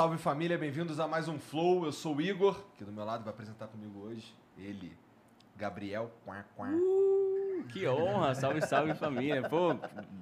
Salve, família, bem-vindos a mais um Flow. Eu sou o Igor, que do meu lado vai apresentar comigo hoje ele, Gabriel. Quá, quá. Que honra, salve, salve família. Pô,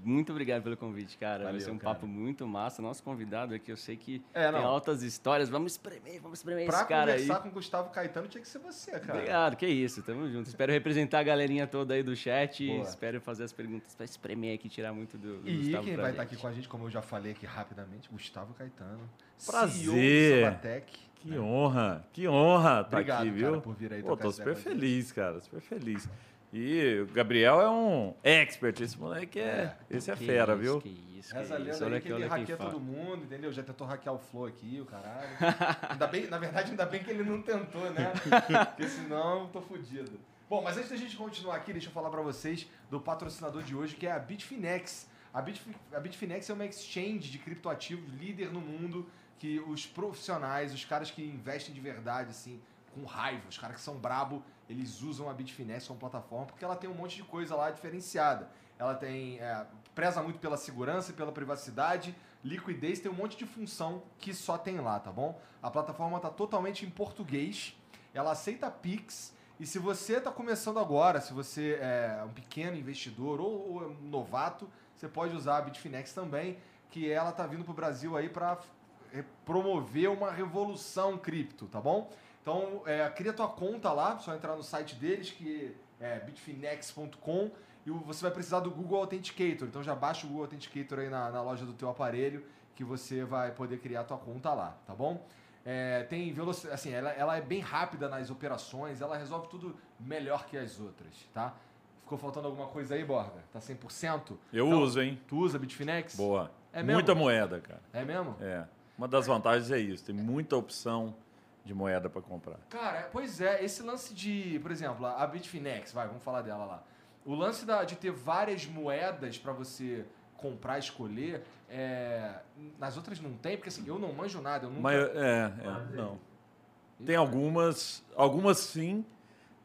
muito obrigado pelo convite, cara. Valeu, Vai ser um cara. papo muito massa. Nosso convidado aqui, eu sei que É, tem altas histórias. Vamos espremer, vamos espremer Pra esse cara aí. conversar com o Gustavo Caetano tinha que ser você, cara. Obrigado, que isso, tamo junto. Espero representar a galerinha toda aí do chat. Boa. Espero fazer as perguntas pra espremer aqui, tirar muito do, do E Gustavo quem pra vai estar gente. aqui com a gente, como eu já falei aqui rapidamente, Gustavo Caetano. Prazer. CEO do Sabatec. Que honra, que honra tá Obrigado, aqui, viu? cara, por vir aí Pô, tô super feliz, cara, super feliz. E o Gabriel é um expert, esse moleque é, esse é Que fera, isso, viu? Que isso, que isso. lenda Olha aí aqui, que ele hackeia fala. todo mundo, entendeu? Já tentou hackear o Flow aqui, o caralho. ainda bem, na verdade, ainda bem que ele não tentou, né? Porque senão eu tô fudido. Bom, mas antes da gente continuar aqui, deixa eu falar pra vocês do patrocinador de hoje, que é a Bitfinex. A, Bitfi- a Bitfinex é uma exchange de criptoativos líder no mundo, que os profissionais, os caras que investem de verdade, assim, com raiva, os caras que são brabo, eles usam a Bitfinex como plataforma, porque ela tem um monte de coisa lá diferenciada. Ela tem. é, preza muito pela segurança e pela privacidade, liquidez, tem um monte de função que só tem lá, tá bom? A plataforma tá totalmente em português, ela aceita Pix. E se você está começando agora, se você é um pequeno investidor ou, ou é um novato, você pode usar a Bitfinex também, que ela tá vindo pro Brasil aí para promover uma revolução cripto, tá bom? Então, é, cria tua conta lá, só entrar no site deles, que é bitfinex.com, e você vai precisar do Google Authenticator. Então já baixa o Google Authenticator aí na, na loja do teu aparelho, que você vai poder criar tua conta lá, tá bom? É, tem velocidade, assim, ela, ela é bem rápida nas operações, ela resolve tudo melhor que as outras, tá? Ficou faltando alguma coisa aí, Borga? Tá 100%? Eu Então, uso, hein? Tu usa Bitfinex? Boa. É mesmo? Muita moeda, cara. É mesmo? É. Uma das vantagens é isso, tem muita opção de moeda para comprar. Cara, pois é, esse lance de, por exemplo, a Bitfinex, vai, vamos falar dela lá. O lance da- de ter várias moedas pra você comprar, escolher, é, nas outras não tem, porque assim, eu não manjo nada, eu nunca... Mas é, é, não. Tem algumas, algumas sim,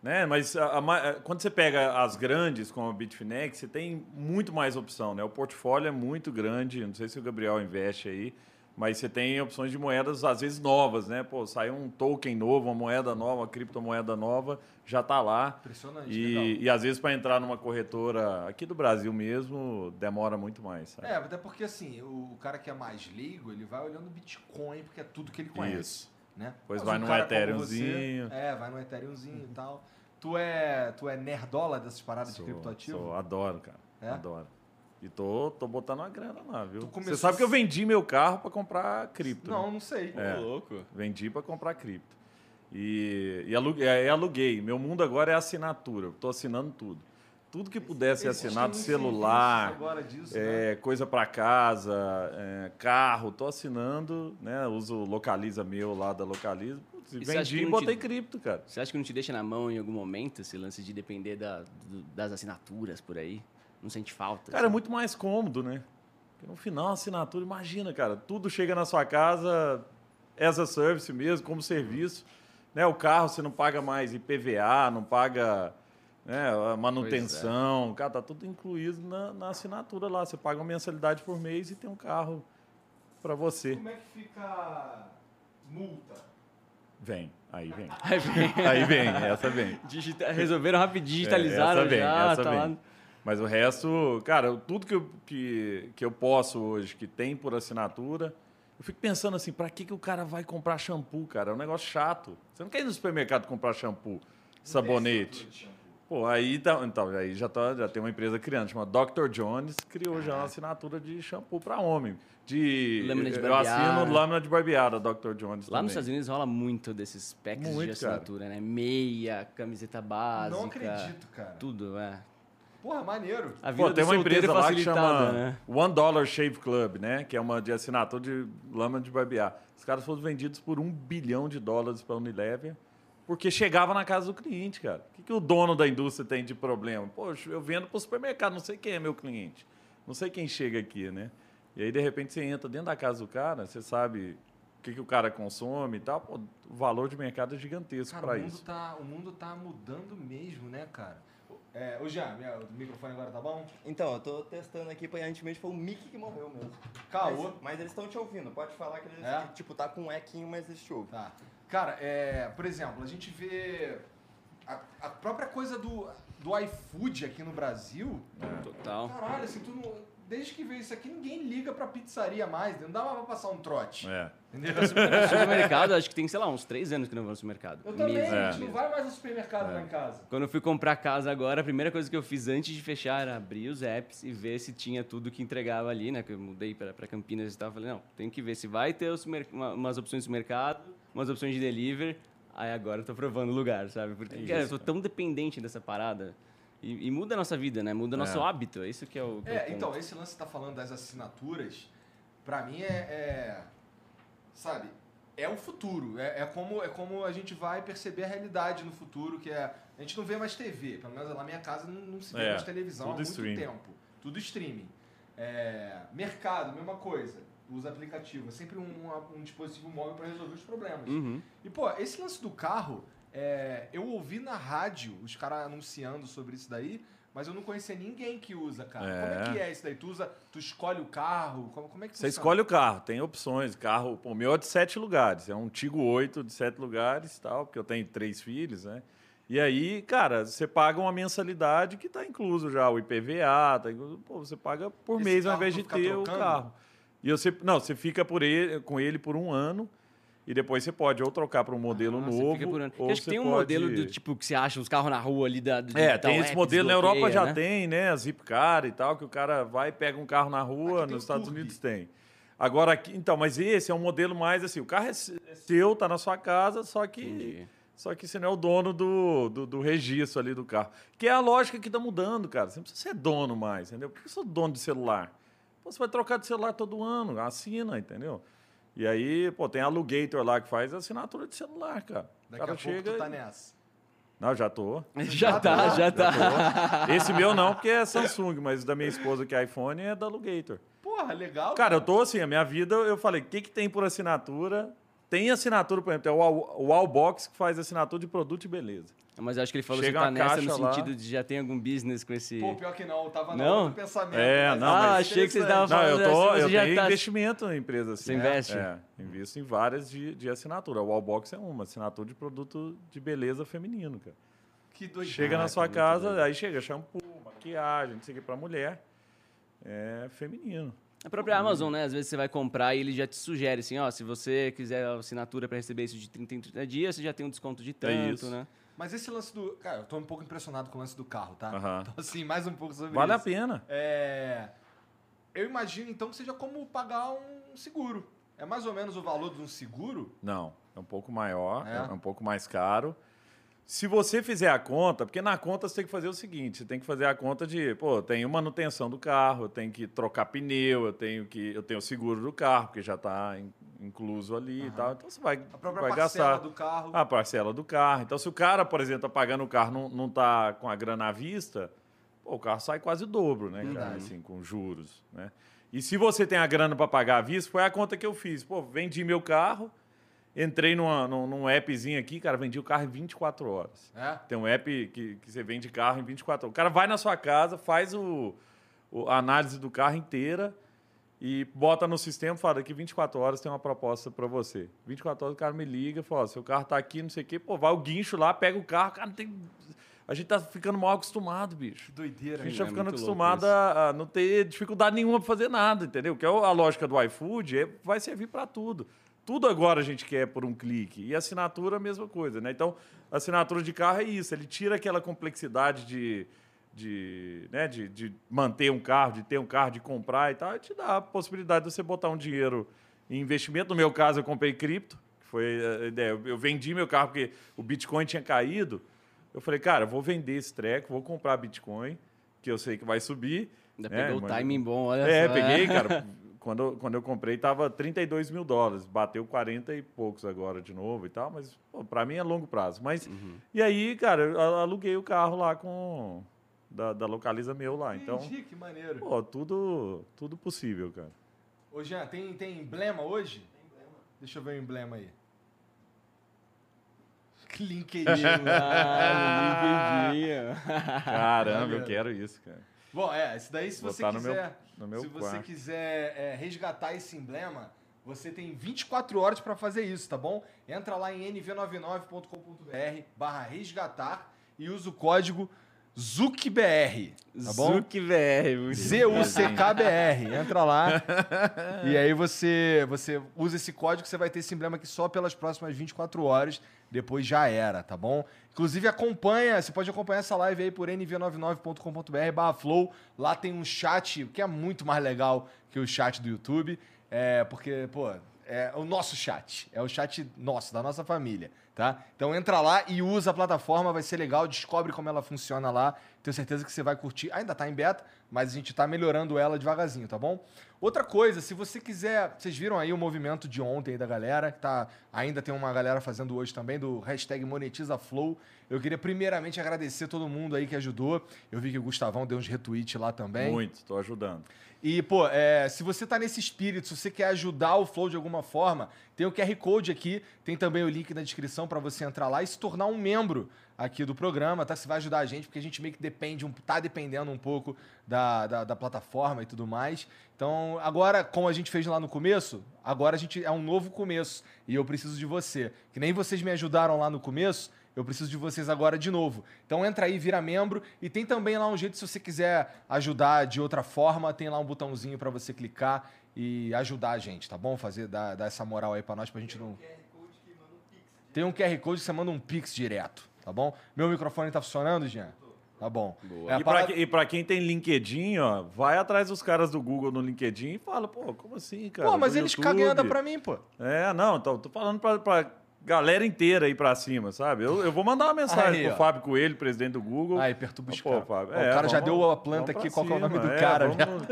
né? Mas a- a quando você pega as grandes, como a Bitfinex, você tem muito mais opção, né? O portfólio é muito grande, não sei se o Gabriel investe aí, mas você tem opções de moedas, às vezes, novas, né? Pô, saiu um token novo, uma moeda nova, uma criptomoeda nova, já está lá. Impressionante, legal. E, e às vezes, para entrar numa corretora aqui do Brasil mesmo, demora muito mais, sabe? É, até porque assim, o, cara que é mais leigo, ele vai olhando Bitcoin, porque é tudo que ele conhece. Isso. Né? Pois Mas vai um num Ethereumzinho. você- É, vai no Ethereumzinho e tal. Tu é, tu é nerdola dessas paradas Sou- de criptoativo? sou- adoro, cara. É? Adoro. E tô, tô botando uma grana lá, viu? Você começou sabe que eu vendi meu carro para comprar cripto. Não, né? não sei. É. Louco. Vendi para comprar cripto. E, e aluguei, aluguei. Meu mundo agora é assinatura. Eu tô assinando tudo. Tudo que puder ser assinado, celular, disso, né? é, coisa para casa, é, carro, tô assinando, né? Uso Localiza meu lá da Localiza. Putz, e vendi e não te- botei cripto, cara. Você acha que não te deixa na mão em algum momento esse lance de depender da- do- das assinaturas por aí? Não sente falta? Cara, é assim? muito mais cômodo, né? Porque no final, a assinatura, imagina, cara, tudo chega na sua casa as a service mesmo, como serviço. Né? O carro você não paga mais IPVA, não paga né, manutenção. Cara, tá tudo incluído na, na assinatura lá. Você paga uma mensalidade por mês e tem um carro para você. Como é que fica multa? Vem. Aí vem. Aí vem. Aí vem, essa vem. Digita- Resolveram rapidinho, digitalizaram É, essa vem, já, essa tá vem. lá. Mas o resto, cara, tudo que eu, que, que eu posso hoje, que tem por assinatura, eu fico pensando assim, pra que, que o cara vai comprar shampoo, cara? É um negócio chato. Você não quer ir no supermercado comprar shampoo, sabonete. Pô, aí, tá, então, aí já, tá, já tem uma empresa criando, chama Dr. Jones, criou já uma assinatura de shampoo para homem. De, Lâmina de eu barbear. assino lâmina de barbeada, Dr. Jones Lá também. nos Estados Unidos rola muito desses packs Muito, de assinatura, né? Meia, camiseta básica. Não acredito, cara. Tudo, é. Porra, maneiro. A vida Pô, tem uma empresa lá que chama né? One Dollar Shave Club, né? Que é uma de assinatura de lâmina de barbear. Os caras foram vendidos por um bilhão de dólares para a Unilever, porque chegava na casa do cliente, cara. O que, que o dono da indústria tem de problema? Poxa, eu vendo para o supermercado, não sei quem é meu cliente. Não sei quem chega aqui, né? E aí, de repente, você entra dentro da casa do cara, você sabe o que, que o cara consome e tal. Pô, o valor de mercado é gigantesco para isso. tá, o mundo tá mudando mesmo, né, cara? É, ô Jean, minha- o microfone agora tá bom? Então, eu tô testando aqui, aparentemente foi o Mickey que morreu mesmo. Caô. Mas, mas eles estão te ouvindo, pode falar que eles, É? tipo, tá com um equinho, mas eles te ouvem. Tá. Cara, é, por exemplo, a gente vê a, a própria coisa do, do iFood aqui no Brasil. Total. Caralho, assim, tu não- desde que veio isso aqui, ninguém liga pra pizzaria mais. Não dá mais pra passar um trote. É. Entendeu? No supermercado, acho que tem, sei lá, uns três anos que não vou no supermercado. Eu também, Mesmo, a gente mesmo. não vai mais no supermercado lá em casa. Quando eu fui comprar casa agora, a primeira coisa que eu fiz antes de fechar era abrir os apps e ver se tinha tudo que entregava ali, né? Que eu mudei para Campinas e tal. Falei, não, tem que ver se vai ter uma- umas opções de mercado, umas opções de delivery. Aí agora eu tô provando o lugar, sabe? Porque, cara, eu tô tão dependente dessa parada. E, e muda a nossa vida, né? Muda nosso É. hábito. É isso que é o. que é o É, então, esse lance que você tá falando das assinaturas, pra mim é. é- sabe? É o futuro. É, é como, é como a gente vai perceber a realidade no futuro, que é. A gente não vê mais TV. Pelo menos lá na minha casa não, não se vê É, mais televisão há muito streaming. tempo. Tudo streaming. É, mercado, mesma coisa. Usa aplicativo. É sempre um, um dispositivo móvel para resolver os problemas. Uhum. E, pô, esse lance do carro, é, eu ouvi na rádio os caras anunciando sobre isso daí, mas eu não conhecia ninguém que usa, cara. É. Como é que é isso daí? Tu usa, tu escolhe o carro? Como, como é que Você funciona? escolhe o carro, tem opções. Carro, pô, o meu é de sete lugares. É um Tigo 8 de sete lugares tal, porque eu tenho três filhos, né? E aí, cara, você paga uma mensalidade que está incluso já, o IPVA, tá incluso, pô, você paga por Esse mês ao invés de ter trocando? o carro. E você, não, você fica por ele, com ele por um ano e depois você pode ou trocar para um modelo Ah, novo. por ou Acho que tem um pode- modelo do tipo que você acha uns carros na rua ali da. Do É, tem esse app, modelo. Na Europa já né? tem, né? A Zipcar e tal, que o cara vai e pega um carro na rua, nos Estados. Unidos tem. Agora, aqui, então, mas esse é um modelo mais assim, o carro é é seu, tá na sua casa, só que Entendi. só que você não é o dono do, do, do registro ali do carro. Que é a lógica que tá mudando, cara. Você não precisa ser dono mais, entendeu? Por que eu sou dono de celular? Pô, você vai trocar de celular todo ano, assina, entendeu? E aí, pô, tem a Alugator lá que faz assinatura de celular, cara. O Daqui a cara pouco chega. tu tá e- nessa. Não, já tô. Já tá, já tá. Esse meu não, porque é Samsung, mas da minha esposa que é iPhone é da Alugator. Porra, legal. Cara, eu tô assim, a minha vida, eu falei, o que, que tem por assinatura? Tem assinatura, por exemplo, tem o Wall- o Wallbox que faz assinatura de produto e beleza. Mas eu acho que ele falou Chega que tá nessa no lá. sentido de já tem algum business com esse. Pô, pior que não, eu tava no Não? outro pensamento. É, mas- não, ah, mas achei que vocês estavam Não, falando eu, tô, assim, eu tenho tá- investimento em empresas assim. Você né? investe? É, invisto em várias de, de assinatura. O Wallbox é uma, assinatura de produto de beleza feminino, cara. Que doido. Chega na sua casa, doido. aí chega shampoo, maquiagem, não sei o que, pra mulher. É feminino. A própria Amazon, né? Às vezes você vai comprar e ele já te sugere assim, ó, se você quiser assinatura para receber isso de 30 em 30 dias, você já tem um desconto de tanto, É isso. né? Mas esse lance do. Cara, eu tô um pouco impressionado com o lance do carro, tá? Então, assim, mais um pouco sobre Vale a isso. pena. É. Eu imagino então que seja como pagar um seguro. É mais ou menos o valor de um seguro? Não, é um pouco maior, É? é, um pouco mais caro. Se você fizer a conta, porque na conta você tem que fazer o seguinte, você tem que fazer a conta de, pô, eu tenho manutenção do carro, eu tenho que trocar pneu, eu tenho que eu tenho o seguro do carro, porque já está incluso ali e tal. Então você vai, A própria vai parcela gastar do carro. a parcela do carro. Então se o cara, por exemplo, tá pagando o carro, não, não tá com a grana à vista, pô, o carro sai quase o dobro, né, cara, assim, com juros, né? E se você tem a grana para pagar à vista, foi a conta que eu fiz. Pô, vendi meu carro, entrei numa, num, num appzinho aqui, cara, vendi o carro em 24 horas. É? Tem um app que, que você vende carro em 24 horas. O cara vai na sua casa, faz o, o- a análise do carro inteira e bota no sistema, fala, daqui 24 horas tem uma proposta para você. 24 horas o cara me liga, fala, seu carro tá aqui, não sei o quê, pô, vai o guincho lá, pega o carro, cara, não tem... A gente tá ficando mal acostumado, bicho. Doideira, A gente tá é ficando acostumado a não ter dificuldade nenhuma para fazer nada, entendeu? Que é a lógica do iFood, é, vai servir para tudo. Tudo agora a gente quer por um clique. E assinatura, a mesma coisa, né? Então, assinatura de carro é isso. Ele tira aquela complexidade de, de, né, de, de manter um carro, de ter um carro, de comprar e tal. Te dá a possibilidade de você botar um dinheiro em investimento. No meu caso, eu comprei cripto. que Foi a ideia. Eu- vendi meu carro porque o Bitcoin tinha caído. Eu falei, cara, eu vou vender esse treco, vou comprar Bitcoin, que eu sei que vai subir. Ainda né, pegou o mas- timing bom, olha é, só. peguei, cara. Quando, eu- quando eu comprei, tava 32 mil dólares. Bateu 40 e poucos agora de novo e tal, mas pô, pra mim é longo prazo. Mas, Uhum. e aí, cara, aluguei o carro lá com. Da, da localiza meu lá. Então, Entendi, que maneiro. pô, tudo, tudo possível, cara. Ô, Jean, tem, tem emblema hoje? Deixa eu ver o emblema aí. LinkedIn. Ah, LinkedIn. Caramba, eu quero isso, cara. Bom, é, isso daí se você Botar no meu- quiser, no meu se você quarto. quiser é, resgatar esse emblema, você tem 24 horas para fazer isso, tá bom? Entra lá em nv99.com.br barra resgatar e usa o código ZUCBR, tá bom? ZUCBR. Z-U-C-K-B-R. Entra lá. e aí você, você usa esse código, você vai ter esse emblema aqui só pelas próximas 24 horas. Depois já era, tá bom? Inclusive acompanha, você pode acompanhar essa live aí por nv99.com.br barra flow. Lá tem um chat que é muito mais legal que o chat do YouTube. É, porque, pô, é o nosso chat. É o chat nosso, da nossa família, tá? Então entra lá e usa a plataforma, vai ser legal, descobre como ela funciona lá. Tenho certeza que você vai curtir. Ainda tá em beta, mas a gente tá melhorando ela devagarzinho, tá bom? Outra coisa, se você quiser, vocês viram aí o movimento de ontem da galera, que tá, ainda tem uma galera fazendo hoje também, do hashtag MonetizaFlow. Eu queria primeiramente agradecer todo mundo aí que ajudou. Eu vi que o Gustavão deu uns retweets lá também. Muito, tô ajudando. E, pô, é, se você tá nesse espírito, se você quer ajudar o Flow de alguma forma, tem o QR Code aqui, tem também o link na descrição para você entrar lá e se tornar um membro aqui do programa, tá? Você vai ajudar a gente, porque a gente meio que depende, um, tá dependendo um pouco da, da, da plataforma e tudo mais. Então, agora, como a gente fez lá no começo, agora a gente é um novo começo e eu preciso de você. Que nem vocês me ajudaram lá no começo, eu preciso de vocês agora de novo. Então entra aí, vira membro e tem também lá um jeito se você quiser ajudar de outra forma, tem lá um botãozinho para você clicar e ajudar a gente, tá bom? Fazer dar, dar essa moral aí para nós pra gente não Tem um QR Code que você manda um pix direto, tá bom? Meu microfone tá funcionando, Jean? Tá bom. É, e, parada- pra, e pra quem tem LinkedIn, ó, vai atrás dos caras do Google no LinkedIn e fala, pô, como assim, cara? Pô, mas eles YouTube? cagam pra mim, pô. É, não, então, tô falando pra, pra galera inteira aí pra cima, sabe? Eu, eu vou mandar uma mensagem Aí, pro ó. Fábio Coelho, presidente do Google. Aí, perturba os caras. Fábio, Ó, é, o cara já vamos- deu a planta aqui, qual que é o nome cima, do é, cara. vamos-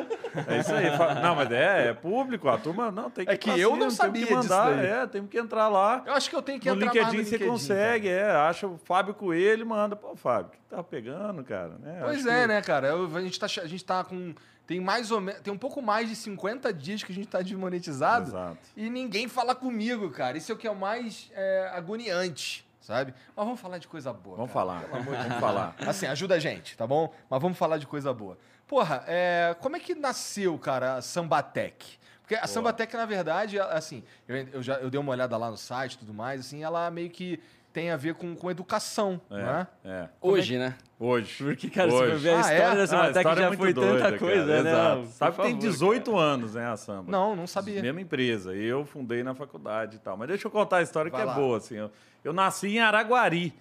É isso aí. Não, mas é, é público, a turma não tem que É que eu cima, não sabia que disso mandar, daí. É, temos que entrar lá. Eu acho que eu tenho que No entrar LinkedIn no você LinkedIn, consegue, cara. é. Acha o Fábio Coelho e manda. Pô, Fábio, o que tá pegando, cara? Né? Pois Acho é, que- né, cara? Eu- a, gente tá, a gente tá com. Tem mais ou menos. Tem um pouco mais de 50 dias que a gente tá desmonetizado. Exato. E ninguém fala comigo, cara. Isso é o que é o mais é, agoniante, sabe? Mas vamos falar de coisa boa. Vamos cara. falar, Pelo amor de vamos falar. Assim, ajuda a gente, tá bom? Mas vamos falar de coisa boa. Porra, é, como é que nasceu, cara, a Sambatec? Porque a Sambatec, na verdade, a- assim, eu, eu já eu dei uma olhada lá no site e tudo mais, assim, ela meio que tem a ver com, com educação, né? É, é. Hoje, né? Hoje. Porque, cara, Hoje. for ver a Ah, história é? Ah, a Samatec história é já foi doida, tanta coisa, cara, né? exato. Sabe que tem favor, 18 anos, né, a samba? Não, não sabia. Mesma empresa. Eu fundei na faculdade e tal. Mas deixa eu contar a história Vai que lá. é boa, assim. Eu, eu nasci em Araguari,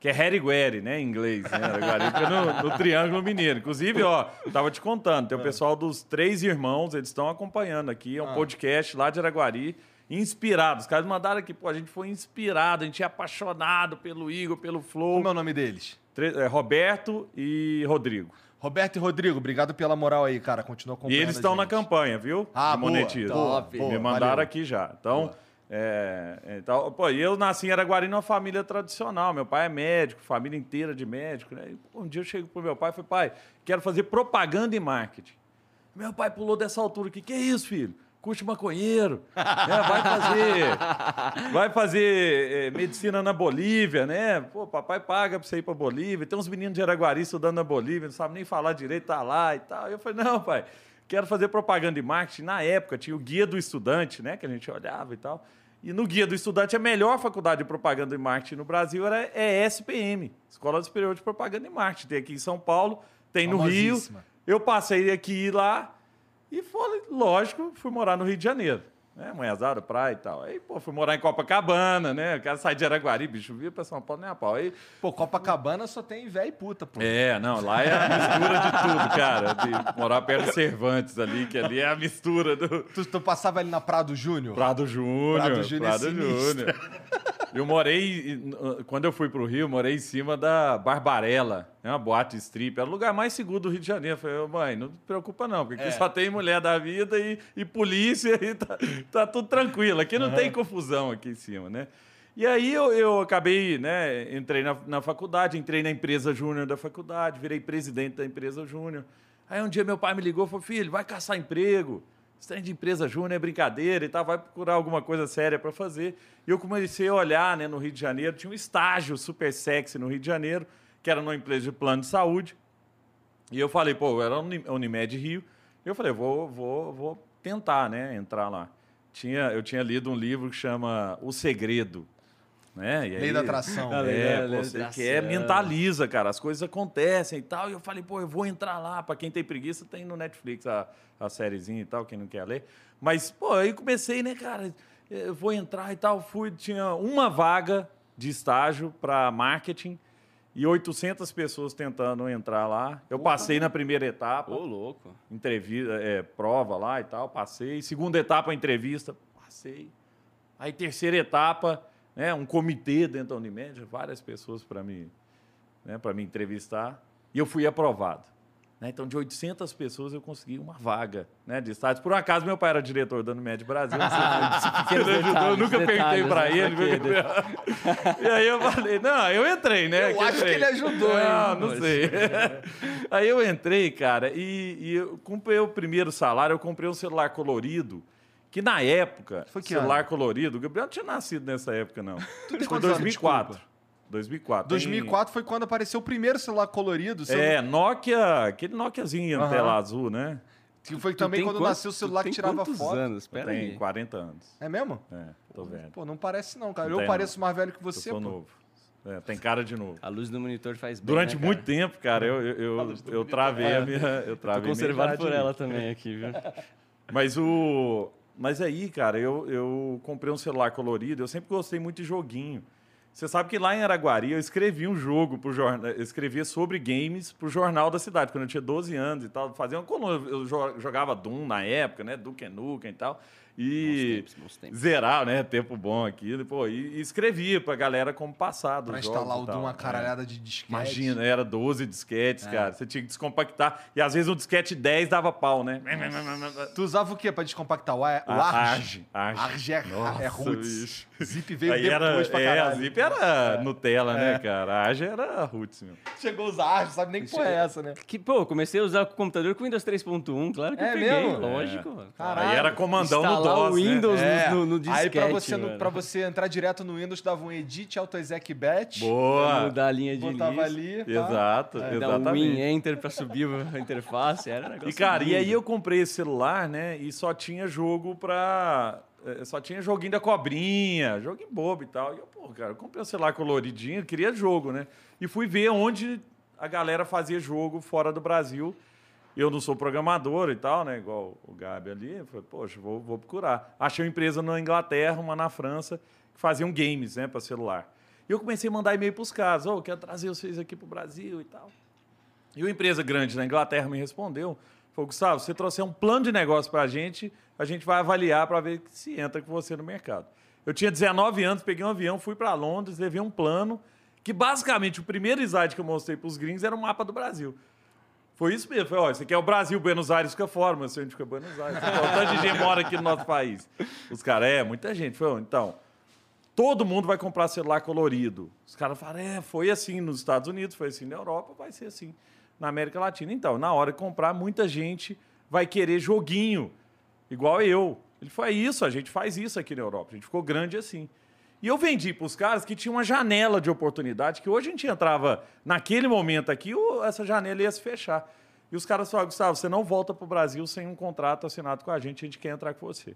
que é Harigueri, né, em inglês, né? Araguari fica no, no Triângulo Mineiro. Inclusive, ó, eu tava te contando, tem o pessoal dos Três Irmãos, eles estão acompanhando aqui, é um Ah. podcast lá de Araguari, inspirado. Os caras mandaram aqui, pô, a gente foi inspirado, a gente é apaixonado pelo Igor, pelo Flow. Como é o nome deles? Tre- é, Roberto e Rodrigo. Roberto e Rodrigo, obrigado pela moral aí, cara. Continua E acompanhando eles a estão na gente. campanha, viu? Ah, De boa, monetiza. top, Me boa, mandaram valeu. aqui já. Então, Boa. é, então, pô, e eu nasci em Araguari numa família tradicional. Meu pai é médico, família inteira de médico. Né? E, pô, um dia eu chego pro meu pai e falei, pai, quero fazer propaganda e marketing. Meu pai pulou dessa altura aqui. Que isso, filho? Curte maconheiro. né? Vai fazer, vai fazer é, medicina na Bolívia, né? Pô, papai paga pra você ir pra Bolívia. Tem uns meninos de Araguari estudando na Bolívia, não sabe nem falar direito, tá lá e tal. Eu falei, não, pai, quero fazer propaganda e marketing. Na época tinha o Guia do Estudante, né? Que a gente olhava e tal. E no Guia do Estudante, a melhor faculdade de propaganda e marketing no Brasil era, é SPM, Escola Superior de Propaganda e Marketing. Tem aqui em São Paulo, tem no Rio. Eu passei aqui e lá e foi, lógico, fui morar no Rio de Janeiro. Né? Manhazada, praia e tal. Aí, pô, fui morar em Copacabana, né? O cara sai de Araguari, bicho, via pra São Paulo nem a pau. Aí, Pô, Copacabana só tem véia e puta, pô. é, não, lá é a mistura de tudo, cara. De morar perto de Cervantes ali, que ali é a mistura do Tu, tu passava ali na Prado Júnior? Prado Júnior. Prado Júnior é sinistro. Júnior. Eu morei, quando eu fui pro Rio, eu morei em cima da Barbarella, é uma boate strip. Era o lugar mais seguro do Rio de Janeiro. Eu falei, "Ô, mãe, não te preocupa não, porque aqui É. só tem mulher da vida e, e polícia e tá, tá tudo tranquilo. Aqui não tem confusão aqui em cima, né? E aí eu, eu acabei, né? Entrei na, na faculdade, entrei na empresa júnior da faculdade, virei presidente da empresa júnior. Aí um dia meu pai me ligou e falou: filho, vai caçar emprego. Esse trem de empresa júnior é brincadeira e tal, vai procurar alguma coisa séria para fazer. E eu comecei a olhar né, no Rio de Janeiro, tinha um estágio super sexy no Rio de Janeiro, que era numa empresa de plano de saúde. E eu falei, pô, era Unimed Rio. E eu falei, vou, vou, vou tentar, né, entrar lá. Tinha, eu tinha lido um livro que chama O Segredo. Né? E Lei aí- da atração. Ah, lei é, da- lei pô, você atração. quer, mentaliza, cara. As coisas acontecem e tal. E eu falei, pô, eu vou entrar lá. Pra quem tem preguiça, tem no Netflix a, a sériezinha e tal, quem não quer ler. Mas, pô, aí comecei, né, cara? Eu vou entrar e tal. Fui, tinha uma vaga de estágio para marketing e 800 pessoas tentando entrar lá. Eu passei na primeira etapa Ô, louco. entrevista, é, prova lá e tal, passei. Segunda etapa, entrevista, passei. Aí terceira etapa, né, um comitê dentro da Unimed, várias pessoas para me, né, me entrevistar, e eu fui aprovado. né? Então, de 800 pessoas, eu consegui uma vaga né, de estágio. Por um acaso, meu pai era diretor da Unimed Brasil. Pequenos Ele ajudou, eu detalhes, nunca perguntei detalhes, para né, ele. e aí eu falei, não, eu entrei, né? Eu acho entrei. que ele ajudou, hein? Não, não sei. aí eu entrei, cara, e, e eu comprei o primeiro salário, eu comprei um celular colorido, que na época, Foi que celular ano? colorido, o Gabriel não tinha nascido nessa época, não. tem Foi quantos anos? 2004. Desculpa. 2004. 2004 foi quando apareceu o primeiro celular colorido. Tem- seu- É, Nokia, aquele Nokiazinho, Aham. tela azul, né? Que foi Tu também tem quando quantos- nasceu o celular que tem tirava foto. anos? Eu Pera aí. 40 anos. É mesmo? É, tô velho. Pô, não parece não, cara. Não eu tem, pareço não. mais velho que Eu você, sou pô. novo. É, tem cara de novo. A luz do monitor faz bem, Durante né, cara? muito tempo, cara, eu, eu, eu, eu travei a minha. Eu Tô travei minha conservado por ela também aqui, viu? Mas o. Mas aí, cara, eu, eu comprei um celular colorido, eu sempre gostei muito de joguinho. Você sabe que lá em Araguari eu escrevi um jogo pro jornal, escrevia sobre games pro jornal da cidade, quando eu tinha 12 anos e tal. Fazia uma coluna, eu jo- jogava Doom na época, né? Duke Nukem e tal. Bons E tempos, bons tempos. zerar, né? Tempo bom aqui. Pô, e, e escrevia pra galera como passado. Pra instalar o e. Doom, uma É. caralhada de disquete. Imagina, era 12 disquetes, cara. Você tinha que descompactar. E às vezes um disquete 10 dava pau, né? Tu usava o quê pra descompactar? O, A- o A- Arge? Arge. Arge é, Nossa, é roots. bicho. Zip veio Aí depois era, pra é, a caralho. Zip era Nutella, né, cara? A Age era Roots, meu. Chegou a usar Arge, sabe nem que porra é essa, né? Que, pô, comecei a usar o computador com Windows 3.1, claro que É eu peguei, mesmo? lógico. Caralho. Aí era comandão no Instalar DOS, o Windows né? no, no, no Aí pra disquete, você, no- pra você entrar direto no Windows, dava um edit, autoexec batch, Boa. Mudar a linha de botava ali. pá. Exato, Dar um exatamente. Win Enter pra subir a interface, era um negócio E, cara, e lindo. aí eu comprei esse celular, né? E só tinha jogo pra. eh, Só tinha joguinho da cobrinha, joguinho bobo e tal. E eu, pô, cara, eu comprei um celular coloridinho, queria jogo, né? E fui ver onde a galera fazia jogo fora do Brasil. Eu não sou programador e tal, né? Igual o Gabi ali. Eu falei, poxa, vou, vou procurar. Achei uma empresa na Inglaterra, uma na França, que faziam games, né, para celular. E eu comecei a mandar e-mail para os caras. Ô, quero trazer vocês aqui para o Brasil e tal. E uma empresa grande na Inglaterra me respondeu. Falou, Gustavo, você trouxer um plano de negócio para a gente, a gente vai avaliar para ver se entra com você no mercado. Eu tinha 19 anos, peguei um avião, fui para Londres, levei um plano, que basicamente o primeiro slide que eu mostrei para os gringos era um mapa do Brasil. Foi isso mesmo. Foi, ó, isso aqui é o Brasil, Buenos Aires fica fora, mas gente fica Buenos Aires. O de gente mora aqui no nosso país. Os caras, é, muita gente. Foi, então, todo mundo vai comprar celular colorido. Os caras falaram, é, foi assim nos Estados Unidos, foi assim na Europa, vai ser assim na América Latina. Então, na hora de comprar, muita gente vai querer joguinho, igual eu. Ele foi isso, a gente faz isso aqui na Europa. A gente ficou grande assim. E eu vendi para os caras que tinha uma janela de oportunidade, que hoje a gente entrava naquele momento aqui, o- essa janela ia se fechar. E os caras falaram, Gustavo, você não volta pro Brasil sem um contrato assinado com a gente, a gente quer entrar com você.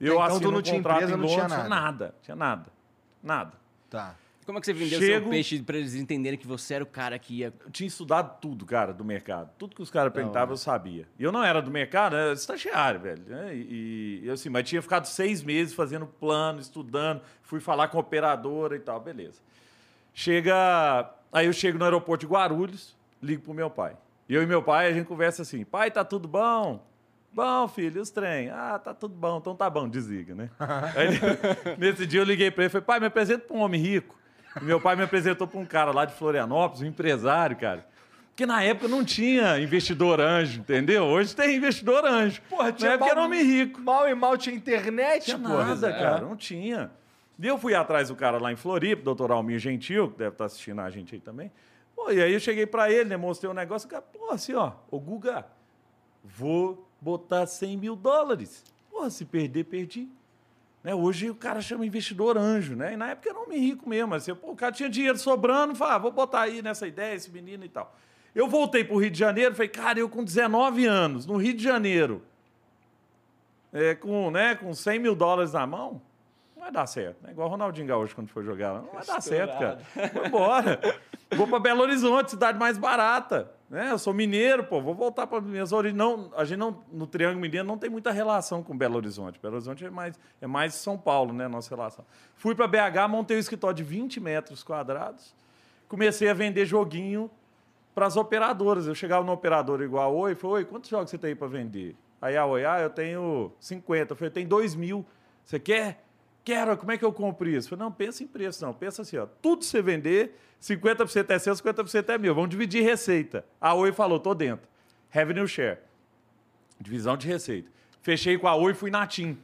Eu Então, assino tu não um tinha contrato empresa, em não tinha Londres, nada. nada, tinha nada, nada. Tá. Como é que você vendeu Chego- seu peixe pra eles entenderem que você era o cara que ia. Eu tinha estudado tudo, cara, do mercado. Tudo que os caras perguntavam, eu sabia. E eu não era do mercado, era estagiário, velho. né? E, e, assim, mas tinha ficado seis meses fazendo plano, estudando, fui falar com a operadora e tal, beleza. Chega. Aí eu chego no aeroporto de Guarulhos, ligo pro meu pai. E eu e meu pai, a gente conversa assim: pai, tá tudo bom? Bom, filho, e os trem? Ah, tá tudo bom, então tá bom, desliga, né? Aí, nesse dia eu liguei pra ele e falei: pai, me apresenta pra um homem rico. Meu pai me apresentou pra um cara lá de Florianópolis, um empresário, cara. Porque na época não tinha investidor anjo, entendeu? Hoje tem investidor anjo. Porra, na época era homem rico. Mal e mal tinha internet, Tinha porra. nada, cara, não tinha. E eu fui atrás do cara lá em Floripa, doutor Almir Gentil, que deve estar assistindo a gente aí também. Pô, e aí eu cheguei pra ele, né, mostrei o negócio, o cara, pô, assim, ó, ô Guga, vou botar 100 mil dólares. Pô, se perder, perdi. Né, hoje o cara chama investidor anjo, né? E na época era homem rico mesmo. Assim, pô, o cara tinha dinheiro sobrando, fala, ah, vou botar aí nessa ideia, esse menino e tal. Eu voltei pro Rio de Janeiro, falei, cara, eu com 19 anos, no Rio de Janeiro, é, com, né, com 100 mil dólares na mão, não vai dar certo. Né? Igual o Ronaldinho Gaúcho quando foi jogar lá. Não vai dar certo, cara. Vou embora. Vou para Belo Horizonte, cidade mais barata. Né? Eu sou mineiro, pô, vou voltar para minhas origens. Não, a gente não, no Triângulo Mineiro não tem muita relação com Belo Horizonte. Belo Horizonte é mais, é mais São Paulo, né, nossa relação. Fui para BH, montei um escritório de 20 metros quadrados, comecei a vender joguinho para as operadoras. Eu chegava no operador igual Oi, falei, Oi, quantos jogos você tem aí para vender? Aí a Oi, ah, eu tenho 50. Eu falei, tem 2 mil. Você quer? Quero, como é que eu compro isso? Eu falei, não, pensa em preço, não. Pensa assim, ó, tudo que você vender, 50% é seu, 50% é meu. Vamos dividir receita. A Oi falou, tô dentro. Revenue share. Divisão de receita. Fechei com a Oi e fui na TIM.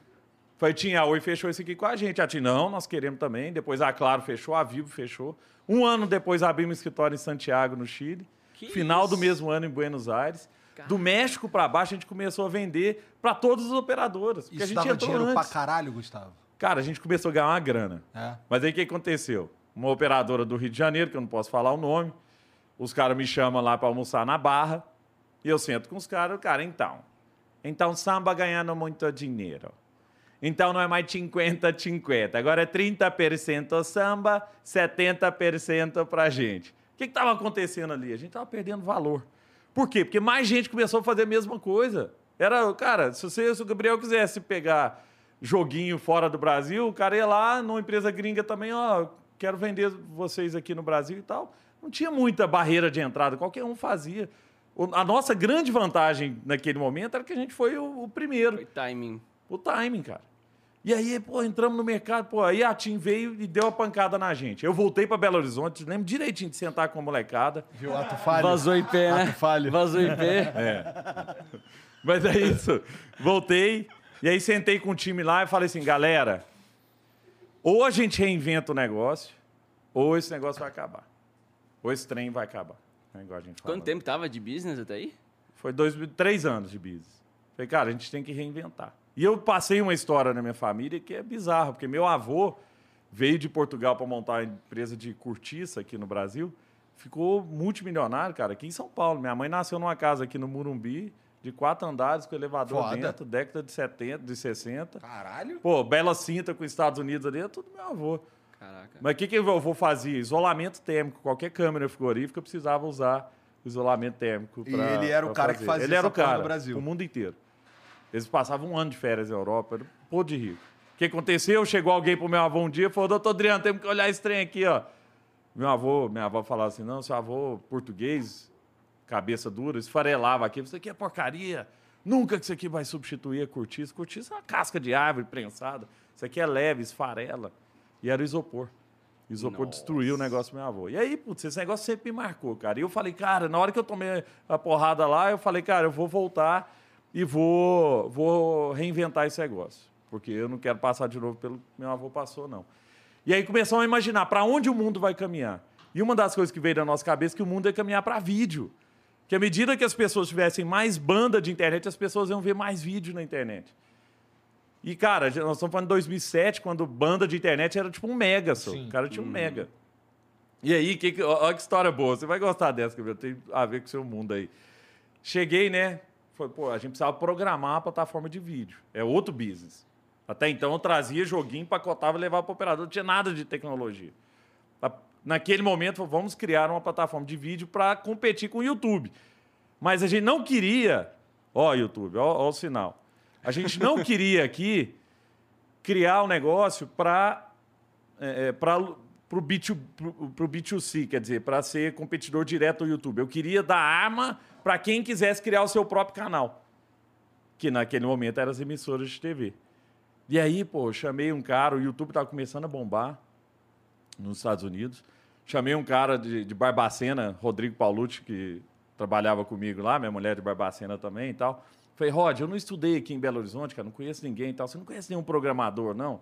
Falei, TIM, a Oi fechou isso aqui com a gente. A TIM, não, nós queremos também. Depois a Claro fechou, a Vivo fechou. Um ano depois abrimos um escritório em Santiago, no Chile. Que Final do isso? mesmo ano em Buenos Aires. Do México para baixo, a gente começou a vender para todas as operadoras. Isso gente dava dinheiro antes. pra caralho, Gustavo. Cara, a gente começou a ganhar uma grana. É. Mas aí o que aconteceu? Uma operadora do Rio de Janeiro, que eu não posso falar o nome, os caras me chamam lá para almoçar na barra, e eu sento com os caras, cara, então. Então, samba ganhando muito dinheiro. Então não é mais 50-50, agora é 30% samba, 70% pra gente. O que estava acontecendo ali? A gente estava perdendo valor. Por quê? Porque mais gente começou a fazer a mesma coisa. Era, cara, se, você, se o Gabriel quisesse pegar joguinho fora do Brasil, o cara ia lá numa empresa gringa também, ó, quero vender vocês aqui no Brasil e tal. Não tinha muita barreira de entrada, qualquer um fazia. A nossa grande vantagem naquele momento era que a gente foi o, o primeiro. Foi timing. O timing, cara. E aí, pô, entramos no mercado, pô, aí a TIM veio e deu a pancada na gente. Eu voltei para Belo Horizonte, lembro direitinho de sentar com a molecada. Viu? Ato falho. Vazou IP, né? Ato falho. Vazou IP. Mas é isso. Voltei, e aí sentei com o time lá e falei assim, galera, ou a gente reinventa o negócio, ou esse negócio vai acabar. Ou esse trem vai acabar. É igual a gente fala. Quanto tempo tava de business até aí? Foi dois, três anos de business. Falei, cara, a gente tem que reinventar. E eu passei uma história na minha família que é bizarra, porque meu avô veio de Portugal para montar uma empresa de cortiça aqui no Brasil, ficou multimilionário, cara, aqui em São Paulo. Minha mãe nasceu numa casa aqui no Murumbi, de quatro andares, com elevador Foda. dentro, década de 70, de 60. Caralho. Pô, Bela Cinta com os Estados Unidos ali, é tudo meu avô. Caraca. Mas o que, que eu vou fazer? Isolamento térmico. Qualquer câmera frigorífica precisava usar o isolamento térmico. E pra- ele era o cara que fazia Ele era o cara, no Brasil. o mundo inteiro. Eles passavam um ano de férias na Europa, era um pô de rico. O que aconteceu? Chegou alguém pro meu avô um dia e falou, doutor Adriano, temos que olhar esse trem aqui, ó. Meu avô, minha avó falava assim, não, seu avô português, cabeça dura, esfarelava aqui, isso aqui é porcaria. Nunca que isso aqui vai substituir a cortiça. Cortiça é uma casca de árvore prensada. Isso aqui é leve, esfarela. E era o isopor. O isopor Nossa. destruiu o negócio do meu avô. E aí, putz, esse negócio sempre me marcou, cara. E eu falei, cara, na hora que eu tomei a porrada lá, eu falei, cara, eu vou voltar e vou, vou reinventar esse negócio. Porque eu não quero passar de novo pelo que meu avô passou, não. E aí começamos a imaginar para onde o mundo vai caminhar. E uma das coisas que veio da nossa cabeça é que o mundo ia caminhar para vídeo. Que à medida que as pessoas tivessem mais banda de internet, as pessoas iam ver mais vídeo na internet. E, cara, nós estamos falando de 2007, quando banda de internet era tipo um mega, só. Sim. O cara tinha um mega. E aí, que, que, olha que história boa. Você vai gostar dessa, Gabriel. Tem a ver com o seu mundo aí. Cheguei, né? Foi, pô, a gente precisava programar a plataforma de vídeo. É outro business. Até então eu trazia joguinho, empacotava e levava para o operador. Não tinha nada de tecnologia. Naquele momento, falou, vamos criar uma plataforma de vídeo para competir com o YouTube. Mas a gente não queria. Ó, YouTube, ó, ó o sinal. A gente não queria aqui criar um negócio para é, para o B2, pro- pro B2C, quer dizer, para ser competidor direto ao YouTube. Eu queria dar arma para quem quisesse criar o seu próprio canal, que naquele momento eram as emissoras de TV. E aí, pô, eu chamei um cara, o YouTube estava começando a bombar nos Estados Unidos. Chamei um cara de, de Barbacena, Rodrigo Paulucci, que trabalhava comigo lá, minha mulher de Barbacena também e tal. Falei, Rod, eu não estudei aqui em Belo Horizonte, cara, não conheço ninguém e tal. Você não conhece nenhum programador, não?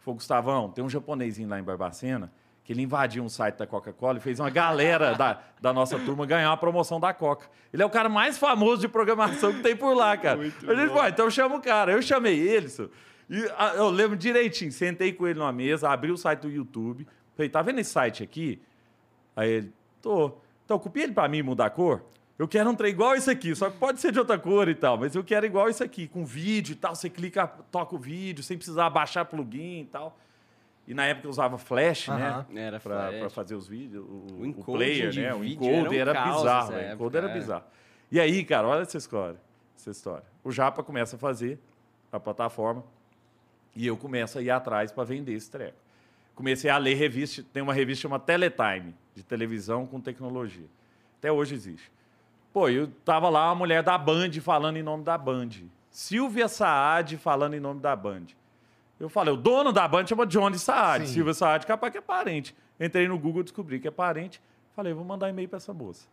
Falei, Gustavão, tem um japonesinho lá em Barbacena que ele invadiu um site da Coca-Cola e fez uma galera da, da nossa turma ganhar uma promoção da Coca. Ele é o cara mais famoso de programação que tem por lá, cara. a gente, pô, então chama o cara. Eu chamei ele, senhor, e ah, eu lembro direitinho, sentei com ele numa mesa, abri o site do YouTube, falei, tá vendo esse site aqui? Aí ele, tô. Então, copia ele pra mim mudar a cor. Eu quero um trem igual esse aqui, só que pode ser de outra cor e tal, mas eu quero igual esse aqui, com vídeo e tal. Você clica, toca o vídeo, sem precisar baixar plugin e tal. E na época eu usava Flash, né? Era Pra, Flash. pra fazer os vídeos. O, O o player, de né? O encoder era era, um caos bizarro. O encoder era é. bizarro. E aí, cara, olha essa história. Essa história. O Japa começa a fazer a plataforma e eu começo a ir atrás para vender esse treco. Comecei a ler revista, tem uma revista chamada Teletime, de televisão com tecnologia. Até hoje existe. Pô, eu tava lá uma mulher da Band falando em nome da Band. Silvia Saad falando em nome da Band. Eu falei, o dono da Band chama Johnny Saad. Sim. Silvia Saad, capaz que é parente. Entrei no Google, descobri que é parente. Falei, vou mandar e-mail para essa moça.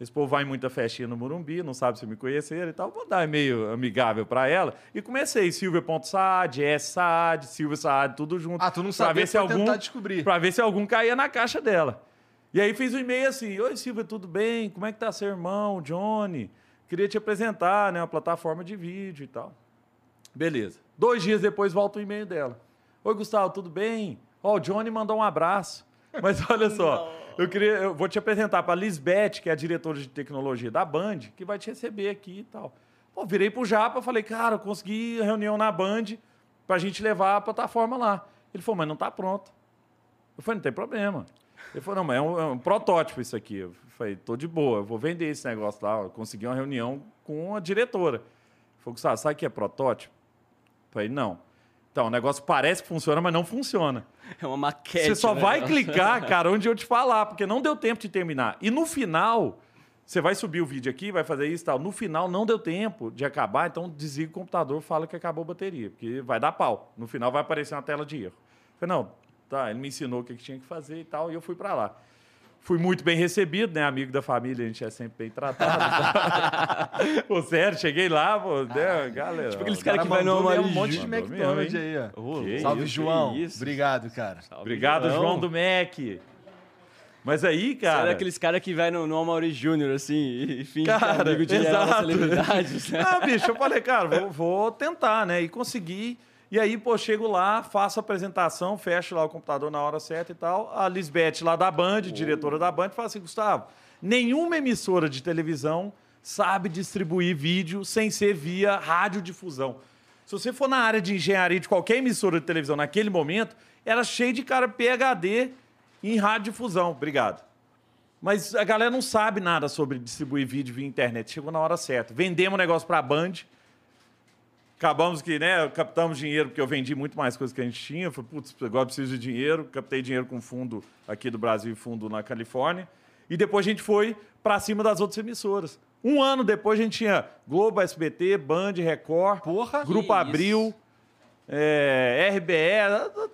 Esse povo vai em muita festinha no Morumbi, não sabe se me conheceram e tal. Vou dar e-mail amigável para ela. E comecei, Silvia.saad, S. Saad, Silvia Saad, tudo junto. Ah, tu não sabia, ver se algum tentar descobrir. Pra ver se algum caía na caixa dela. E aí fiz um e-mail assim: Oi, Silvia, tudo bem? Como é que tá seu irmão, Johnny? Queria te apresentar, né? Uma plataforma de vídeo e tal. Beleza. Dois dias depois volta o e-mail dela. Oi, Gustavo, tudo bem? Ó, o Johnny mandou um abraço. Mas olha só, eu queria, eu vou te apresentar para Lisbeth, que é a diretora de tecnologia da Band, que vai te receber aqui e tal. Pô, virei pro Japa, falei, cara, eu consegui reunião na Band pra gente levar a plataforma lá. Ele falou, mas não tá pronto. Eu falei, não tem problema. Ele falou, não, mas é um, é um protótipo isso aqui. Eu falei, tô de boa, eu vou vender esse negócio lá. Eu consegui uma reunião com a diretora. Ele falou, sabe o que é protótipo? Eu falei, não. Então, o negócio parece que funciona, mas não funciona. É uma maquete. Você só né? vai clicar, cara, onde eu te falar, porque não deu tempo de terminar. E no final, você vai subir o vídeo aqui, vai fazer isso e tal. No final, não deu tempo de acabar, então desliga o computador, fala que acabou a bateria, porque vai dar pau. No final vai aparecer uma tela de erro. Eu falei, não, tá, ele me ensinou o que tinha que fazer e tal, e eu fui para lá. Fui muito bem recebido, né? Amigo da família, a gente é sempre bem tratado. pô, sério, cheguei lá, pô, né, galera. Tipo aqueles O cara que vai no Amaury um monte de McDonald's aí, ó. Salve, isso, João. Obrigado, cara. Salve, Obrigado, João do Mac. Mas aí, cara. era aqueles cara que vai no, no Amaury Júnior, assim, e, finge que é Cara, amigo de celebridades. né? Ah, bicho, eu falei, cara, vou, vou tentar, né? E consegui. E aí, pô, chego lá, faço a apresentação, fecho lá o computador na hora certa e tal. A Lisbeth, lá da Band, diretora da Band, fala assim: Gustavo, nenhuma emissora de televisão sabe distribuir vídeo sem ser via radiodifusão. Se você for na área de engenharia de qualquer emissora de televisão naquele momento, era cheio de cara PHD em radiodifusão. Obrigado. Mas a galera não sabe nada sobre distribuir vídeo via internet. Chegou na hora certa. Vendemos o negócio para a Band. Acabamos que, né, captamos dinheiro, porque eu vendi muito mais coisas que a gente tinha. Falei, putz, agora preciso de dinheiro. Captei dinheiro com fundo aqui do Brasil e fundo na Califórnia. E depois a gente foi para cima das outras emissoras. Um ano depois a gente tinha Globo, SBT, Band, Record, Porra. Grupo Abril, é, RBE,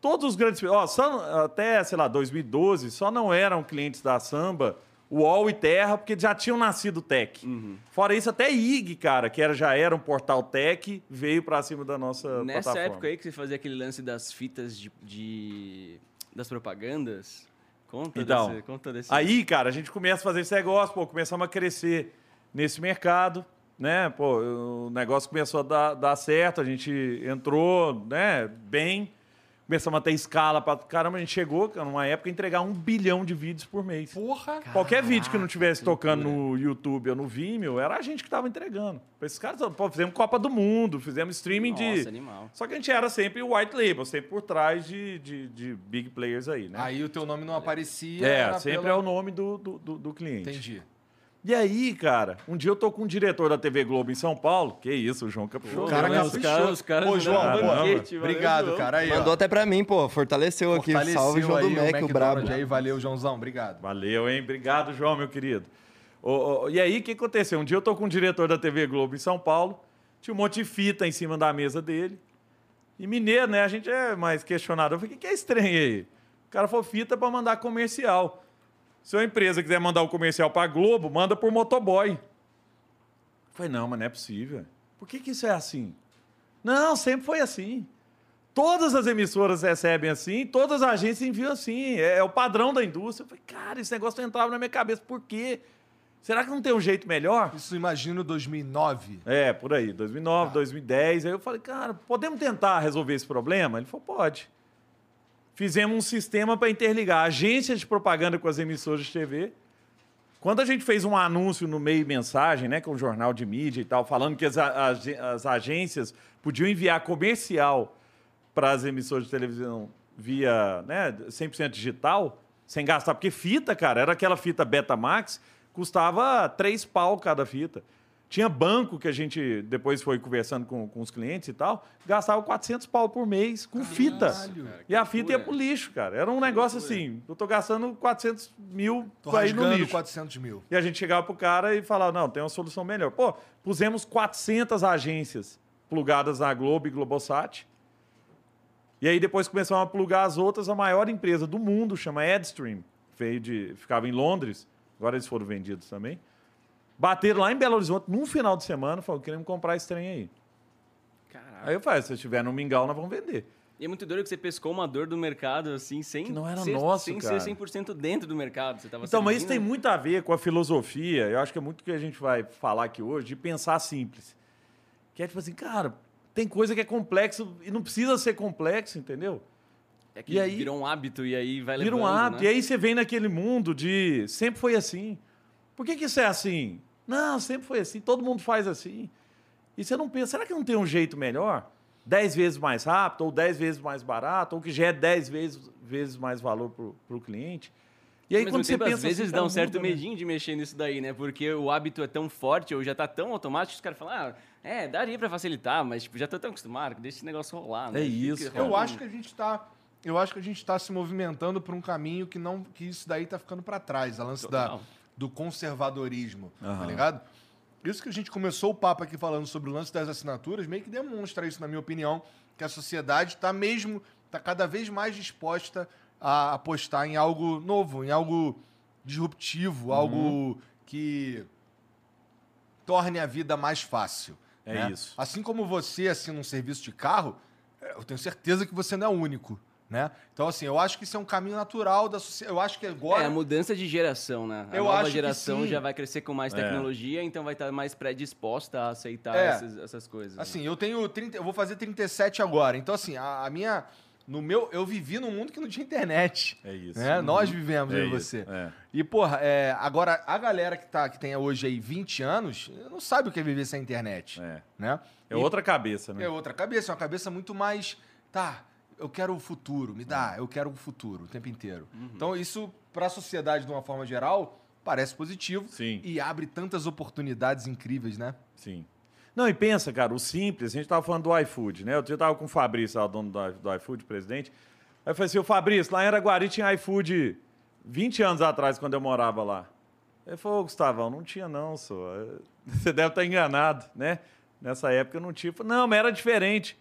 todos os grandes. Ó, só, até, sei lá, 2012, só não eram clientes da Samba, UOL e Terra, porque já tinham nascido tech. Fora isso, até IG, cara, que era, já era um portal tech, veio pra cima da nossa Nessa plataforma. época aí que você fazia aquele lance das fitas de, de- das propagandas, conta Então, desse, conta desse. Aí, cara, a gente começa a fazer esse negócio, pô, começamos a crescer nesse mercado, né? Pô, o negócio começou a dar, dar certo, a gente entrou, né, bem, Começamos a ter escala pra caramba. A gente chegou, numa época, a entregar um bilhão de vídeos por mês. Porra! Qualquer vídeo que não tivesse tocando no YouTube ou no Vimeo, era a gente que tava entregando. Esses caras, pô, fizemos Copa do Mundo, fizemos streaming de. Nossa, animal. Só que a gente era sempre o white label, sempre por trás de, de, de big players aí, né? Aí o teu nome não aparecia. é, sempre pela- é o nome do, do, do- do cliente. Entendi. E aí, cara, um dia eu tô com um diretor da TV Globo em São Paulo. Que isso, o João caprichou. O cara né? os caras, os caras Ô, João, banquete, valeu, Obrigado, cara. Aí, Mandou ó. até pra mim, pô. Fortaleceu aqui. Fortaleceu Salve, João do aí Mac, o McDonald's brabo. Aí, valeu, Joãozão. Obrigado. Valeu, hein? Obrigado, João, meu querido. Ô, ô, e aí, o que aconteceu? Um dia eu tô com um diretor da TV Globo em São Paulo, tinha um monte de fita em cima da mesa dele. E mineiro, né? A gente é mais questionado. Eu falei, o que que é estranho aí? O cara falou fita pra mandar comercial. Se a empresa quiser mandar o comercial pra Globo, manda por motoboy. Eu falei, não, mas não é possível. Por que, que isso é assim? Não, sempre foi assim. Todas as emissoras recebem assim, todas as agências enviam assim. É, é o padrão da indústria. Eu falei, cara, esse negócio não entrava na minha cabeça. Por quê? Será que não tem um jeito melhor? Isso imagino 2009. É, por aí, 2009, 2010. Aí eu falei, cara, podemos tentar resolver esse problema? Ele falou, pode. Fizemos um sistema para interligar agências de propaganda com as emissoras de TV. Quando a gente fez um anúncio no meio mensagem, né, com o jornal de mídia e tal, falando que as, a- ag- as agências podiam enviar comercial para as emissoras de televisão via né, 100% digital, sem gastar, porque fita, cara, era aquela fita Betamax, custava 3 pau cada fita. Tinha banco que a gente depois foi conversando com, com os clientes e tal, gastava 400 pau por mês com fita. e a fita ia pro lixo, cara. Era um negócio assim, eu tô gastando 400 mil Tô pra ir no lixo. 400 mil. E a gente chegava pro cara e falava, não, tem uma solução melhor. Pô, pusemos 400 agências plugadas na Globo e Globosat. E aí depois começaram a plugar as outras, a maior empresa do mundo, chama Edstream. Veio de, ficava em Londres, agora eles foram vendidos também. Bateram lá em Belo Horizonte num final de semana, falaram, queremos comprar esse trem aí. Caraca. Aí eu falei, se estiver no mingau, nós vamos vender. E é muito doido que você pescou uma dor do mercado, assim, sem Que não era ser, nosso, sem cara. ser 100% dentro do mercado. Você tava Então, mas isso tem servindo- muito a ver com a filosofia. Eu acho que é muito o que a gente vai falar aqui hoje, de pensar simples. Que é tipo assim, cara, tem coisa que é complexo e não precisa ser complexo, entendeu? É que E aí- virou um hábito e aí vai Vira levando, um hábito. né? E aí você vem naquele mundo de sempre foi assim. Por que, que isso é assim? Não, sempre foi assim, todo mundo faz assim. E você não pensa, será que não tem um jeito melhor? 10 vezes mais rápido, ou 10 vezes mais barato, ou que gere 10 vezes, vezes mais valor para o cliente? E aí, Ao quando você tempo, pensa às vezes assim, dá um certo muda, né? medinho de mexer nisso daí, né? Porque o hábito é tão forte ou já tá tão automático que os caras falam, ah, é, daria pra facilitar, mas tipo, já tô tão acostumado, deixa esse negócio rolar, né? É isso. Eu acho que a gente tá. Eu acho que a gente tá se movimentando por um caminho que não. que isso daí tá ficando para trás. A lance da, Total. Do conservadorismo. Tá Aham. ligado? Isso que a gente começou o papo aqui falando sobre o lance das assinaturas, meio que demonstra isso, na minha opinião, que a sociedade está mesmo. tá cada vez mais disposta a apostar em algo novo, em algo disruptivo, algo que torne a vida mais fácil. É né? isso. Assim como você assina um serviço de carro, eh, eu tenho certeza que você não é o único. Né? Então, assim, eu acho que isso é um caminho natural da sociedade. Eu acho que agora. É, a mudança de geração, né? A Eu nova geração já vai crescer com mais É. tecnologia, então vai estar mais predisposta a aceitar É. essas, essas coisas. né? Assim, eu tenho 30, eu vou fazer 37 agora. Então, assim, a, a minha. No meu, eu vivi num mundo que não tinha internet. É isso. Né? Nós vivemos, eu É e isso, você. é. E, porra, é, agora, a galera que, tá, que tem hoje aí 20 anos não sabe o que é viver sem internet. É. Né? É E- outra cabeça, né? É outra cabeça, é uma cabeça muito mais. Tá, eu quero o futuro, me dá, eu quero o futuro o tempo inteiro. Então, isso, para a sociedade, de uma forma geral, parece positivo. Sim. E abre tantas oportunidades incríveis, né? Sim. Não, e pensa, cara, o simples, a gente tava falando do iFood, né? Eu tava com o Fabrício, lá, o dono do, iFood, presidente. Aí eu falei assim, o Fabrício, lá em Araguari tinha iFood 20 anos atrás, quando eu morava lá. Ele falou, ô, Gustavão, não tinha não, só. Você deve estar enganado, né? Nessa época não tinha. Eu falei, não, mas era diferente.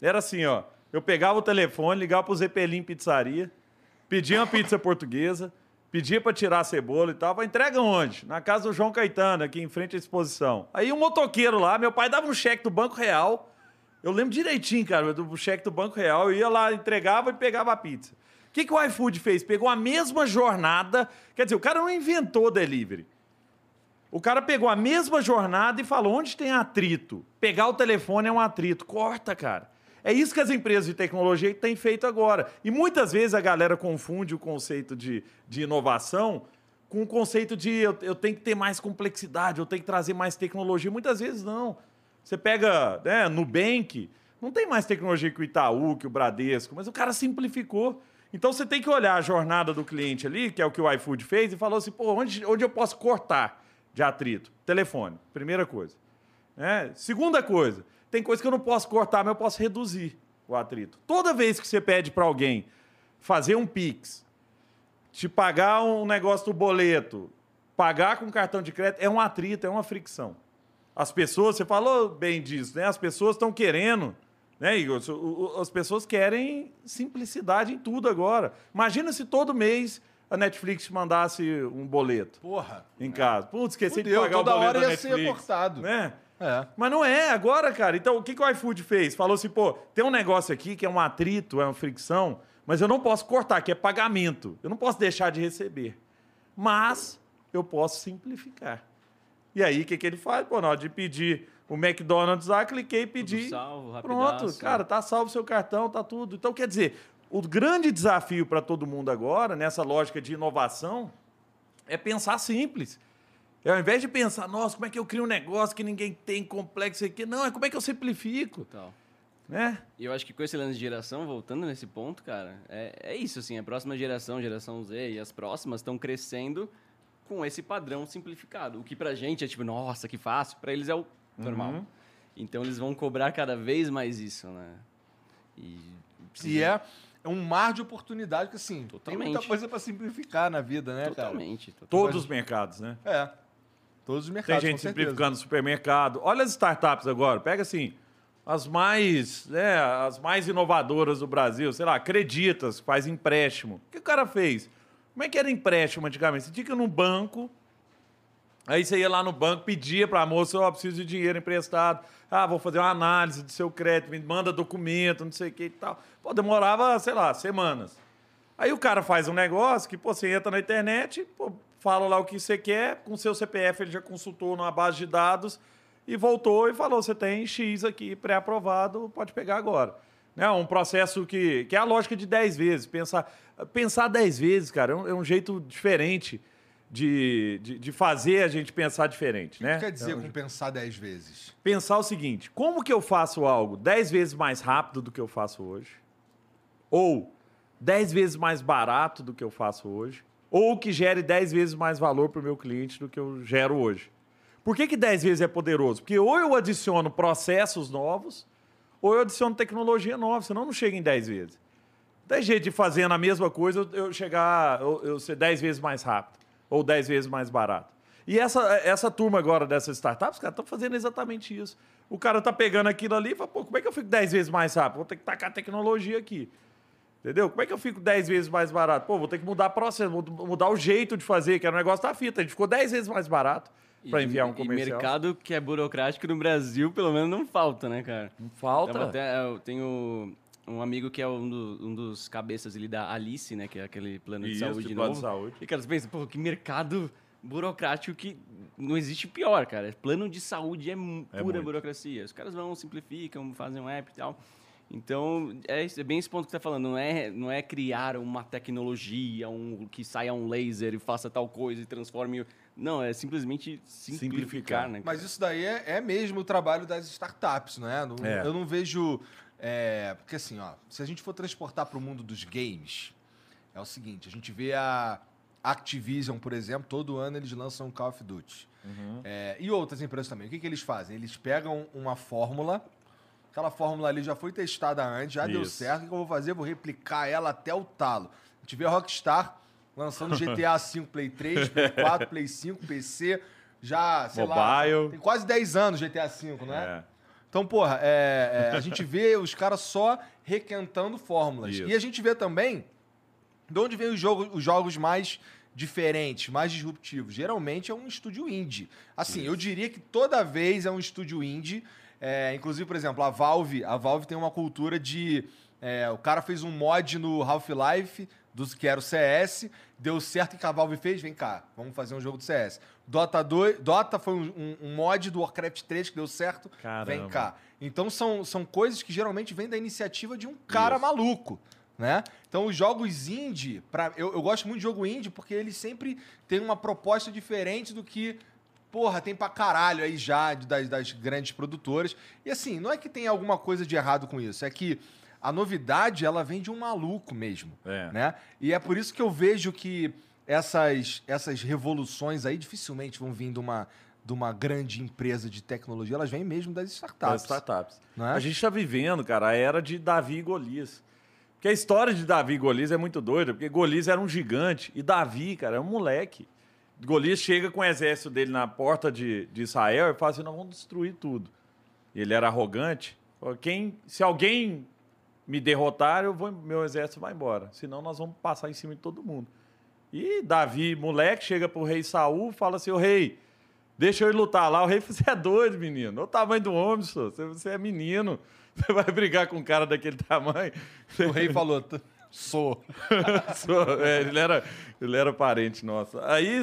Era assim, ó. Eu pegava o telefone, ligava pro Zeppelin Pizzaria, pedia uma pizza portuguesa, pedia para tirar a cebola e tal. Entrega onde? Na casa do João Caetano, aqui em frente à exposição. Aí um motoqueiro lá, meu pai dava um cheque do Banco Real. Eu lembro direitinho, cara, do cheque do Banco Real. Eu ia lá, entregava e pegava a pizza. O que, que o iFood fez? Pegou a mesma jornada. Quer dizer, o cara não inventou delivery. O cara pegou a mesma jornada e falou: onde tem atrito? Pegar o telefone é um atrito. Corta, cara. É isso que as empresas de tecnologia têm feito agora. E muitas vezes a galera confunde o conceito de, de inovação com o conceito de eu, eu tenho que ter mais complexidade, eu tenho que trazer mais tecnologia. Muitas vezes não. Você pega né, Nubank, não tem mais tecnologia que o Itaú, que o Bradesco, mas o cara simplificou. Então você tem que olhar a jornada do cliente ali, que é o que o iFood fez, e falou assim: pô, onde, onde eu posso cortar de atrito? Telefone, primeira coisa. Né? Segunda coisa, tem coisa que eu não posso cortar, mas eu posso reduzir o atrito. Toda vez que você pede para alguém fazer um Pix, te pagar um negócio do boleto, pagar com cartão de crédito, é um atrito, é uma fricção. As pessoas, você falou bem disso, né? As pessoas estão querendo, né, Igor? As pessoas querem simplicidade em tudo agora. Imagina se todo mês a Netflix te mandasse um boleto. Porra. Em casa. Putz, esqueci Fudeu, de pagar toda o boleto hora da ia Netflix. ser cortado. Né? É. Mas não é agora, cara. Então, o que, que o iFood fez? Falou assim, pô, tem um negócio aqui que é um atrito, é uma fricção, mas eu não posso cortar, que é pagamento. Eu não posso deixar de receber. Mas eu posso simplificar. E aí, o que, que ele faz? Pô, na hora de pedir o McDonald's lá, cliquei e pedi. salvo, Pronto, rapidaço. cara, tá salvo seu cartão, tá tudo. Então, quer dizer, o grande desafio para todo mundo agora, nessa lógica de inovação, é pensar simples. É, ao invés de pensar, nossa, como é que eu crio um negócio que ninguém tem, complexo aqui? Não, é como é que eu simplifico, Total. né? E eu acho que com esse lance de geração, voltando nesse ponto, cara, é, é isso, assim, a próxima geração, geração Z e as próximas estão crescendo com esse padrão simplificado. O que pra gente é tipo, nossa, que fácil, pra eles é o normal. Então eles vão cobrar cada vez mais isso, né? E, E é um mar de oportunidade que, assim, tem Totalmente. muita coisa pra simplificar na vida, né, totalmente, totalmente. Todos os mercados, né? cara? É. Todos os Tem mercados, gente com certeza. simplificando supermercado. Olha as startups agora. Pega assim, as mais, né, as mais inovadoras do Brasil, sei lá, Acreditas, faz empréstimo. O que o cara fez? Como é que era empréstimo antigamente? Você tinha que ir no banco, aí você ia lá no banco, pedia para a moça, ó, preciso de dinheiro emprestado. Ah, vou fazer uma análise do seu crédito, me manda documento, não sei o que e tal. Pô, demorava, sei lá, semanas. Aí o cara faz um negócio que, pô, você entra na internet, pô, fala lá o que você quer, com seu CPF ele já consultou numa base de dados e voltou e falou, você tem X aqui pré-aprovado, pode pegar agora. Né? Um processo que, que é a lógica de 10 vezes. Pensar, pensar 10 vezes, cara, é um, é um jeito diferente de, de, de fazer a gente pensar diferente, né? O que quer dizer É um com pensar dez vezes? pensar o seguinte: como que eu faço algo 10 vezes mais rápido do que eu faço hoje? Ou 10 vezes mais barato do que eu faço hoje? Ou que gere 10 vezes mais valor para o meu cliente do que eu gero hoje? Por que, que 10 vezes é poderoso? Porque ou eu adiciono processos novos, ou eu adiciono tecnologia nova, senão não chega em 10 vezes. Tem jeito de fazendo a mesma coisa eu chegar, eu, eu ser 10 vezes mais rápido, ou 10 vezes mais barato. E essa, essa turma agora dessas startups, cara, estão fazendo exatamente isso. O cara tá pegando aquilo ali e fala, pô, como é que eu fico 10 vezes mais rápido? Vou ter que tacar tecnologia aqui. Entendeu? Como é que eu fico 10 vezes mais barato? Pô, vou ter que mudar o processo, vou mudar o jeito de fazer, que era um negócio da fita. A gente ficou 10 vezes mais barato para E- enviar um E comercial. mercado que é burocrático no Brasil, pelo menos não falta, né, cara? Não falta. Tava até- eu tenho um amigo que é um, do- um dos cabeças ali da Alice, né? Que é aquele plano de Isso, saúde de plano novo. de saúde. E, cara, você pensa, pô, que mercado burocrático que não existe pior, cara. Plano de saúde é, É pura muito. burocracia. Os caras vão, simplificam, fazem um app e tal. Então, é, é bem esse ponto que você tá falando. Não é, não é criar uma tecnologia, um, que saia um laser e faça tal coisa e transforme... Não, é simplesmente simplificar, Simplificar. né? Mas isso daí é, é mesmo o trabalho das startups, não é? Não- É. Eu não vejo. é, porque assim, ó, se a gente for transportar para o mundo dos games, é o seguinte: a gente vê a Activision, por exemplo, todo ano eles lançam um Call of Duty. Uhum. É, e outras empresas também. O que, que eles fazem? Eles pegam uma fórmula, aquela fórmula ali já foi testada antes, já deu Isso. certo. O que eu vou fazer? Vou replicar ela até o talo. A gente vê a Rockstar lançando GTA V Play 3, Play 4, Play 5, PC, já, sei lá, Mobile. tem quase 10 anos GTA V, não é? Então, porra, é, é, a gente vê os caras só requentando fórmulas. Isso. E a gente vê também de onde vem os jogos, os jogos mais diferentes, mais disruptivos. Geralmente é um estúdio indie. Assim, eu diria que toda vez é um estúdio indie. É, inclusive, por exemplo, a Valve, a Valve tem uma cultura de. é, o cara fez um mod no Half-Life, do que era o CS, deu certo que a Valve fez, vem cá, vamos fazer um jogo do CS. Dota 2, Dota foi um, um- um mod do Warcraft 3 que deu certo, Caramba. vem cá. Então são, são coisas que geralmente vêm da iniciativa de um cara Isso. maluco, né? Então os jogos indie, pra, eu, eu gosto muito de jogo indie porque ele sempre tem uma proposta diferente do que porra, tem pra caralho aí já das, das grandes produtoras. E assim, não é que tem alguma coisa de errado com isso, é que a novidade, ela vem de um maluco mesmo, É. né? E é por isso que eu vejo que essas, essas revoluções aí dificilmente vão vir de uma, de uma grande empresa de tecnologia, elas vêm mesmo das startups. Das startups. Não é? A gente está vivendo, cara, a era de Davi e Golias. Porque a história de Davi e Golias é muito doida, porque Golias era um gigante e Davi, cara, é um moleque. Golias chega com o exército dele na porta de, de Israel e fala assim: nós vamos destruir tudo. E ele era arrogante. Quem, se alguém me derrotar, eu vou, meu exército vai embora. Senão nós vamos passar em cima de todo mundo. E Davi, moleque, chega pro rei Saul e fala assim: ô rei, deixa eu ir lutar lá. O rei você é doido, menino. Olha o tamanho do homem, senhor. Você, você é menino. Você vai brigar com um cara daquele tamanho. O rei falou, "T- sou. Sou- é, ele, era, ele era parente nosso. Aí,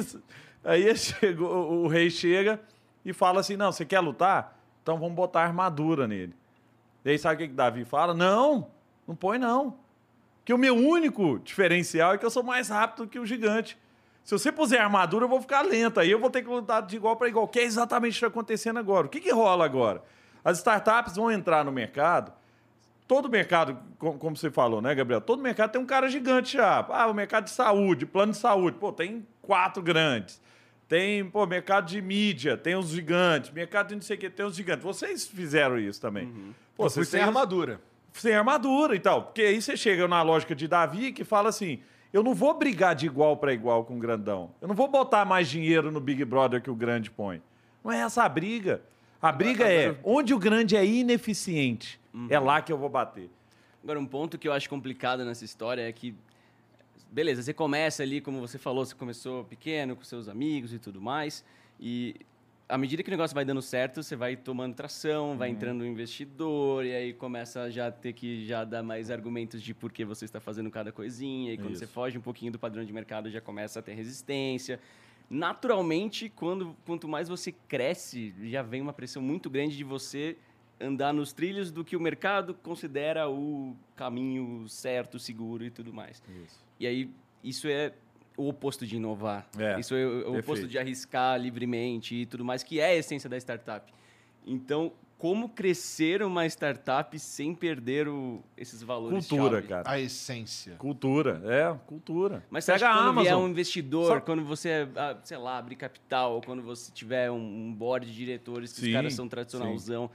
aí chegou, o rei chega e fala assim: Não, você quer lutar? Então vamos botar armadura nele. E aí sabe o que, que Davi fala? Não, não põe não. Porque o meu único diferencial é que eu sou mais rápido que o gigante. Se você puser armadura, eu vou ficar lento. Aí eu vou ter que lutar de igual para igual, que é exatamente o que está acontecendo agora. O que, que rola agora? As startups vão entrar no mercado todo mercado, co- como você falou, né, Gabriel? Todo mercado tem um cara gigante já. Ah, o mercado de saúde, plano de saúde. Pô, tem quatro grandes. Tem, pô, mercado de mídia, tem os gigantes. Mercado de não sei o que, tem os gigantes. Vocês fizeram isso também. Pô, Pô, fui vocês sem armadura. sem armadura e tal. Porque aí você chega na lógica de Davi que fala assim: eu não vou brigar de igual para igual com o grandão. Eu não vou botar mais dinheiro no Big Brother que o grande põe. Não é essa a briga. A briga é onde o grande é ineficiente. É lá que eu vou bater. Agora, um ponto que eu acho complicado nessa história é que, beleza, você começa ali, como você falou, você começou pequeno, com seus amigos e tudo mais, e à medida que o negócio vai dando certo, você vai tomando tração, vai entrando um investidor, e aí começa já a ter que já dar mais argumentos de por que você está fazendo cada coisinha, e quando Isso. você foge um pouquinho do padrão de mercado, já começa a ter resistência. Naturalmente, quando, quanto mais você cresce, já vem uma pressão muito grande de você andar nos trilhos do que o mercado considera o caminho certo, seguro e tudo mais. E aí, isso é o oposto de inovar. É, isso é o o oposto perfeito. de arriscar livremente e tudo mais, que é a essência da startup. Então, como crescer uma startup sem perder o- esses valores Cultura, chave? cara. A essência. Cultura, é, cultura. Mas você Pega acha que quando vier Amazon. um investidor, Só- quando você, ah, sei lá, abrir capital, ou quando você tiver um, board de diretores que Sim, os caras são tradicionalzão,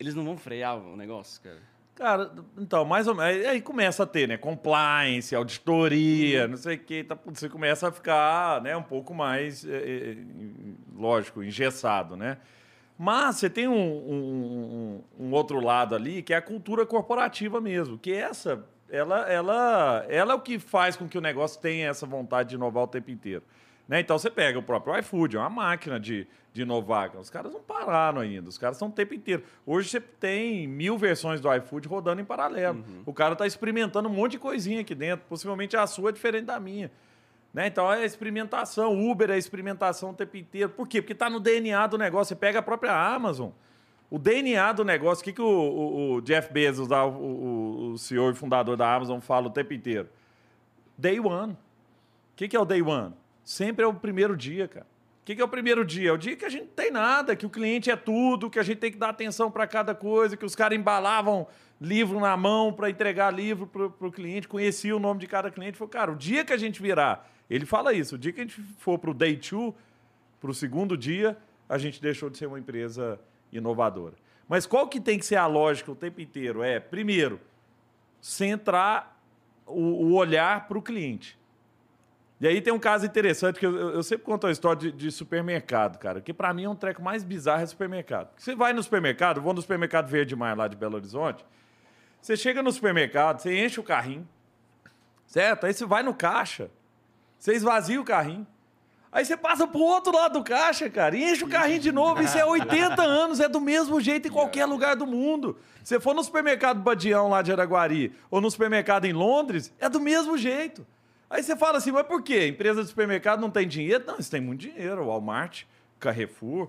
eles não vão frear o negócio, cara. Cara, então, mais ou menos. Aí começa a ter, né? Compliance, auditoria, não sei o quê. Tá, você começa a ficar né, um pouco mais, é, é, lógico, engessado, né? Mas você tem um, um- um- um outro lado ali, que é a cultura corporativa mesmo. Que essa, ela, ela, ela é o que faz com que o negócio tenha essa vontade de inovar o tempo inteiro. Né? Então você pega o próprio iFood, é uma máquina de, de inovar. Os caras não pararam ainda, os caras estão o tempo inteiro. Hoje você tem mil versões do iFood rodando em paralelo. O cara está experimentando um monte de coisinha aqui dentro. Possivelmente a sua é diferente da minha. Né? Então é experimentação. Uber é experimentação o tempo inteiro. Por quê? Porque está no DNA do negócio. Você pega a própria Amazon. O DNA do negócio, o que, que o, o- o Jeff Bezos, o- o CEO e fundador da Amazon, fala o tempo inteiro? Day one. O que, que é o day one? Sempre é o primeiro dia, cara. O que, que é o primeiro dia? É o dia que a gente não tem nada, que o cliente é tudo, que a gente tem que dar atenção para cada coisa, que os caras embalavam livro na mão para entregar livro para o cliente, conhecia o nome de cada cliente. Falou, cara, o dia que a gente virar, ele fala isso, o dia que a gente for para o day two, para o segundo dia, a gente deixou de ser uma empresa inovadora. Mas qual que tem que ser a lógica o tempo inteiro? É, primeiro, centrar o, o olhar para o cliente. E aí tem um caso interessante, que eu, eu- sempre conto a história de, de supermercado, cara, que para mim é um treco mais bizarro é supermercado. Porque Você vai no supermercado, eu vou no supermercado Verde Mar lá de Belo Horizonte, você chega no supermercado, você enche o carrinho, certo? Aí você vai no caixa, você esvazia o carrinho, aí você passa pro outro lado do caixa, cara, e enche o carrinho de novo, isso é 80 anos, é do mesmo jeito em qualquer lugar do mundo. Se você for no supermercado Badião lá de Araguari, ou no supermercado em Londres, é do mesmo jeito. Aí você fala assim, mas por quê? Empresa de supermercado não tem dinheiro? Não, eles têm muito dinheiro, Walmart, Carrefour.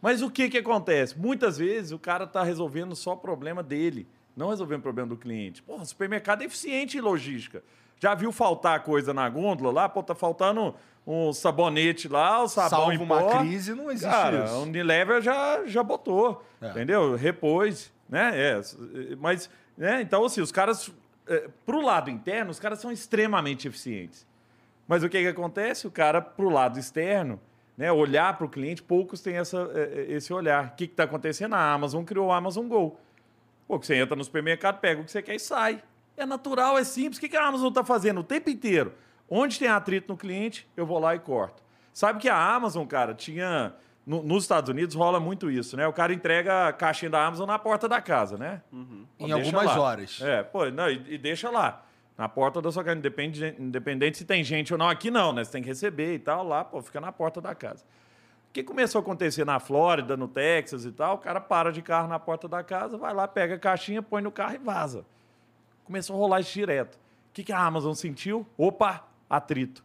Mas o que, que acontece? Muitas vezes o cara está resolvendo só o problema dele, não resolvendo o problema do cliente. Porra, supermercado é eficiente em logística. Já viu faltar coisa na gôndola lá? Pô, tá faltando um sabonete lá, o sabão Salvo em uma pó. crise, não existe Cara, isso. a Unilever já, já botou, É. entendeu? Repôs, né? É, mas, né? Então, assim, os caras, é, pro lado interno, os caras são extremamente eficientes. Mas o que, que acontece? O cara, pro lado externo, né, olhar para o cliente, poucos têm essa, é, é, esse olhar. O que está acontecendo? A Amazon criou o Amazon Go. Pô, que você entra no supermercado, pega o que você quer e sai. É natural, é simples. O que, que a Amazon está fazendo o tempo inteiro? Onde tem atrito no cliente, eu vou lá e corto. Sabe que a Amazon, cara, tinha. No- nos Estados Unidos rola muito isso, né? O cara entrega a caixinha da Amazon na porta da casa, né? Pô, Em algumas lá. horas. É, pô, não, e, e deixa lá. Na porta da sua casa, independente, independente se tem gente ou não. Aqui não, né? Você tem que receber e tal, lá, pô, fica na porta da casa. O que começou a acontecer na Flórida, no Texas e tal, o cara para de carro na porta da casa, vai lá, pega a caixinha, põe no carro e vaza. Começou a rolar isso direto. O que, que a Amazon sentiu? Opa, atrito.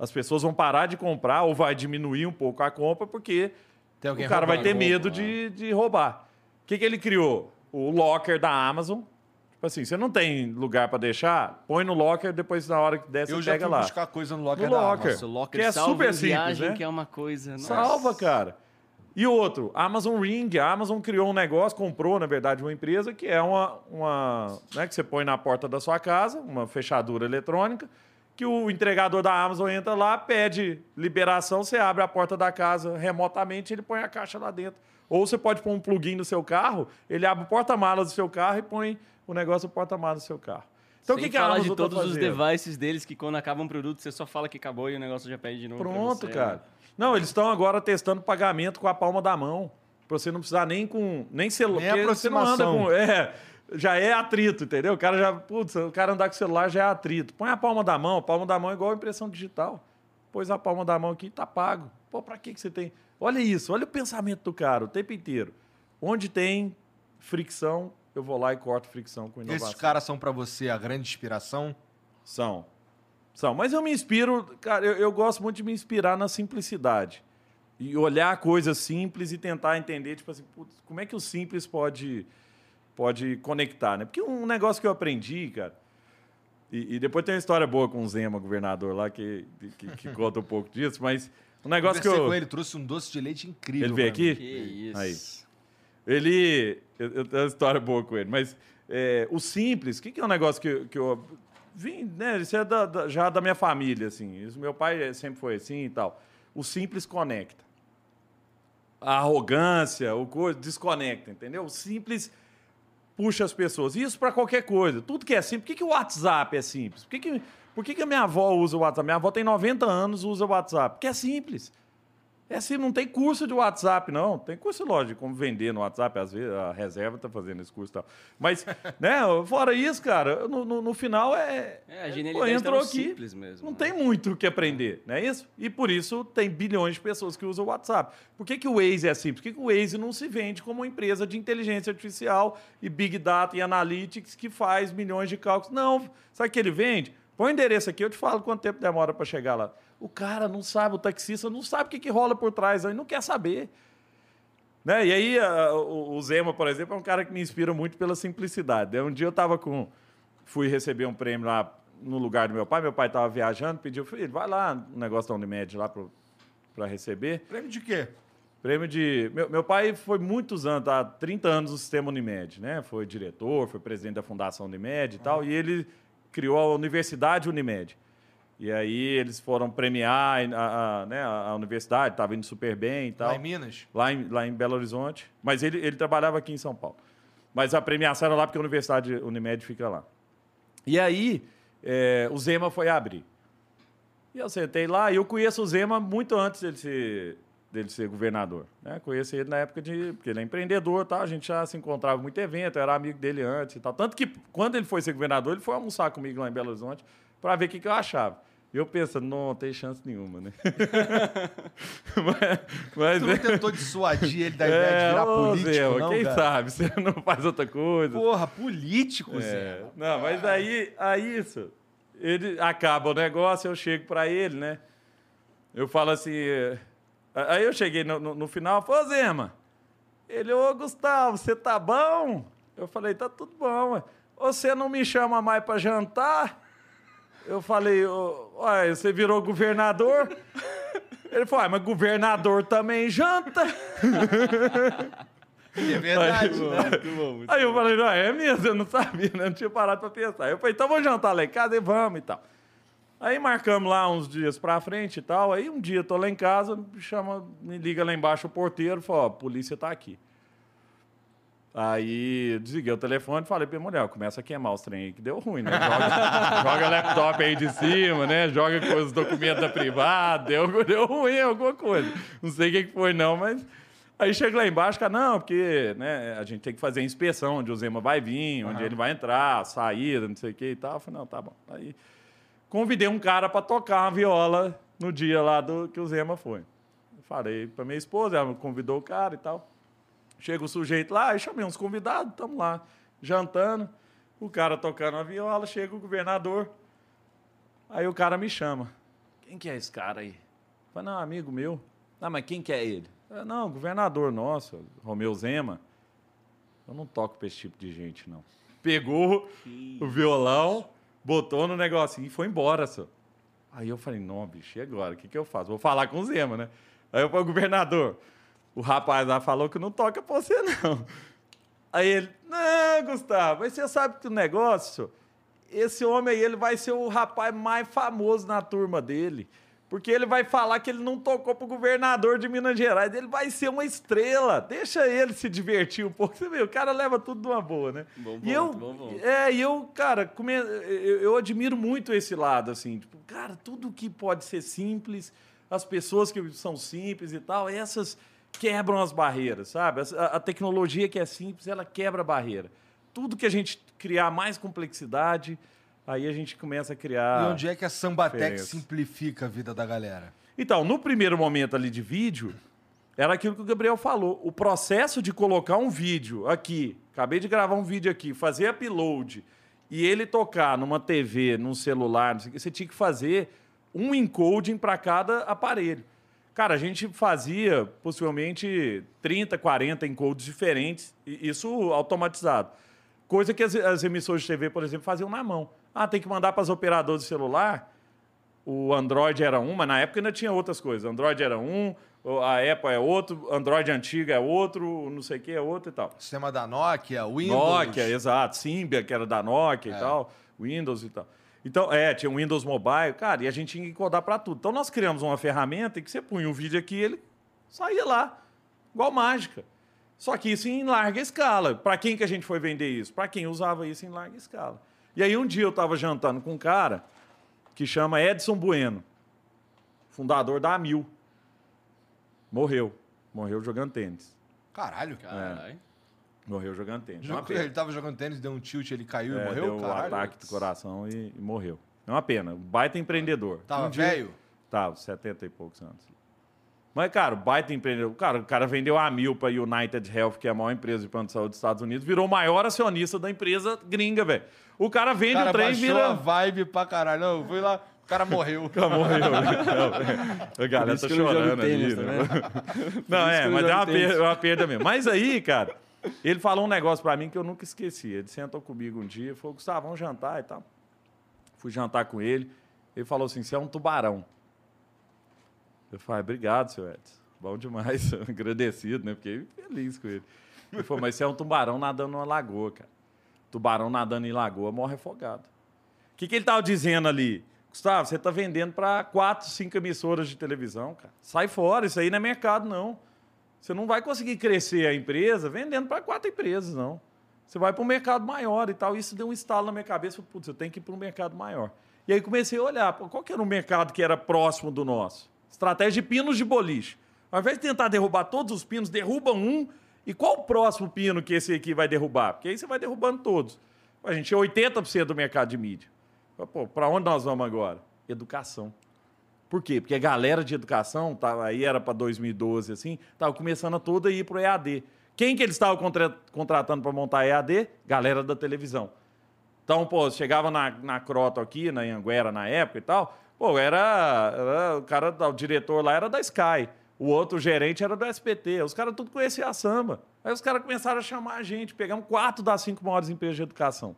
As pessoas vão parar de comprar ou vai diminuir um pouco a compra porque o cara vai ter medo de, de roubar. O que, que ele criou? O locker da Amazon. Tipo assim, você não tem lugar para deixar, põe no locker, depois na hora que der, você Eu já pega lá. buscar coisa no locker No da locker. Amazon. Locker Que é salva super simples, viagem, né? que é uma coisa... nossa. Salva, cara. E outro, Amazon Ring. A Amazon criou um negócio, comprou, na verdade, uma empresa que é uma. uma né, que você põe na porta da sua casa, uma fechadura eletrônica, que o entregador da Amazon entra lá, pede liberação, você abre a porta da casa remotamente ele põe a caixa lá dentro. Ou você pode pôr um plugin no seu carro, ele abre o porta-malas do seu carro e põe o negócio no porta-malas do seu carro. Então Sem o que, que a falar Amazon de tá todos os fazendo? devices deles que quando acaba um produto você só fala que acabou e o negócio já pede de novo. Pronto, você, cara. né? Não, eles estão agora testando pagamento com a palma da mão. Pra você não precisar nem com. Nem celular. Nem porque você não anda aproximação. com. É. Já é atrito, entendeu? O cara já. Putz, o cara andar com o celular já é atrito. Põe a palma da mão. A palma da mão é igual a impressão digital. Pôs a palma da mão aqui e tá pago. Pô, pra que, que você tem. Olha isso, olha o pensamento do cara o tempo inteiro. Onde tem fricção, eu vou lá e corto fricção com inovação. Esses caras são pra você a grande inspiração? São. São. Mas eu me inspiro, cara, eu, eu gosto muito de me inspirar na simplicidade. E olhar coisas simples e tentar entender, tipo assim, putz, como é que o simples pode, pode conectar, né? Porque um negócio que eu aprendi, cara, e, e depois tem uma história boa com o Zema, governador lá, que, que, que conta um pouco disso, mas um negócio que eu... com ele, trouxe um doce de leite incrível. Ele veio aqui? Que isso. Aí. Ele. Eu, eu tenho uma história boa com ele, mas é, o simples, o que, que é um negócio que, eu- que eu vim, né? Isso é da- da- já da minha família, assim. Isso, meu pai é- sempre foi assim e tal. O simples conecta. A arrogância, o coisa, desconecta, entendeu? O simples puxa as pessoas. Isso para qualquer coisa. Tudo que é simples. Por que, que o WhatsApp é simples? Por que, que, por que, que a minha avó usa o WhatsApp? Minha avó tem 90 anos usa o WhatsApp. Porque é simples. É assim, não tem curso de WhatsApp, não. Tem curso, lógico, como vender no WhatsApp, às vezes a reserva tá fazendo esse curso e tal. Mas, né, fora isso, cara, no, no, no final é. É, a genialidade entrou no aqui, simples mesmo. não né? tem muito o que aprender, não é isso? E por isso tem bilhões de pessoas que usam o WhatsApp. Por que, que o Waze é simples? Por que, que o Waze não se vende como uma empresa de inteligência artificial e Big Data e Analytics que faz milhões de cálculos? Não, sabe o que ele vende? Põe o endereço aqui, eu te falo quanto tempo demora para chegar lá. O cara não sabe, o taxista não sabe o que, que rola por trás, ele não quer saber. Né? E aí, a- o o Zema, por exemplo, é um cara que me inspira muito pela simplicidade. né? Um dia eu estava com. Fui receber um prêmio lá no lugar do meu pai. Meu pai estava viajando, pediu, filho, vai lá no negócio da Unimed lá para receber. Prêmio de quê? Prêmio de. Meu, meu pai foi muitos anos, tá? 30 anos no sistema Unimed, né? Foi diretor, foi presidente da Fundação Unimed e tal. E ele criou a Universidade Unimed. E aí eles foram premiar a, a, né, a universidade, estava indo super bem e tal. Lá em Minas? Lá em, lá em Belo Horizonte. Mas ele, ele trabalhava aqui em São Paulo. Mas a premiação era lá porque a Universidade Unimed fica lá. E aí, é, o Zema foi abrir. E eu sentei lá e eu conheço o Zema muito antes dele ser, dele ser governador. Né? Conheço ele na época de. Porque ele é empreendedor, tá? a gente já se encontrava em muito evento, era amigo dele antes e tal. Tanto que quando ele foi ser governador, ele foi almoçar comigo lá em Belo Horizonte para ver o que, que eu achava. E eu pensando, não, tem chance nenhuma, né? mas, mas Tu não tentou dissuadir ele da ideia de virar ô, político, Zema, não, quem cara? sabe? Você não faz outra coisa. Porra, político, É, Zé. não, mas aí, aí isso. ele acaba o negócio, eu chego pra ele, né? Eu falo assim. Aí eu cheguei no, no, no final, falei, ô Zema. Ele, ô Gustavo, você tá bom? Eu falei, tá tudo bom. ué. Você não me chama mais pra jantar? Eu falei, ué, você virou governador? Ele falou, ah, mas governador também janta. É verdade. Muito bom, muito Aí eu falei, não, é mesmo, eu não sabia, né? não tinha parado pra pensar. Eu falei, então vamos jantar lá em casa e vamos e tal. Aí marcamos lá uns dias pra frente e tal. Aí um dia eu tô lá em casa, me chama, me liga lá embaixo o porteiro, fala, ó, a polícia tá aqui. Aí desliguei o telefone e falei pra minha mulher, começa a queimar os trem aí, que deu ruim, né? Joga, joga laptop aí de cima, né? Joga com os documentos da privada, deu, deu ruim alguma coisa. Não sei o que foi não, mas... Aí chega lá embaixo, cara, não, porque né, a gente tem que fazer a inspeção, onde o Zema vai vir, onde ele vai entrar, saída, não sei o que e tal. Eu falei, não, tá bom. Aí convidei um cara para tocar uma viola no dia lá do que o Zema foi. Eu falei para minha esposa, ela convidou o cara e tal. Chega o sujeito lá, aí chamei uns convidados, estamos lá, jantando. O cara tocando a viola, chega o governador. Aí o cara me chama. Quem que é esse cara aí? Falei, não, amigo meu. Ah, mas quem que é ele? Eu, não, governador nosso, Romeu Zema. Eu não toco pra esse tipo de gente, não. Pegou o violão, botou no negocinho e foi embora, só. Aí eu falei, não, bicho, e agora? O que, que eu faço? Vou falar com o Zema, né? Aí eu falei, governador, o rapaz lá falou que não toca pra você, não. Aí ele, não, Gustavo, mas você sabe que o negócio, esse homem aí, ele vai ser o rapaz mais famoso na turma dele. Porque ele vai falar que ele não tocou pro governador de Minas Gerais. Ele vai ser uma estrela. Deixa ele se divertir um pouco. Você vê, o cara leva tudo de uma boa, né? Bom e eu, bom é, e eu, cara, come- eu, eu admiro muito esse lado, assim. Tipo, cara, tudo que pode ser simples, as pessoas que são simples e tal, essas quebram as barreiras, sabe? A, a tecnologia que é simples, ela quebra a barreira. Tudo que a gente criar mais complexidade, aí a gente começa a criar... E onde é que a Sambatec diferença. simplifica a vida da galera? Então, no primeiro momento ali de vídeo, era aquilo que o Gabriel falou. O processo de colocar um vídeo aqui, acabei de gravar um vídeo aqui, fazer upload e ele tocar numa TV, num celular, não sei o quê, você tinha que fazer um encoding para cada aparelho. Cara, a gente fazia possivelmente 30, 40 encodes diferentes, isso automatizado. Coisa que as, as emissoras de TV, por exemplo, faziam na mão. Ah, tem que mandar para as operadoras de celular o Android era um, mas na época ainda tinha outras coisas. Android era um, a Apple é outro, Android antigo é outro, não sei o que é outro e tal. Sistema da Nokia, Windows. Nokia, exato, Symbian, que era da Nokia É. e tal, Windows e tal. Então, é, tinha o Windows Mobile, cara, e a gente tinha que encodar para tudo. Então, nós criamos uma ferramenta em que você punha um vídeo aqui e ele saía lá, igual mágica. Só que isso em larga escala. Para quem que a gente foi vender isso? Para quem usava isso em larga escala. E aí, um dia eu estava jantando com um cara que chama Edson Bueno, fundador da Amil. Morreu. Morreu jogando tênis. Caralho. Caralho. Morreu jogando tênis. Uma pena. Ele tava jogando tênis, deu um tilt, ele caiu É, e morreu? Deu um ataque do coração e, e morreu. É uma pena. Baita empreendedor. Tava Um dia- velho? Tava, 70 e poucos anos. Mas, cara, o baita empreendedor. Cara, o cara vendeu a mil pra United Health, que é a maior empresa de plano de saúde dos Estados Unidos, virou o maior acionista da empresa gringa, velho. O cara vende O cara o trem e vira. a vibe pra caralho. Não, eu fui lá, o cara morreu. O cara morreu. Não, a galera tá chorando ali. né? Não, é, mas é uma perda, é uma perda mesmo. Mas aí, cara, ele falou um negócio pra mim que eu nunca esqueci. Ele sentou comigo um dia falou, Gustavo, vamos jantar e tal. Fui jantar com ele. Ele falou assim, você é um tubarão. Eu falei, obrigado, seu Edson. Bom demais, agradecido, né? Fiquei feliz com ele. Ele falou, mas você é um tubarão nadando numa lagoa, cara. Tubarão nadando em lagoa morre afogado. O que, que ele estava dizendo ali? Gustavo, você está vendendo para quatro, cinco emissoras de televisão, cara. Sai fora, isso aí não é mercado, não. Você não vai conseguir crescer a empresa vendendo para quatro empresas, não. Você vai para um mercado maior e tal. Isso deu um estalo na minha cabeça. Putz, eu tenho que ir para um mercado maior. E aí comecei a olhar, qual que era o mercado que era próximo do nosso? Estratégia de pinos de boliche. Ao invés de tentar derrubar todos os pinos, derruba um. E qual o próximo pino que esse aqui vai derrubar? Porque aí você vai derrubando todos. A gente é 80% do mercado de mídia. Pô, para onde nós vamos agora? Educação. Por quê? Porque a galera de educação, tá, aí era para 2012, assim, estava começando a toda ir para o EAD. Quem que eles estavam contra- contratando para montar EAD? Galera da televisão. Então, pô, chegava na, na Croto aqui, na Anguera na época e tal, pô, era, era o cara, o diretor lá era da Sky. O outro gerente era do SPT. Os caras tudo conheciam a samba. Aí os caras começaram a chamar a gente. Pegamos quatro das cinco maiores empresas de educação.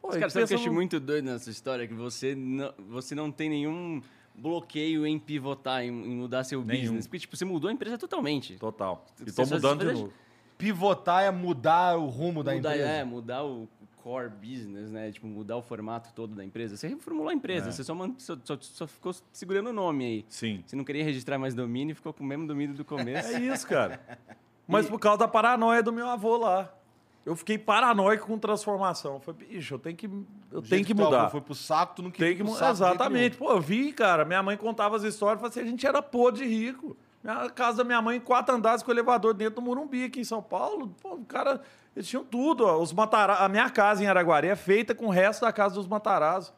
Pô, Os caras, sabe que eu achei muito doido nessa história? Que você não, você não tem nenhum bloqueio em pivotar, em, em mudar seu Nenhum. business. Porque, tipo, você mudou a empresa totalmente. Total. E tô só- mudando de novo. Pivotar é mudar o rumo da mudar, empresa. É, mudar o core business, né? Tipo, mudar o formato todo da empresa. Você reformulou a empresa, É. você só, só, só- só ficou segurando o nome aí. Sim. Você não queria registrar mais domínio e ficou com o mesmo domínio do começo. É isso, cara. Mas por causa da paranoia do meu avô lá. Eu fiquei paranoico com transformação. Eu falei, bicho, eu tenho que, eu tenho que mudar. Foi pro saco, tu não queria Tem que pro saco Exatamente. Pô, eu vi, cara. Minha mãe contava as histórias. Falei assim, a gente era podre de rico. A casa da minha mãe, quatro andares com elevador dentro do Morumbi, aqui em São Paulo. Pô, o cara, eles tinham tudo. ó. Os Matara... A minha casa em Araguari é feita com o resto da casa dos Matarazzo.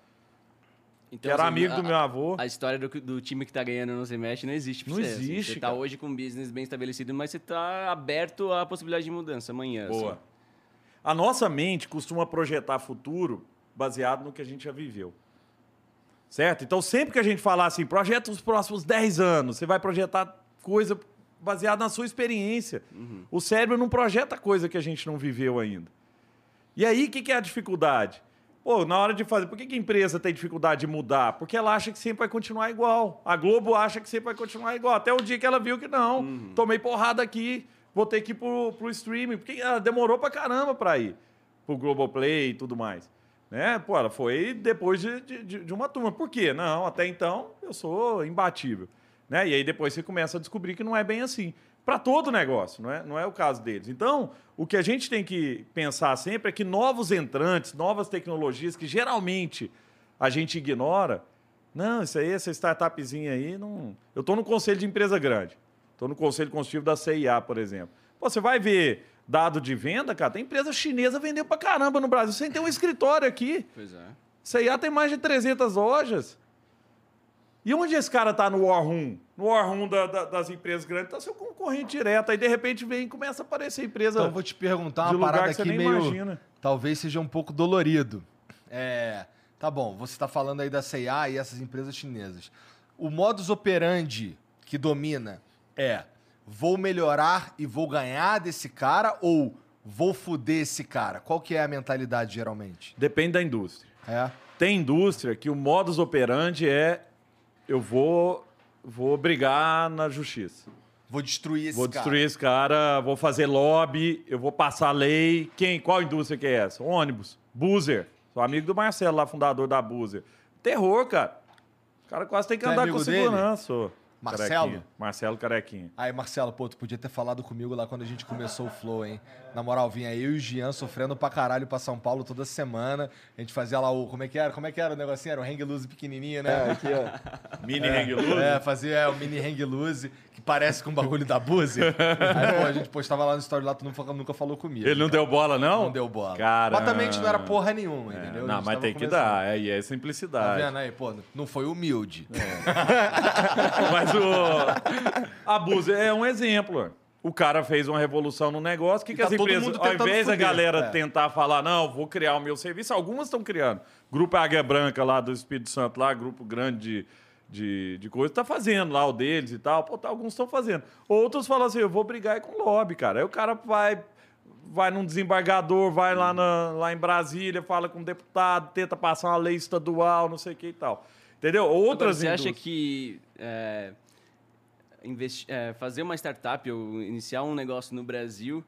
Então, Que era assim, amigo a- do meu avô. A história do, do time que tá ganhando não se mexe não existe pra Não você. assim. existe, Você tá cara. hoje com um business bem estabelecido, mas você tá aberto à possibilidade de mudança amanhã. Boa. assim. A nossa mente costuma projetar futuro baseado no que a gente já viveu. Certo? Então, sempre que a gente falar assim, projeta os próximos 10 anos, você vai projetar coisa baseada na sua experiência. O cérebro não projeta coisa que a gente não viveu ainda. E aí, o que, que é a dificuldade? Pô, na hora de fazer, por que, que a empresa tem dificuldade de mudar? Porque ela acha que sempre vai continuar igual. A Globo acha que sempre vai continuar igual. Até o dia que ela viu que não. Tomei porrada aqui, vou ter que ir pro, pro streaming. Porque ela demorou pra caramba pra ir. Pro Globoplay e tudo mais. Né? Pô, ela foi depois de, de, de- de uma turma. Por quê? Não, até então eu sou imbatível. Né? E aí depois você começa a descobrir que não é bem assim. Para todo negócio, não é, não é o caso deles. Então, o que a gente tem que pensar sempre é que novos entrantes, novas tecnologias que geralmente a gente ignora, não, isso aí, essa startupzinha aí, não. Eu estou no conselho de empresa grande. Estou no conselho consultivo da CIA, por exemplo. Pô, você vai ver dado de venda, cara, tem empresa chinesa vendendo pra caramba no Brasil, sem ter um escritório aqui. Pois é. CIA tem mais de 300 lojas. E onde esse cara tá no War Room? No War Room da- da- das empresas grandes, tá seu concorrente direto. Aí, de repente, vem e começa a aparecer empresa Então eu vou te perguntar uma parada aqui nem meio. imagina. Talvez seja um pouco dolorido. É. Tá bom, você está falando aí da CIA e essas empresas chinesas. O modus operandi que domina é: vou melhorar e vou ganhar desse cara ou vou fuder esse cara? Qual que é a mentalidade geralmente? Depende da indústria. É. Tem indústria que o modus operandi é eu vou, vou brigar na justiça. Vou destruir esse vou cara. destruir esse cara, vou fazer lobby, eu vou passar lei. Quem? Qual indústria que é essa? Ônibus. Buzer. Sou amigo do Marcelo lá, fundador da Buzer. Terror, cara. O cara quase tem que Tu é andar amigo com dele? segurança. ô. Marcelo? Carequinha. Marcelo Carequinha. Aí, Marcelo, pô, tu podia ter falado comigo lá quando a gente começou o Flow, hein? Na moral, vinha eu e o Jean sofrendo pra caralho pra São Paulo toda semana. A gente fazia lá o. Como é que era? Como é que era o negocinho? Era um hang loose pequenininho, né? Aqui, ó. Mini hang loose. É, fazia é, o mini hang loose, que parece com o bagulho da Buzi. Aí, pô, a gente postava lá no story lá, tu nunca, nunca falou comigo. Ele não deu bola, não? Não deu bola. Cara. Mas também a gente não era porra nenhuma, É, entendeu? Não, mas tem que dar. É, e é Tá simplicidade. vendo aí, pô? Não foi humilde. Mas o. A Buzer é um exemplo. O cara fez uma revolução no negócio. O que, que tá as todo empresas, mundo ao invés da galera é. tentar falar, não, vou criar o meu serviço, algumas estão criando. Grupo Águia Branca lá do Espírito Santo, lá, grupo grande de, de, de coisa, tá fazendo lá o deles e tal. Pô, tá, alguns estão fazendo. Outros falam assim, eu vou brigar com lobby, cara. Aí o cara vai. Vai num desembargador, vai lá, na- lá em Brasília, fala com o deputado, tenta passar uma lei estadual, não sei o que e tal. Entendeu? Agora, Outras você acha indústrias- que é, é, fazer uma startup ou iniciar um negócio no Brasil,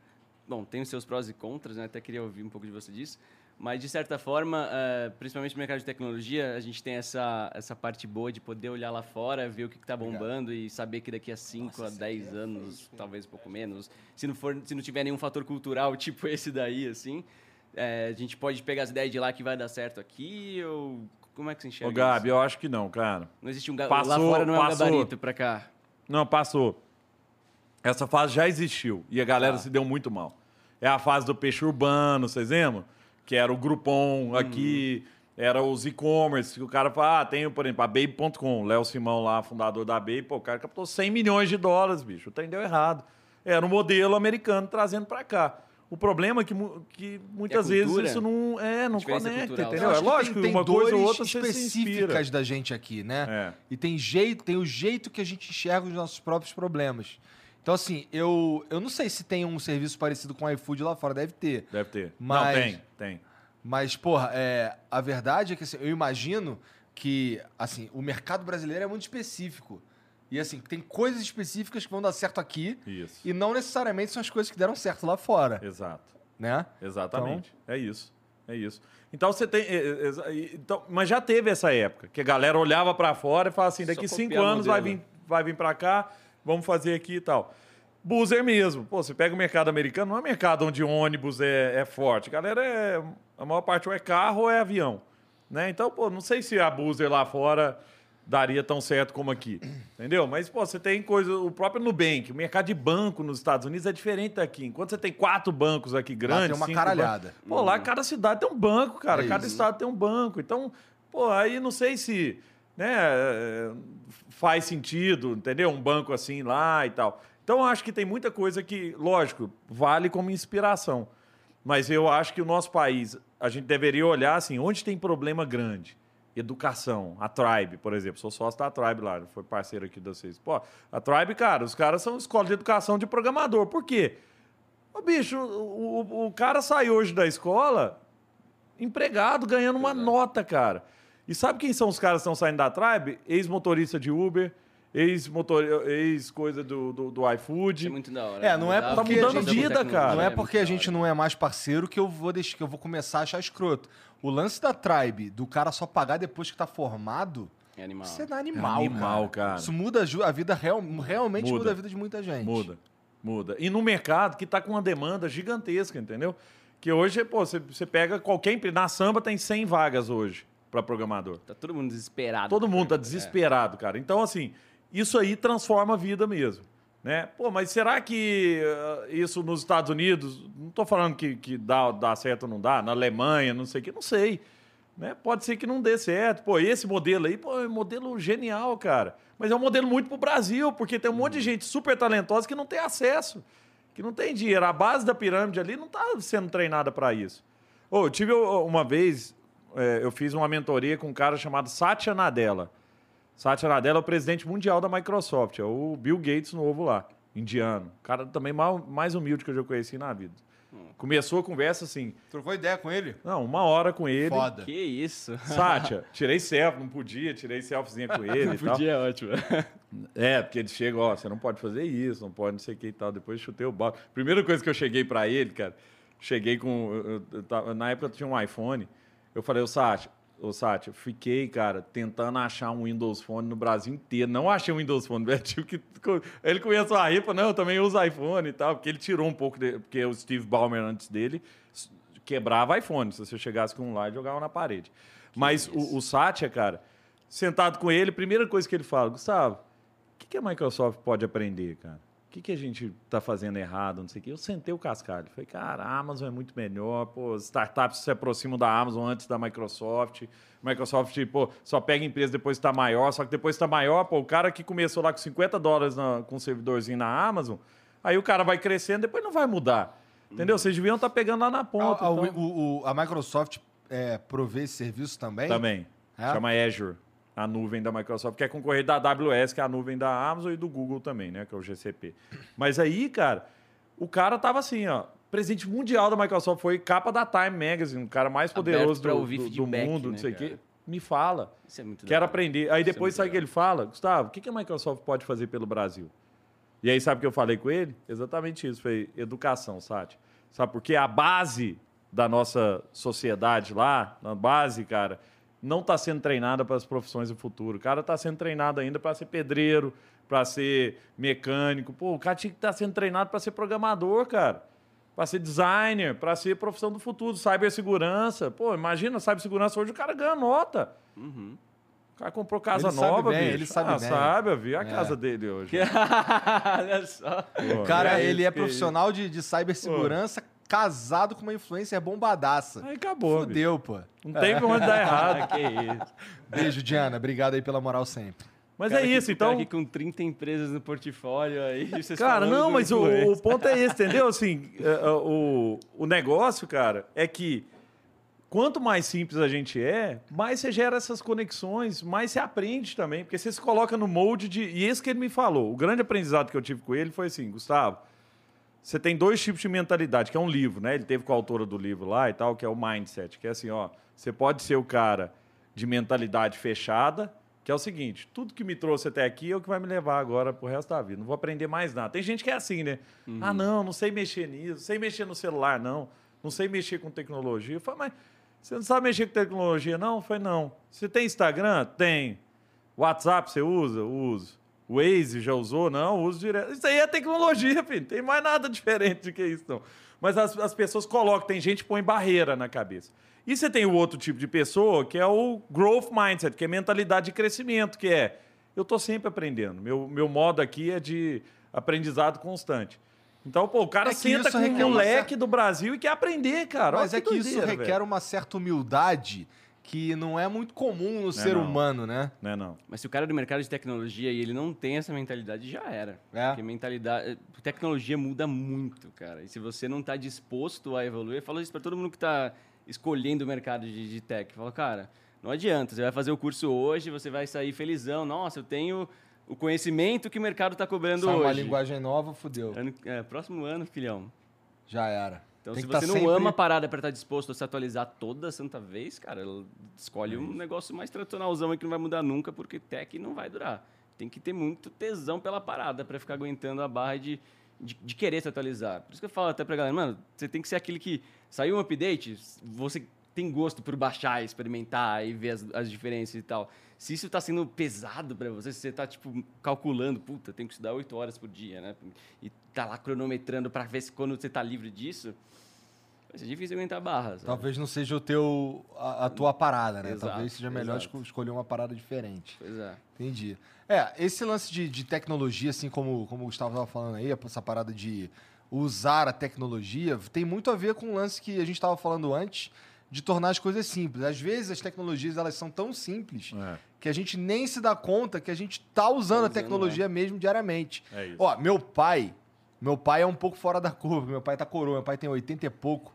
bom, tem os seus prós e contras, né? até queria ouvir um pouco de você disso, mas de certa forma, é, principalmente no mercado de tecnologia, a gente tem essa, essa parte boa de poder olhar lá fora, ver o que está bombando e saber que daqui a 5 a 10 anos, talvez um pouco menos, se não, for, se não tiver nenhum fator cultural tipo esse daí, assim, é, a gente pode pegar as ideias de lá que vai dar certo aqui ou como é que você enxerga Ô, Gabi, isso? eu acho que não, cara. Não existe um. Passou- lá fora não é um passou. gabarito pra cá. Não, passou. Essa fase já existiu e a galera se deu muito mal. É a fase do peixe urbano, vocês lembram? Que era o Groupon aqui, era os e-commerce, que o cara fala, ah, tem, por exemplo, a Baby.com, Léo Simão lá, fundador da Baby, pô, o cara captou 100 milhões de dólares, bicho, o trem deu errado. Era um modelo americano trazendo pra cá. O problema é que, que muitas vezes isso não, é, não conecta, cultural. entendeu? Eu É lógico tem, que tem uma coisa ou outra específicas da gente aqui, né? É. E tem jeito, tem o jeito que a gente enxerga os nossos próprios problemas. Então, assim, eu, eu não sei se tem um serviço parecido com o iFood lá fora, deve ter. Deve ter. Mas- Não, tem, tem. Mas, porra, é, a verdade é que assim, eu imagino que assim, o mercado brasileiro é muito específico. E assim, tem coisas específicas que vão dar certo aqui Isso. e não necessariamente são as coisas que deram certo lá fora, Exato. né? Exatamente. É isso. É isso. Então você tem. é, é, então, mas já teve essa época, que a galera olhava pra fora e falava assim: Só daqui cinco anos vai vir, vai vir para cá, vamos fazer aqui e tal. Buzzer mesmo. Pô, você pega o mercado americano, não é um mercado onde ônibus é, é forte. A galera é. A maior parte ou é carro ou é avião. Né? Então, pô, não sei se a Buzzer lá fora daria tão certo como aqui. Entendeu? Mas, pô, você tem coisa. O próprio Nubank, o mercado de banco nos Estados Unidos é diferente daqui. Enquanto você tem quatro bancos aqui grandes. tem uma caralhada. bancos- Pô, lá cada cidade tem um banco, cara. É cada isso. estado tem um banco. Então, pô, aí não sei se né, faz sentido, entendeu? Um banco assim lá e tal. Então, eu acho que tem muita coisa que, lógico, vale como inspiração. Mas eu acho que o nosso país, a gente deveria olhar assim, onde tem problema grande. Educação, a Tribe, por exemplo. Sou sócio da Tribe lá, foi parceiro aqui de vocês. Pô, a Tribe, cara, os caras são escola de educação de programador. Por quê? Ô, bicho, o, o, o cara sai hoje da escola empregado, ganhando uma nota, cara. E sabe quem são os caras que estão saindo da Tribe? Ex-motorista de Uber, ex-motor, ex-coisa do, do, do iFood. É muito da hora. É, não é porque a a gente- vida, cara. Não é muito porque a gente não é mais parceiro que eu vou deixar, que eu vou começar a achar escroto. O lance da Tribe, do cara só pagar depois que tá formado, É animal. isso é animal, É animal, cara. cara. Isso muda a vida real, realmente muda. Muda. a vida de muita gente. Muda, muda. E no mercado que está com uma demanda gigantesca, entendeu? Que hoje, pô, você, pega qualquer empresa. Na samba tem 100 vagas hoje para programador. Tá todo mundo desesperado. Todo mundo tá É. desesperado, cara. Então, assim, isso aí transforma a vida mesmo. Né? Pô, mas será que ah, isso nos Estados Unidos, não tô falando que, que dá, dá certo ou não dá, na Alemanha, não sei o que, não sei. Né? Pode ser que não dê certo. Pô, esse modelo aí, pô, é um modelo genial, cara. Mas é um modelo muito pro Brasil, porque tem um monte de gente super talentosa que não tem acesso, que não tem dinheiro. A base da pirâmide ali não tá sendo treinada para isso. Ô, eu tive uma vez, é, eu fiz uma mentoria com um cara chamado Satya Nadella. Satya Nadella é o presidente mundial da Microsoft, é o Bill Gates novo lá, indiano. Cara também mal- mais humilde que eu já conheci na vida. Começou a conversa assim, Trocou ideia com ele? não, uma hora com ele. Foda. Que isso? Satya, tirei selfie, não podia, tirei selfiezinha com ele e tal. Podia, é ótimo. É, porque ele chega, ó, você não pode fazer isso, não pode não sei o que e tal. Depois chutei o balde. Primeira coisa que eu cheguei pra ele, cara, cheguei com. eu- eu- eu na época eu tinha um iPhone. Eu falei, ô Satya, ô Satya, fiquei, cara, tentando achar um Windows Phone no Brasil inteiro. Não achei um Windows Phone, velho. Tive que. Ele começou a rir, falou, não, eu também uso iPhone e tal, porque ele tirou um pouco, de, porque o Steve Ballmer antes dele quebrava iPhone. Se você chegasse com um lá, jogava na parede. Mas o, o Satya, cara, sentado com ele, primeira coisa que ele fala, Gustavo, o que, que a Microsoft pode aprender, cara? O que, que a gente está fazendo errado, não sei o quê? Eu sentei o cascalho. Falei, cara, a Amazon é muito melhor, pô, as startups se aproximam da Amazon antes da Microsoft. Microsoft, pô, só pega empresa depois está maior, só que depois está maior, pô, o cara que começou lá com 50 dólares na- com um servidorzinho na Amazon, aí o cara vai crescendo, depois não vai mudar. Entendeu? Vocês deviam estar pegando lá na ponta. A, a- então. o- o- a Microsoft é, provê esse serviço também? Também. É? Chama Azure, a nuvem da Microsoft, que é concorrer da AWS, que é a nuvem da Amazon e do Google também, né? Que é o GCP. Mas aí, cara, o cara tava assim, ó. Presidente mundial da Microsoft foi capa da Time Magazine, o cara mais poderoso do, do- do mundo, né, não sei o quê. Me fala. Isso é muito Quero hora. aprender. Aí Isso é depois muito sabe o que legal. ele fala? Gustavo, o que que a Microsoft pode fazer pelo Brasil? E aí sabe o que eu falei com ele? Exatamente isso. Foi educação, Sati. Sabe por quê? A base da nossa sociedade lá, na base, cara, não está sendo treinada para as profissões do futuro. O cara está sendo treinado ainda para ser pedreiro, para ser mecânico. Pô, o cara tinha que estar sendo treinado para ser programador, cara. Para ser designer, para ser profissão do futuro, cibersegurança. Pô, imagina, cibersegurança hoje o cara ganha nota. O cara comprou casa Ele sabe nova, bem, bicho. ele sabe ah, bem. sabe, eu vi a É. casa dele hoje. Olha só. Pô, O cara, é ele é profissional de, de cibersegurança, casado com uma influencer bombadaça. Aí acabou, bicho. Fudeu, pô. Não tem pra onde dar errado. que isso. Beijo, Diana. Obrigado aí pela moral sempre. Mas Cara é isso, cara então. aqui com 30 empresas no portfólio aí. vocês Cara, não, mas o, o ponto é esse, entendeu? Assim, é, é, o, o negócio, cara, é que quanto mais simples a gente é, mais você gera essas conexões, mais você aprende também, porque você se coloca no molde de. E esse que ele me falou, o grande aprendizado que eu tive com ele foi assim, Gustavo. Você tem dois tipos de mentalidade, que é um livro, né? Ele teve com a autora do livro lá e tal, que é o mindset, que é assim, ó, você pode ser o cara de mentalidade fechada, que é o seguinte, tudo que me trouxe até aqui é o que vai me levar agora pro resto da vida. Não vou aprender mais nada. Tem gente que é assim, né? Ah, não, não sei mexer nisso, não sei mexer no celular, não. Não sei mexer com tecnologia. Eu falei, mas você não sabe mexer com tecnologia, não? Falei, não. Você tem Instagram? Tem. WhatsApp você usa? Uso. Waze já usou? Não, uso direto. Isso aí é tecnologia, filho. Não tem mais nada diferente do que isso, não. Mas as, as pessoas colocam, tem gente que põe barreira na cabeça. E você tem o outro tipo de pessoa, que é o growth mindset, que é mentalidade de crescimento, que é eu estou sempre aprendendo. Meu, meu modo aqui é de aprendizado constante. Então, pô, o cara É que senta isso com um moleque certa- do Brasil e quer aprender, cara. Mas Olha é que isso doideira, requer velho. uma certa humildade que não é muito comum no ser não. humano, né? Não é não. Mas se o cara é do mercado de tecnologia e ele não tem essa mentalidade, já era. É. Porque mentalidade. Tecnologia muda muito, cara. E se você não está disposto a evoluir, eu falo isso para todo mundo que está escolhendo o mercado de, de tech. Fala, cara, não adianta. Você vai fazer o curso hoje, você vai sair felizão. Nossa, eu tenho o conhecimento que o mercado está cobrando Sai uma hoje. linguagem nova, fudeu. Ano- é, próximo ano, filhão. Já era. Então, Tem se tá você não sempre- ama a parada para estar disposto a se atualizar toda santa vez, cara, escolhe um negócio mais tradicionalzão aí que não vai mudar nunca, porque tech não vai durar. Tem que ter muito tesão pela parada para ficar aguentando a barra de, de, de querer se atualizar. Por isso que eu falo até pra galera, mano, você tem que ser aquele que saiu um update, você tem gosto por baixar, experimentar e ver as, as diferenças e tal. Se isso tá sendo pesado para você, se você tá, tipo, calculando, puta, tem que estudar oito horas por dia, né? E tá lá cronometrando para ver se quando você tá livre disso, vai ser difícil aguentar a barra, sabe? Talvez não seja o teu, a, a tua parada, né? Exato, Talvez seja melhor exato. esco- escolher uma parada diferente. Pois é. Entendi. É, esse lance de, de tecnologia, assim como, como o Gustavo estava falando aí, essa parada de usar a tecnologia, tem muito a ver com o lance que a gente estava falando antes, de tornar as coisas simples. Às vezes as tecnologias elas são tão simples É, que a gente nem se dá conta que a gente tá usando a usando, tecnologia mesmo diariamente. é isso. Ó, meu pai, meu pai é um pouco fora da curva, meu pai tá coroa, meu pai tem 80 e pouco.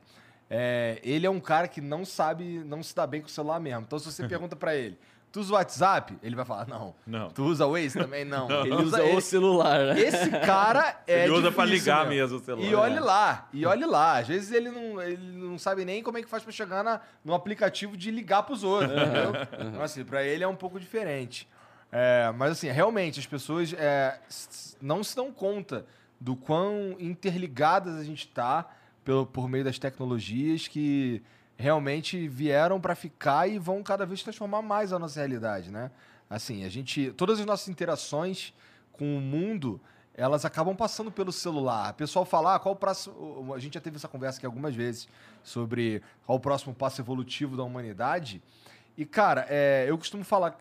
É, ele é um cara que não sabe, não se dá bem com o celular mesmo. Então, se você pergunta pra ele, tu usa o WhatsApp? Ele vai falar, não. Não. Tu usa o Waze também? Não. Ele usa o celular, né? Esse cara é Ele usa pra difícil ligar mesmo o celular. E olhe lá, e olhe lá. Às vezes ele não, ele não sabe nem como é que faz pra chegar na, no aplicativo de ligar pros outros, entendeu? Então, assim, pra ele é um pouco diferente. É, mas, assim, realmente, as pessoas é, não se dão conta do quão interligadas a gente tá pelo, por meio das tecnologias que realmente vieram pra ficar e vão cada vez transformar mais a nossa realidade, né? Assim, a gente... Todas as nossas interações com o mundo, elas acabam passando pelo celular. O pessoal fala, ah, qual o próximo... A gente já teve essa conversa aqui algumas vezes sobre qual o próximo passo evolutivo da humanidade. E, cara, é, eu costumo falar,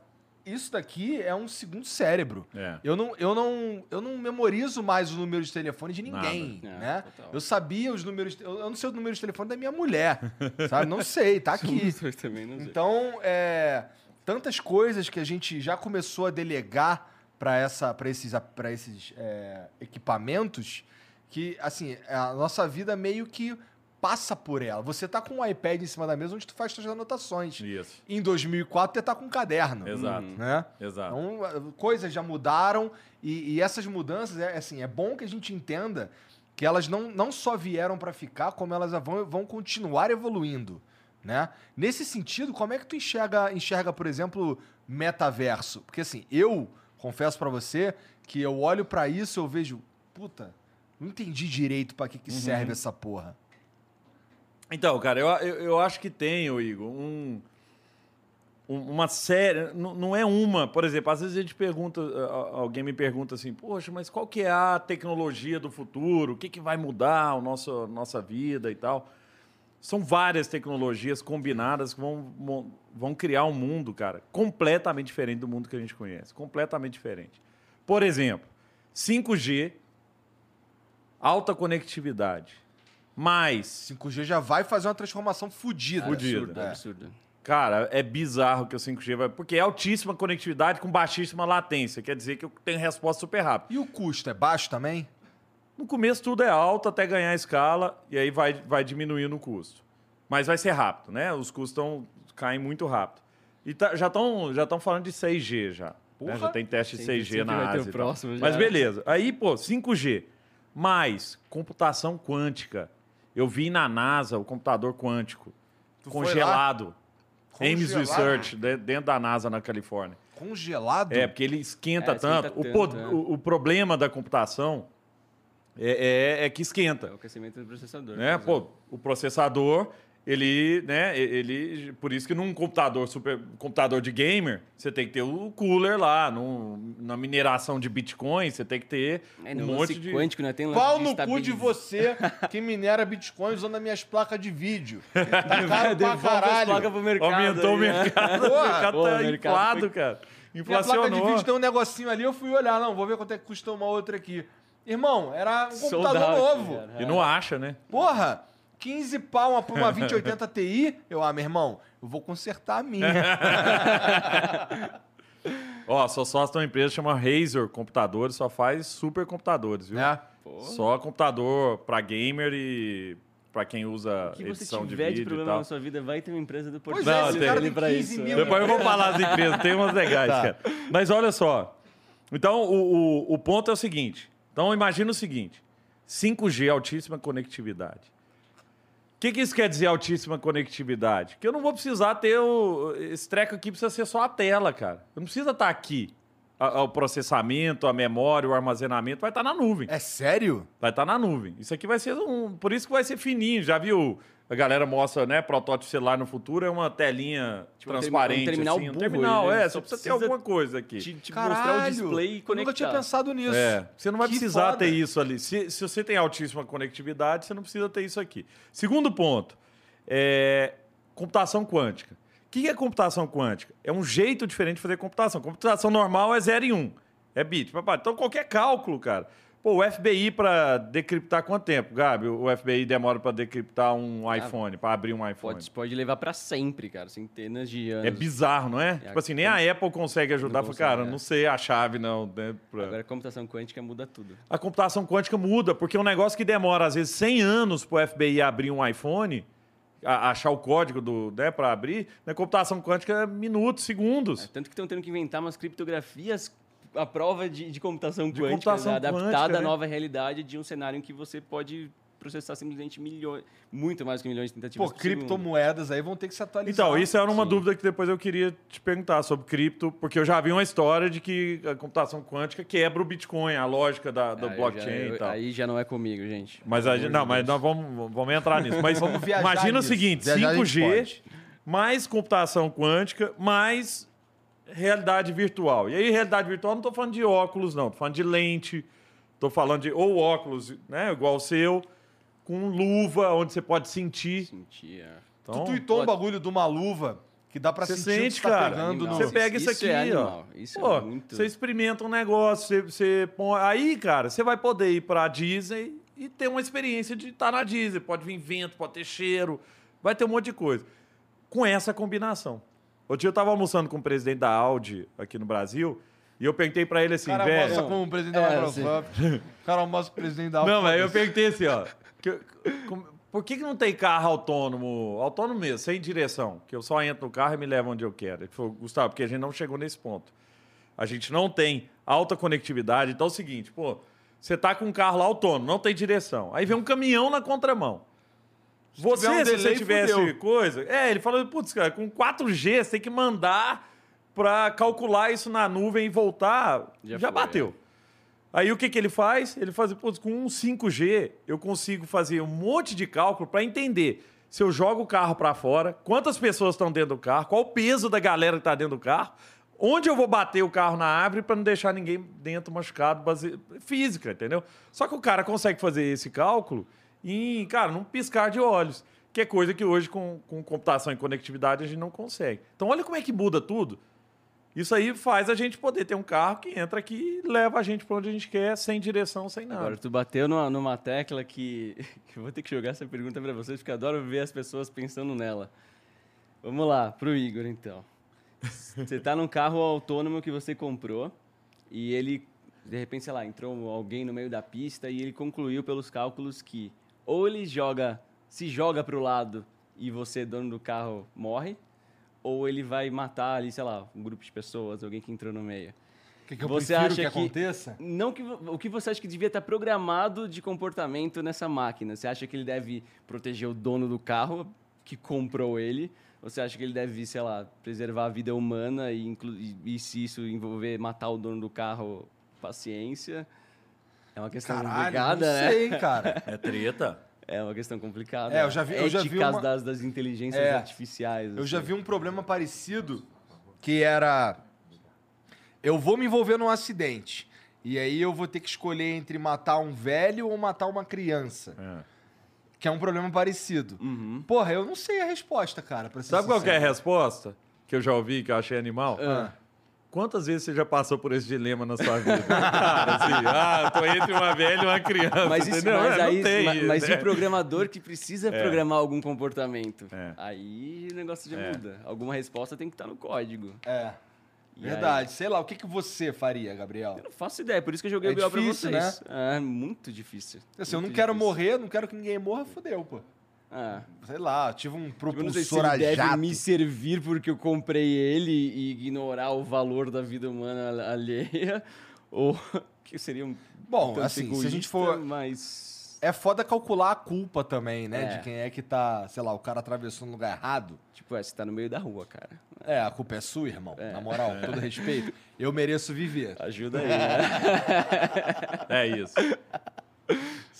isso daqui é um segundo cérebro. É. Eu não, eu, não, eu não memorizo mais o número de telefone de ninguém, Nada. né? É. Eu sabia os números... Eu eu não sei o número de telefone da minha mulher, sabe? Não sei, tá aqui. Também não sei. Então, é, tantas coisas que a gente já começou a delegar para essa, para esses, pra esses é, equipamentos que, assim, a nossa vida meio que passa por ela. Você tá com um iPad em cima da mesa onde tu faz suas anotações. Isso. Em 2004, você tá com um caderno. Exato. Né? Exato. Então, eh, coisas já mudaram e, e essas mudanças, é assim, é bom que a gente entenda que elas não, não só vieram para ficar, como elas vão, vão continuar evoluindo, né? Nesse sentido, como é que tu enxerga, enxerga, por exemplo, metaverso? Porque assim, eu confesso para você que eu olho para isso e eu vejo, puta, não entendi direito para que, que serve essa porra. Então, cara, eu, eu, eu acho que tem, Igor, um, um- uma série. Não, não é uma, por exemplo, às vezes a gente pergunta, alguém me pergunta assim, poxa, mas qual que é a tecnologia do futuro? O que, que vai mudar a nossa, nossa vida e tal? São várias tecnologias combinadas que vão, vão criar um mundo, cara, completamente diferente do mundo que a gente conhece. Completamente diferente. Por exemplo, 5G, alta conectividade, mais 5G já vai fazer uma transformação fodida. Fudida. Absurdo, É. absurdo. Cara, é bizarro que o 5G vai. Porque é altíssima conectividade com baixíssima latência. Quer dizer que eu tenho resposta super rápida. E o custo é baixo também? No começo tudo é alto até ganhar escala e aí vai, vai diminuindo o custo. Mas vai ser rápido, né? Os custos tão, caem muito rápido. E tá- já estão já tão falando de 6G já. né? Já tem teste de Sempre- 6G sempre na Ásia. próximo já. Mas beleza. Aí, pô, 5G mais computação quântica. Eu vi na NASA o computador quântico Tu congelado. Ames? Research, de- dentro da NASA na Califórnia. Congelado? É, porque ele esquenta É, esquenta tanto. o, tanto, pod- é. o- o problema da computação é, é- é que É esquenta. o aquecimento do processador. Né? por Pô, o processador, ele, né, ele, por isso que num computador super, computador de gamer, você tem que ter o cooler lá, num- na mineração de Bitcoin, você tem que ter É, um no monte lance de quântico, né? Tem lance Pau de no cu de você que minera Bitcoin usando as minhas placas de vídeo. Tá caro pra caralho. pro mercado. Aumentou o aí, né? mercado. Porra! o mercado Pô, tá o mercado inflado, foi- cara. Minha placa de Inflacionou. vídeo tem um negocinho ali, eu fui olhar. Não, vou ver quanto é que custa uma outra aqui. Irmão, era um computador out, novo. cara. E não acha, né? Porra, 15 pau uma, uma 2080 Ti. Eu, ah, meu irmão, eu vou consertar a minha. Ó, sou sócio de uma empresa que chama Razer Computadores, só faz super computadores, viu? né? Só computador pra gamer e pra quem usa O que você edição de tiver de, vídeo e problema tal. na sua vida, vai ter uma empresa do Pois portfólio é, Não, tem. tem 15 isso. mil. Depois eu vou falar das empresas, tem umas legais, Tá. cara. Mas olha só. Então, o, o, o ponto é o seguinte. Então, imagina o seguinte. 5G, altíssima conectividade. O que, que isso quer dizer, altíssima conectividade? Que eu não vou precisar ter o... Esse treco aqui precisa ser só a tela, cara. Eu não precisa estar aqui. A- a- O processamento, a memória, o armazenamento vai estar na nuvem. É sério? Vai estar na nuvem. Isso aqui vai ser um. Por isso que vai ser fininho. Já viu? A galera mostra, né? Protótipo celular no futuro é uma telinha Tipo, transparente. um terminal assim, um terminal, ele é. só precisa ter alguma coisa aqui. Te, te Caralho, mostrar o display e eu conectar. nunca tinha pensado nisso. É, você não vai Que precisar foda. ter isso ali. Se, se você tem altíssima conectividade, você não precisa ter isso aqui. Segundo ponto, é computação quântica. O que é computação quântica? É um jeito diferente de fazer computação. Computação normal é 0 e 1. Um. É bit. papai. Então, qualquer cálculo, cara. Pô, o FBI para decriptar quanto tempo, Gabi? O FBI demora para decriptar um iPhone, para abrir um iPhone? Pode, pode levar pra sempre, cara. Centenas de anos. É bizarro, não é? tipo assim, nem a Apple consegue ajudar. Não consegue, cara, é. não sei a chave, não. Né, pra- Agora, a computação quântica muda tudo. a computação quântica muda, porque é um negócio que demora, às vezes, 100 anos para o FBI abrir um iPhone, a- achar o código do, né, para abrir. Na computação quântica é minutos, É, segundos. tanto que estão tendo que inventar umas criptografias à prova de, de computação De quântica, computação né? adaptada quântica, à né? nova realidade de um cenário em que você pode processar simplesmente milhões, muito mais que milhões de tentativas Pô, por segundo. criptomoedas aí vão ter que se atualizar. Então, isso era uma sim. dúvida que depois eu queria te perguntar sobre cripto, porque eu já vi uma história de que a computação quântica quebra o Bitcoin, a lógica da, do Aí blockchain já- eu- e tal. Aí já não é comigo, gente. Mas a não, mas nós vamos, vamos entrar nisso. Mas Vamos viajar imagina nisso. o seguinte: Viajar a gente 5G pode. mais computação quântica, mais realidade virtual. E aí, realidade virtual, não estou falando de óculos, não. Estou falando de lente. Estou falando de ou óculos, né, igual o seu, com luva, onde você pode sentir. Sentia. Então, tu tweetou um bagulho de uma luva que dá pra Você sentir o que sente, tá cara. Animal. no... Você pega isso, Isso aqui, é ó. isso é Pô, muito- Você experimenta um negócio, você, você põe. Aí, cara, você vai poder ir pra Disney e ter uma experiência de estar na Disney. Pode vir vento, pode ter cheiro, vai ter um monte de coisa. Com essa combinação. Outro dia eu tava almoçando com o presidente da Audi aqui no Brasil e eu perguntei pra ele assim, O cara velho. almoça com o presidente da É, Microsoft. O cara almoça com o presidente da Não, mas eu perguntei assim, ó. que- com- por que, que não tem carro autônomo, autônomo mesmo, sem direção? Que eu só entro no carro e me levo onde eu quero. Ele falou, Gustavo, porque a gente não chegou nesse ponto. A gente não tem alta conectividade. Então é o seguinte, pô, você tá com um carro lá autônomo, não tem direção. Aí vem um caminhão na contramão. Você, tiver um se você tivesse fudeu. coisa. É, ele falou, putz, cara, com 4G você tem que mandar pra calcular isso na nuvem e voltar. Já, Já foi, bateu. Aí o que, que ele faz? Ele faz, putz, com um 5G eu consigo fazer um monte de cálculo para entender se eu jogo o carro para fora, quantas pessoas estão dentro do carro, qual o peso da galera que está dentro do carro, onde eu vou bater o carro na árvore para não deixar ninguém dentro machucado, base... física, entendeu? Só que o cara consegue fazer esse cálculo em, cara, num piscar de olhos, que é coisa que hoje com, com computação e conectividade a gente não consegue. Então olha como é que muda tudo. Isso aí faz a gente poder ter um carro que entra aqui e leva a gente para onde a gente quer, sem direção, sem nada. Agora, tu bateu numa, numa tecla que, que eu vou ter que jogar essa pergunta pra vocês, porque eu adoro ver as pessoas pensando nela. Vamos lá, pro Igor, então. Você tá num carro autônomo que você comprou e ele, de repente, sei lá, entrou alguém no meio da pista e ele concluiu pelos cálculos que ou ele joga, se joga pro lado e você, dono do carro, morre, ou ele vai matar ali, sei lá, um grupo de pessoas, alguém que entrou no meio. O que, que eu Você acha que, que- aconteça? Não que, o que você acha que devia estar programado de comportamento nessa máquina? Você acha que ele deve proteger o dono do carro que comprou ele? Ou você acha que ele deve, sei lá, preservar a vida humana e, e- e se isso envolver matar o dono do carro, paciência? É uma questão Caralho, complicada, não né? sei, cara. É treta. É uma questão complicada. É, eu já vi- eu já vi uma- das, das inteligências É. artificiais. Eu já assim. vi um problema parecido que era. Eu vou me envolver num acidente. E aí eu vou ter que escolher entre matar um velho ou matar uma criança. É. Que é um problema parecido. Uhum. Porra, eu não sei a resposta, cara. Pra ser Sabe qual que é a sincero. resposta? Que eu já ouvi, que eu achei animal? Ah. Quantas vezes você já passou por esse dilema na sua vida? Cara, assim, ah, tô entre uma velha e uma criança, Mas, isso, entendeu? mas, É, aí, tem, ma- mas e né? o programador que precisa programar algum comportamento? É. Aí o negócio já É. muda. Alguma resposta tem que estar no código. É. E Verdade. Sei lá, o que, que você faria, Gabriel? Eu não faço ideia, por isso que eu joguei É o pra difícil, vocês. É muito difícil. Assim, eu não muito quero difícil. morrer, não quero que ninguém morra, fudeu, pô. Ah, Sei lá, tive um tipo, eu não sei se propulsor ele a deve jato. me servir porque eu comprei ele e ignorar o valor da vida humana alheia, ou que seria um Bom, tanto assim, se a gente for- Mas... É foda calcular a culpa também, né? É. De quem é que tá, sei lá, o cara atravessou no lugar errado. Tipo, é, você tá no meio da rua, cara. É, a culpa é sua, irmão. É. Na moral, com todo respeito. Eu mereço viver. Ajuda aí, né? É isso.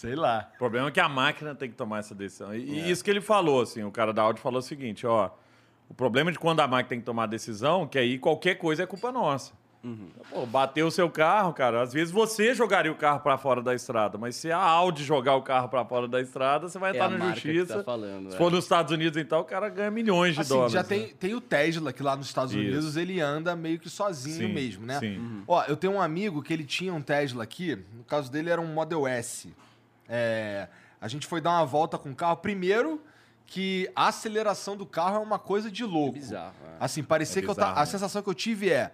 Sei lá. O problema é que a máquina tem que tomar essa decisão. E e isso que ele falou, assim, o cara da áudio falou o seguinte, ó, o problema de quando a máquina tem que tomar a decisão, que aí qualquer coisa é culpa nossa. Pô, bateu o seu carro, cara, às vezes você jogaria o carro pra fora da estrada, mas se a Audi jogar o carro pra fora da estrada, você vai É entrar a na que justiça. tá falando, se é. for nos Estados Unidos, então, o cara ganha milhões de Assim, dólares. já né? tem, tem o Tesla, que lá nos Estados Isso. Unidos ele anda meio que sozinho Sim, mesmo, né? sim. Ó, eu tenho um amigo que ele tinha um Tesla aqui, no caso dele era um Model S. É, a gente foi dar uma volta com o carro. Primeiro, que a aceleração do carro é uma coisa de louco. Bizarro. é. Assim, parecia É que eu bizarro, tava. A né? sensação que eu tive é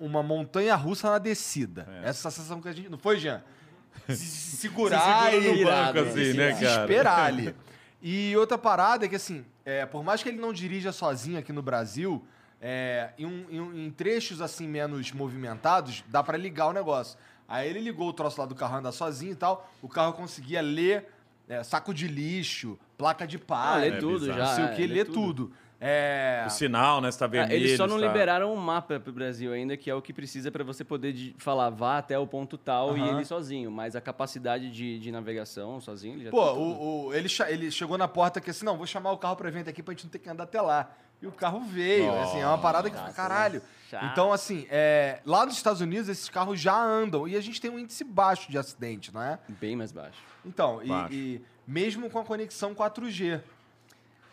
uma montanha russa na descida. É. Essa sensação que a gente. Não foi, Jean? Se segurar segura no e. banco, assim, se né, cara? desesperar ali. E outra parada é que, assim, é, por mais que ele não dirija sozinho aqui no Brasil, é, em, um- em um- em trechos assim menos movimentados, dá pra ligar o negócio. Aí ele ligou o troço lá do carro andar sozinho e tal, o carro conseguia ler é, saco de lixo, placa de Ah, palha, lê É tudo bizarro. já. não sei o é, que, lê tudo. É, O sinal, né? Se tá Ah, vermelho. eles só não tá- liberaram um mapa pro Brasil ainda, que é o que precisa para você poder de- falar vá até o ponto tal e ele sozinho. Mas a capacidade de, de navegação sozinho, ele já Pô, tem tudo. o, o- ele, ele chegou na porta que assim, não, vou chamar o carro pra evento aqui pra gente não ter que andar até lá. E o carro veio, assim, é uma parada que fica, caralho. Chato. Então, assim, é, lá nos Estados Unidos esses carros já andam e a gente tem um índice baixo de acidente, não é? Bem mais baixo. Então, e- Baixo. e, mesmo com a conexão 4G.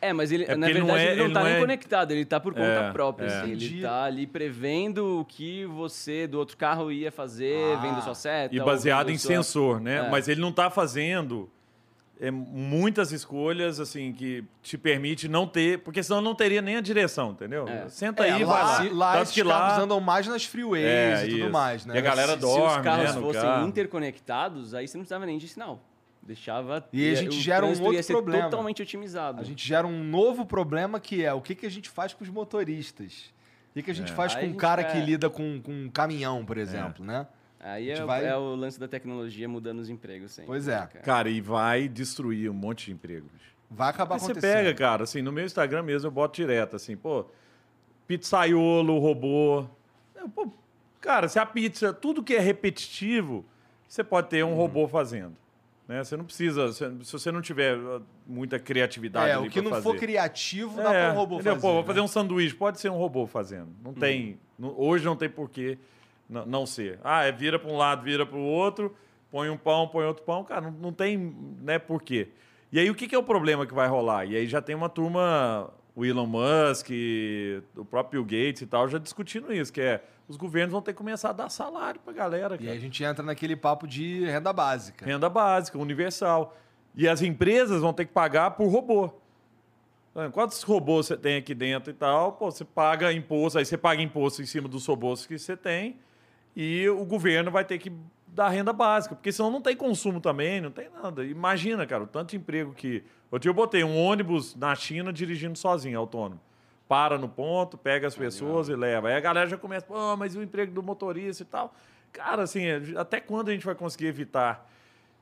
É, mas ele, É na ele verdade, não é- ele não ele tá não nem é- conectado, ele tá por conta É, própria. é. assim, ele tá ali prevendo o que você do outro carro ia fazer, Ah. vendo sua seta. E baseado em sua- sensor, né? É. Mas ele não está fazendo é, muitas escolhas assim que te permite não ter, porque senão não teria nem a direção, entendeu? É. Senta É, aí, lá, vai lá. esses que carros lá andam mais nas freeways É, e tudo isso. mais, né? E a galera se, dorme, se os carros né, fossem carro. interconectados, aí você não precisava nem de sinal. Deixava. E a gente o gera um outro problema. totalmente otimizado. A gente gera um novo problema que é o que, que a gente faz com os motoristas? O que, que a gente faz Aí com um cara que lida com, com um caminhão, por exemplo, né? Aí é, vai- é o lance da tecnologia mudando os empregos sempre. Pois é. né, cara? Cara, e vai destruir um monte de empregos. Vai acabar você acontecendo. pega, cara, assim, no meu Instagram mesmo eu boto direto, assim, pô, pizzaiolo, robô. Pô, cara, se a pizza, tudo que é repetitivo, você pode ter um Uhum. robô fazendo. Né? Você não precisa, se se você não tiver uh, muita criatividade É, ali o que não for fazer. criativo, dá É, pra um robô entendeu? fazer. Pô, vou né? fazer um sanduíche, pode ser um robô fazendo. Não tem, não- hoje não tem porquê não, não ser. Ah, é vira para um lado, vira para o outro, põe um pão, põe outro pão, cara, não, não tem, né, porquê. E aí o que, que é o problema que vai rolar? E aí já tem uma turma, o Elon Musk, o próprio Bill Gates e tal, já discutindo isso, que é os governos vão ter que começar a dar salário pra galera, E cara. aí a gente entra naquele papo de renda básica. Renda básica, universal. E as empresas vão ter que pagar por robô. Quantos robôs você tem aqui dentro e tal? Pô, você paga imposto, aí você paga imposto em cima dos robôs que você tem e o governo vai ter que dar renda básica, porque senão não tem consumo também, não tem nada. Imagina, cara, o tanto de emprego que. Outro dia eu botei um ônibus na China dirigindo sozinho, autônomo. Para no ponto, pega as pessoas e leva. Aí a galera já começa, pô, mas e o emprego do motorista e tal? Cara, assim, até quando a gente vai conseguir evitar?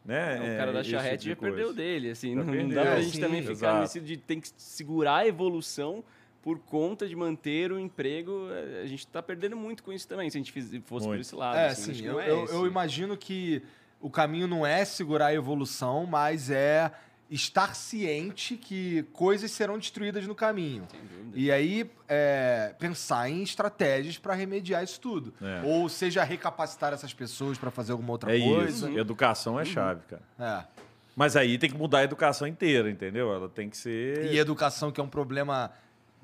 Né, O cara da charrete tipo já perdeu dele, assim. Já Não, perdeu, dá pra gente sim, também ficar exato. nesse de tem que segurar a evolução por conta de manter o emprego. eh, A gente tá perdendo muito com isso também, se a gente fosse por Muito. esse lado. É, assim, sim, eu, é eu, esse. eu imagino que o caminho não é segurar a evolução, mas é estar ciente que coisas serão destruídas no caminho. E aí, é, pensar em estratégias para remediar isso tudo. É. Ou seja, recapacitar essas pessoas para fazer alguma outra É coisa. isso. Educação é chave, cara. É. Mas aí tem que mudar a educação inteira, entendeu? Ela tem que ser. E educação, que é um problema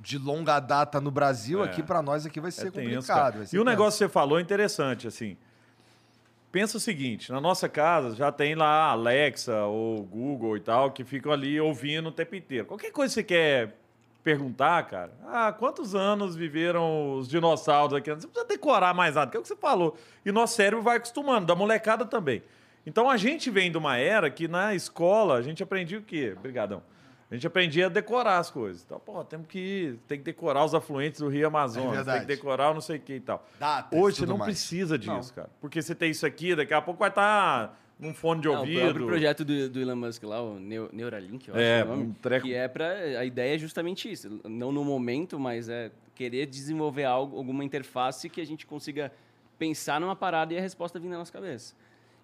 de longa data no Brasil, É. aqui para nós aqui vai ser É tenso, complicado. vai ser E o negócio que você falou é interessante, assim. Pensa o seguinte, na nossa casa já tem lá a Alexa ou Google e tal, que ficam ali ouvindo o tempo inteiro. Qualquer coisa que você quer perguntar, cara, ah, quantos anos viveram os dinossauros aqui? Não precisa decorar mais nada, que é o que você falou. E nosso cérebro vai acostumando, da molecada também. Então a gente vem de uma era que na escola a gente aprendia o quê? Obrigadão. A gente aprendia a decorar as coisas. Então, pô, temos que, tem que decorar os afluentes do Rio Amazonas, tem É verdade. que decorar o não sei o que e tal. Datas Hoje você não mais. precisa disso, Não. cara. Porque você tem isso aqui, daqui a pouco vai estar num fone de Não, o ouvido. próprio projeto do, do Elon Musk lá, o Neu- Neuralink, eu acho É, que é o nome, um treco- que é para a ideia é justamente isso, não no momento, mas é querer desenvolver algo, alguma interface que a gente consiga pensar numa parada e a resposta vir na nossa cabeça.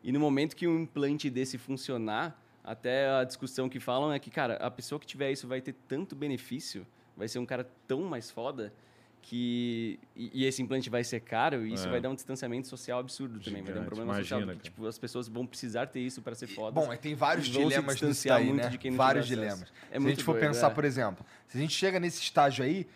E no momento que um implante desse funcionar, até a discussão que falam é que, cara, a pessoa que tiver isso vai ter tanto benefício, vai ser um cara tão mais foda que e, e esse implante vai ser caro e isso É. vai dar um distanciamento social absurdo também, vai dar um Gigante, problema social, imagina, porque, cara. tipo, as pessoas vão precisar ter isso para ser foda. Bom, tem vários dilemas nisso daí, muito né? de quem não vários dilemas. É se a gente for doido, pensar, é. por exemplo, se a gente chega nesse estágio aí,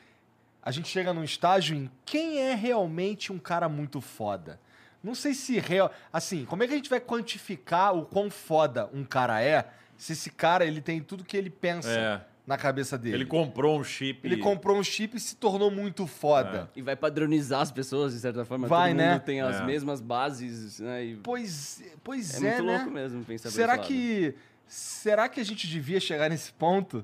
a gente chega num estágio em quem é realmente um cara muito foda. Não sei se real, assim, como é que a gente vai quantificar o quão foda um cara é se esse cara ele tem tudo que ele pensa É. na cabeça dele? Ele comprou um chip. Ele comprou um chip e se tornou muito foda. E vai padronizar as pessoas, de certa forma. Vai, Todo né? mundo tem as É. mesmas bases, né? E Pois, pois é, é, muito né? louco mesmo pensar Será que será que a gente devia chegar nesse ponto?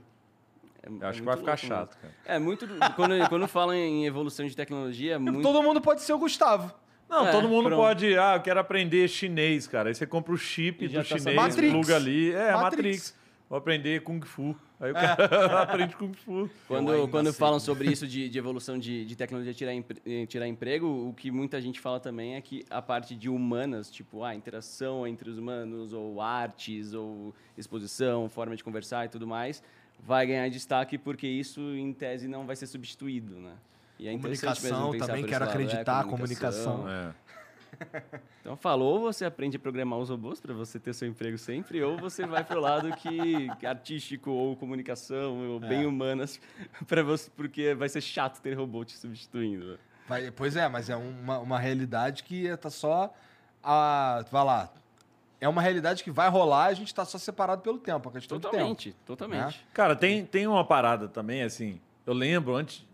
É, Eu é acho que muito vai ficar chato, mesmo. cara. É muito... quando, quando falam em evolução de tecnologia, é muito... Todo mundo pode ser o Gustavo. Não, É, todo mundo pronto. pode. Ah, eu quero aprender chinês, cara. Aí você compra o chip do tá chinês. Matrix. pluga ali. É, a Matrix. Matrix. Vou aprender Kung Fu. Aí o cara aprende Kung Fu. Quando, quando falam sobre isso de, de evolução de, de tecnologia tirar, empre- eh, tirar emprego, o que muita gente fala também é que a parte de humanas, tipo a interação entre os humanos, ou artes, ou exposição, forma de conversar e tudo mais, vai ganhar destaque porque isso, em tese, não vai ser substituído, né? E é Comunicação, também quero esse lado, é, acreditar, comunicação. É. Então falou, você aprende a programar os robôs para você ter seu emprego sempre, ou você vai pro lado que artístico ou comunicação ou bem humanas para você, porque vai ser chato ter robô te substituindo. Vai- pois é, mas é uma, uma realidade que tá só a. Vai lá. É uma realidade que vai rolar, a gente tá só separado pelo tempo, a questão do tempo. Totalmente, totalmente. Cara, tem, tem uma parada também, assim. Eu lembro antes.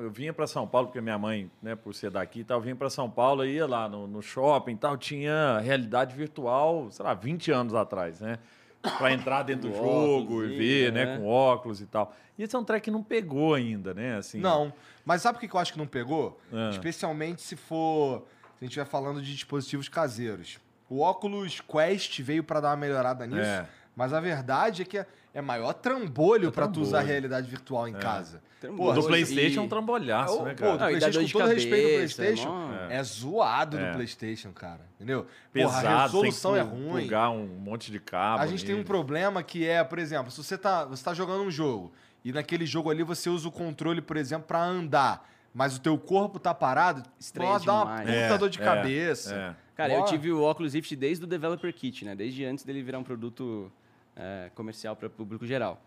Eu vinha para São Paulo, porque minha mãe, né, por ser daqui e tal, vinha para São Paulo, ia lá no, no shopping e tal, tinha realidade virtual, sei lá, 20 anos atrás, né? Para entrar dentro do jogo óculos, e ver, né, né? com óculos e tal. E esse é um track que não pegou ainda, né? Assim, Não. Mas sabe o que eu acho que não pegou? Ah. Especialmente se for. Se a gente estiver falando de dispositivos caseiros. O Oculus Quest veio para dar uma melhorada nisso. É. Mas a verdade é que é, é maior trambolho para tu usar a realidade virtual em casa. O Trambolho. do PlayStation é um trambolhaço, né, pô, cara? do Não, dá PlayStation, com todo respeito do cabeça, PlayStation, mó- é, zoado É. do PlayStation, cara. Entendeu? Pesado, Porra, a resolução tem é ruim. plugar um monte de cabo. A gente tem um nele. problema que é, por exemplo, se você tá, você tá jogando um jogo e naquele jogo ali você usa o controle, por exemplo, pra andar, mas o teu corpo tá parado, Estranha nossa, dá uma puta É, dor de é, cabeça. é. Cara, eu Ó. tive o Oculus Rift desde o Developer Kit, né? Desde antes dele virar um produto é, comercial para público geral.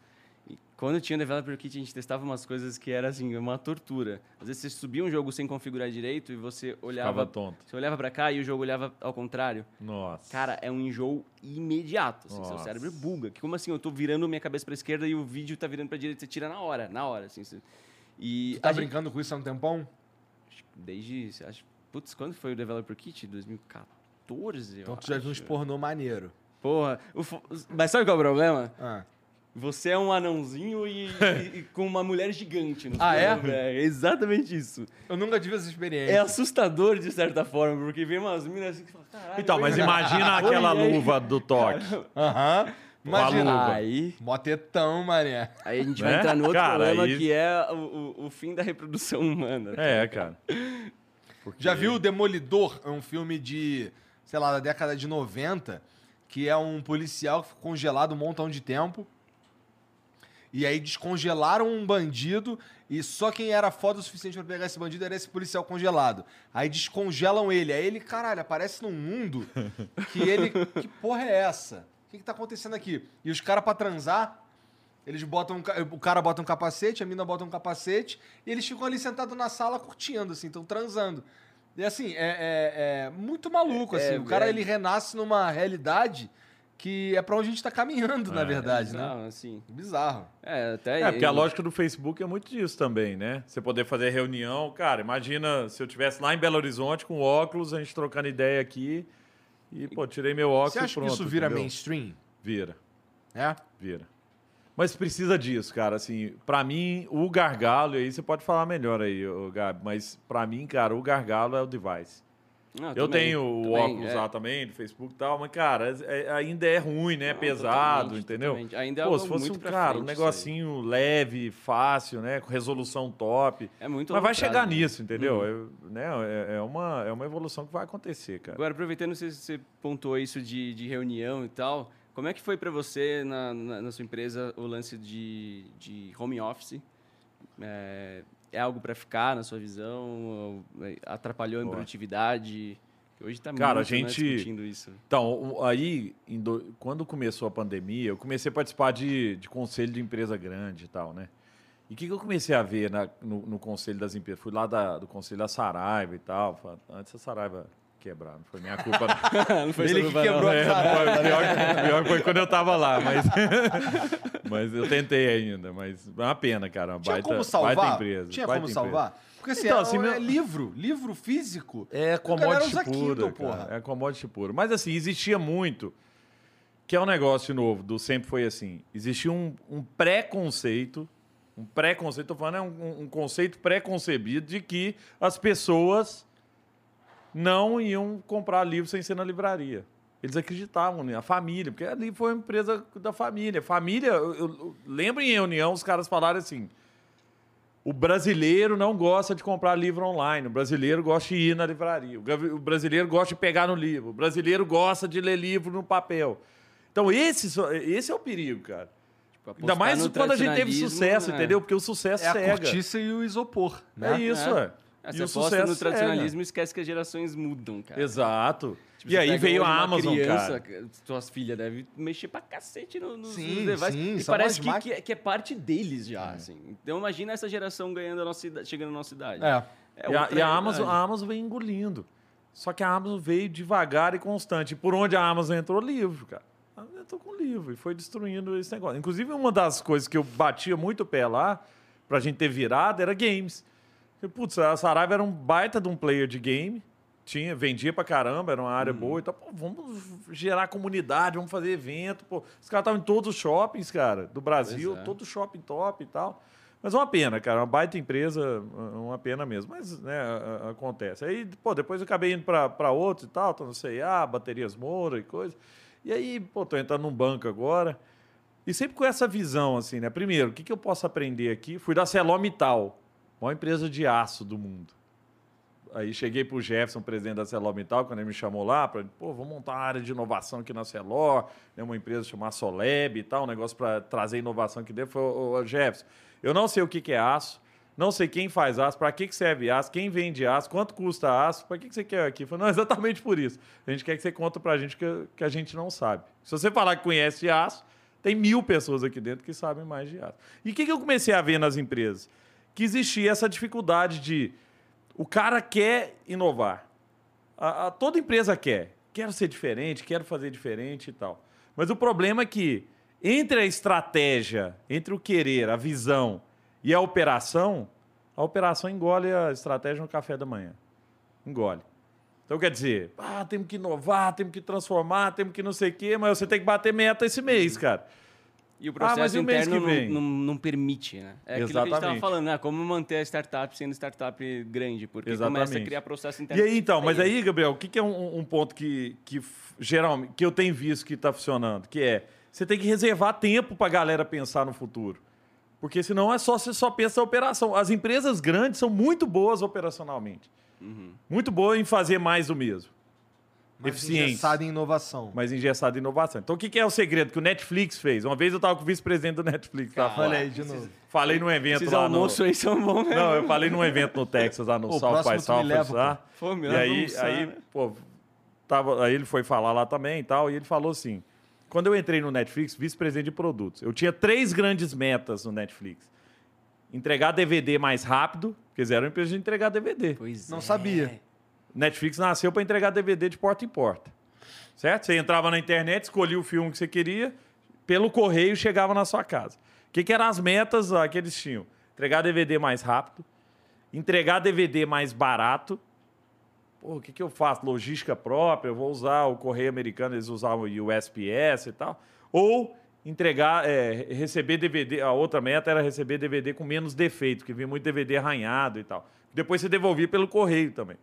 E quando tinha Developer Kit, a gente testava umas coisas que era assim, uma tortura. Às vezes você subia um jogo sem configurar direito e você olhava. Ficava tonto. Você olhava pra cá e o jogo olhava ao contrário. Nossa. Cara, é um enjoo imediato. Assim, seu cérebro buga. Que como assim? Eu tô virando minha cabeça pra esquerda e o vídeo tá virando pra direita. Você tira na hora, na hora. Assim, você- E tá a gente- brincando com isso há um tempão? Desde. acha- Putz, quando foi o Developer Kit? 2014? eu Então tu já viu uns acho. pornô maneiro. Porra. o fo- Mas sabe qual é o problema? Ah. Você é um anãozinho e, e- e com uma mulher gigante no Ah, é? velho. É exatamente isso. Eu nunca tive essa experiência. É assustador de certa forma, porque vem umas minas assim que falam, caralho. Então, mas imagina aquela luva do toque. Aham. Imagina. luva. Aí, Motetão, mané. aí a gente vai entrar no outro Cara, problema aí- que é o, o- o fim da reprodução humana. É, cara. Já viu o Demolidor? É um filme de, sei lá, da década de 90, que é um policial que ficou congelado um montão de tempo. E aí descongelaram um bandido e só quem era foda o suficiente pra pegar esse bandido era esse policial congelado. Aí descongelam ele. Aí ele, caralho, aparece num mundo que ele. Que porra é essa? O que, que tá acontecendo aqui? E os caras pra transar, eles botam. um O cara bota um capacete, a mina bota um capacete, e eles ficam ali sentados na sala curtindo, assim, estão transando. E assim, é, é- é muito maluco, assim. É, o cara, é. ele renasce numa realidade que é pra onde a gente tá caminhando, na É, verdade, né? Bizarro, assim. Bizarro. É, até. É, porque a lógica do Facebook é muito disso também, né? Você poder fazer reunião. Cara, imagina se eu estivesse lá em Belo Horizonte com óculos, a gente trocando ideia aqui. E, pô, tirei meu óculos Você acha e pronto. que isso vira entendeu? mainstream? Vira, É? vira. Mas precisa disso, cara. Assim, pra mim, o gargalo, e aí você pode falar melhor aí, Gabi, mas pra mim, cara, o gargalo é o device. Não, Eu também, tenho o também, óculos é. lá também, do Facebook e tal, mas, cara, é- ainda é ruim, né? Não, pesado, totalmente, entendeu? totalmente. Ainda é Pô, se fosse um, cara, um frente negocinho leve, fácil, né? Com resolução top. É muito Mas vai chegar né? nisso, entendeu? Eu- né? é, é uma, é uma evolução que vai acontecer, cara. Agora, aproveitando que você- você pontuou isso de, de reunião e tal, como é que foi para você, na, na, na sua empresa, o lance de, de home office? É, é algo para ficar, na sua visão? É, Atrapalhou em Boa. produtividade? Hoje está muito a né, gente- discutindo isso. Então, aí, do- quando começou a pandemia, eu comecei a participar de, de conselho de empresa grande e tal, né? E o que, que eu comecei a ver na- no, no conselho das empresas? Fui lá da- do conselho da Saraiva e tal. Antes a Saraiva quebrar, não foi minha culpa. Não. não foi Ele que quebrou Varão. a É, foi- pior, pior foi quando eu tava lá, mas, mas eu tentei ainda. Mas é uma pena, cara. Uma Tinha baita, como salvar? baita empresa. Tinha baita como empresa. salvar? Porque assim, Então, é, assim, é meu- livro, livro físico. É commodity Kindle, cara. porra. É commodity puro. Mas assim, existia muito, que é um negócio novo, do sempre foi assim. Existia um, um pré-conceito, um pré-conceito, tô falando, é um, um conceito pré-concebido de que as pessoas não iam comprar livro sem ser na livraria. Eles acreditavam, né? A família, porque ali foi uma empresa da família. Família, eu, eu- eu lembro em reunião os caras falaram assim: o brasileiro não gosta de comprar livro online. O brasileiro gosta de ir na livraria. O brasileiro gosta de pegar no livro. O brasileiro gosta de ler livro no papel. Então, esse, esse é o perigo, cara. Tipo, Ainda mais quando a gente teve sucesso, é. entendeu? Porque o sucesso É a cega. cortiça e o isopor, né? É isso, É. é. É, você aposta no cega. tradicionalismo e esquece que as gerações mudam, cara. Exato. Tipo, e aí veio a Amazon, criança, cara. Suas filhas devem mexer pra cacete no, no, Sim, nos devices. sim, e parece que, que, é- que é parte deles já, assim. Então imagina essa geração ganhando a nossa idade, chegando na nossa idade. É. É e, a, e a Amazon, a Amazon vem engolindo. Só que a Amazon veio devagar e constante. E por onde a Amazon entrou, livro, cara. Amazon entrou com livro e foi destruindo esse negócio. Inclusive, uma das coisas que eu batia muito o pé lá, pra gente ter virado, era games. Putz, a Saraiva era um baita de um player de game. Tinha, vendia pra caramba, era uma Uhum. área boa e tal. Vamos gerar comunidade, vamos fazer evento. Pô, os caras estavam em todos os shoppings, cara, do Brasil, é. todo shopping top e tal. Mas é uma pena, cara, uma baita empresa, uma pena mesmo. Mas, né, acontece. Aí, pô, depois eu acabei indo para outros e tal, tô no CIA, baterias Moura e coisa. E aí, pô, tô entrando num banco agora. E sempre com essa visão, assim, né? Primeiro, o que, que eu posso aprender aqui? Fui da Celomital, maior empresa de aço do mundo. Aí cheguei pro Jefferson, presidente da Celomital, quando ele me chamou lá, para pô, vou montar uma área de inovação aqui na Celor, né, uma empresa chamada Soleb e tal, um negócio para trazer inovação aqui dentro. Falei, ô, ô, Jefferson, eu não sei o que, que é aço, não sei quem faz aço, para que, que serve aço, quem vende aço, quanto custa aço, para que, que você quer aqui? Falei, não, exatamente por isso. A gente quer que você conta para a gente que, que a gente não sabe. Se você falar que conhece aço, Tem mil pessoas aqui dentro que sabem mais de aço. E o que, que eu comecei a ver nas empresas? Que existia essa dificuldade de o cara quer inovar. A, a- toda empresa quer. Quero ser diferente, quero fazer diferente e tal. Mas o problema é que entre a estratégia, entre o querer, a visão e a operação, a operação engole a estratégia no café da manhã. Engole. Então quer dizer, ah, temos que inovar, temos que transformar, temos que não sei o quê, mas você tem que bater meta esse mês, cara. E o Ah, processo e o interno não, não, não permite, né? É aquilo que a gente estava Exatamente. falando, né? Como manter a startup sendo startup grande, porque começa a Exatamente. criar processo E interno. aí, então, mas aí, Gabriel, o que, que é um, um ponto que, que geralmente que eu tenho visto que está funcionando? Que é você tem que reservar tempo para a galera pensar no futuro. Porque senão é só você só pensa na operação. As empresas grandes são muito boas operacionalmente. Muito boas em fazer mais do mesmo. Mais Eficientes. engessado em inovação. Mas engessado em inovação. Então, o que, que é o segredo que o Netflix fez? Uma vez eu estava com o vice-presidente do Netflix. Olha falando. aí, de novo. Falei num evento Esses lá no... almoços aí são bons mesmo. Não, eu falei num evento no Texas, lá no Pô, South by me leva, lá. Pô, E aí, almoçar, aí né? pô, tava, aí ele foi falar lá também e tal, e ele falou assim: quando eu entrei no Netflix, vice-presidente de produtos, eu tinha três grandes metas no Netflix. Entregar DVD mais rápido, porque eles eram uma empresa de entregar DVD. Pois Não é. sabia. Netflix nasceu para entregar DVD de porta em porta. Certo? Você entrava na internet, escolhia o filme que você queria, pelo correio chegava na sua casa. O que, que eram as metas lá que eles tinham? Entregar DVD mais rápido, entregar DVD mais barato. Pô, o que, que eu faço? Logística própria, eu vou usar o correio americano, eles usavam o USPS e tal. Ou entregar, é, receber DVD. A outra meta era receber DVD com menos defeito, porque vinha muito DVD arranhado e tal. Depois você devolvia pelo correio também.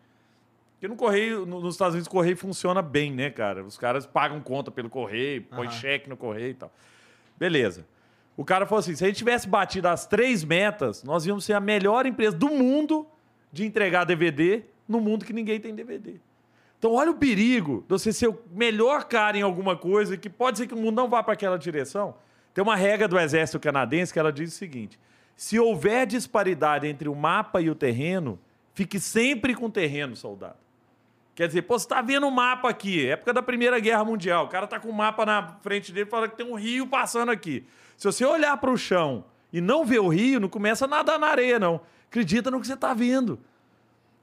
Porque no correio, no- nos Estados Unidos, o correio funciona bem, né, cara? Os caras pagam conta pelo correio, põe cheque no correio e tal. Beleza. O cara falou assim: se a gente tivesse batido as três metas, nós íamos ser a melhor empresa do mundo de entregar DVD no mundo que ninguém tem DVD. Então, olha o perigo de você ser o melhor cara em alguma coisa que pode ser que o mundo não vá para aquela direção. Tem uma regra do exército canadense que ela diz o seguinte: se houver disparidade entre o mapa e o terreno, fique sempre com o terreno, soldado. Quer dizer, pô, você tá vendo um mapa aqui, época da Primeira Guerra Mundial. O cara tá com um mapa na frente dele fala que tem um rio passando aqui. Se você olhar para o chão e não ver o rio, não começa a nadar na areia, não. Acredita no que você tá vendo.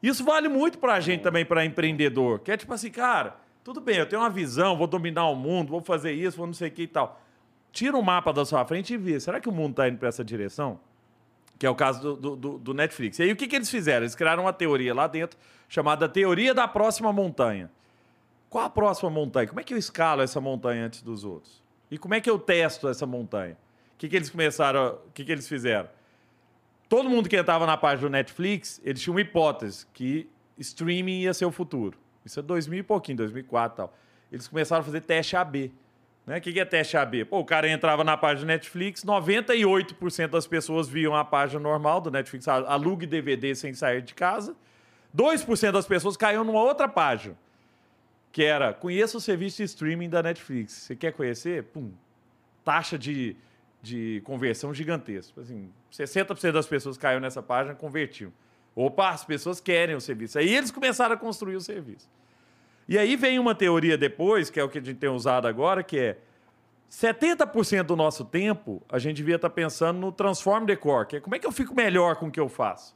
Isso vale muito pra gente também, pra empreendedor. Que é tipo assim, cara, tudo bem, eu tenho uma visão, vou dominar o mundo, vou fazer isso, vou não sei o que e tal. Tira um mapa da sua frente e vê. Será que o mundo tá indo pra essa direção? Que é o caso do, do- do- Netflix. E aí o que, que eles fizeram? Eles criaram uma teoria lá dentro chamada Teoria da Próxima Montanha. Qual a próxima montanha? Como é que eu escalo essa montanha antes dos outros? E como é que eu testo essa montanha? O que, que eles começaram, o que, que eles fizeram? Todo mundo que entrava na página do Netflix, eles tinham uma hipótese que streaming ia ser o futuro. Isso é 2000 e pouquinho, 2004 e tal. Eles começaram a fazer teste AB. Né? O que que é teste AB? Pô, o cara entrava na página Netflix, 98% das pessoas viam a página normal do Netflix, alugue DVD sem sair de casa. 2% das pessoas caíam numa outra página, que era conheça o serviço de streaming da Netflix. Você quer conhecer? Pum. Taxa de, de conversão gigantesca. Assim, 60% das pessoas caíram nessa página convertiam. Opa, as pessoas querem o serviço. Aí eles começaram a construir o serviço. E aí vem uma teoria depois, que é o que a gente tem usado agora, que é 70% do nosso tempo a gente devia estar pensando no transform the core, que é como é que eu fico melhor com o que eu faço.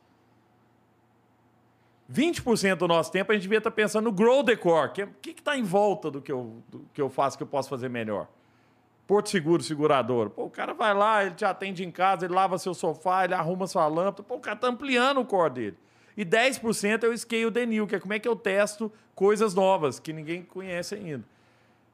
20% do nosso tempo a gente devia estar pensando no grow the core, que é o que está em volta do que, eu, do que eu faço que eu posso fazer melhor. Porto Seguro, segurador. Pô, o cara vai lá, ele te atende em casa, ele lava seu sofá, ele arruma sua lâmpada. Pô, o cara tá ampliando o core dele. E 10% é o scale the new, que é como é que eu testo coisas novas que ninguém conhece ainda.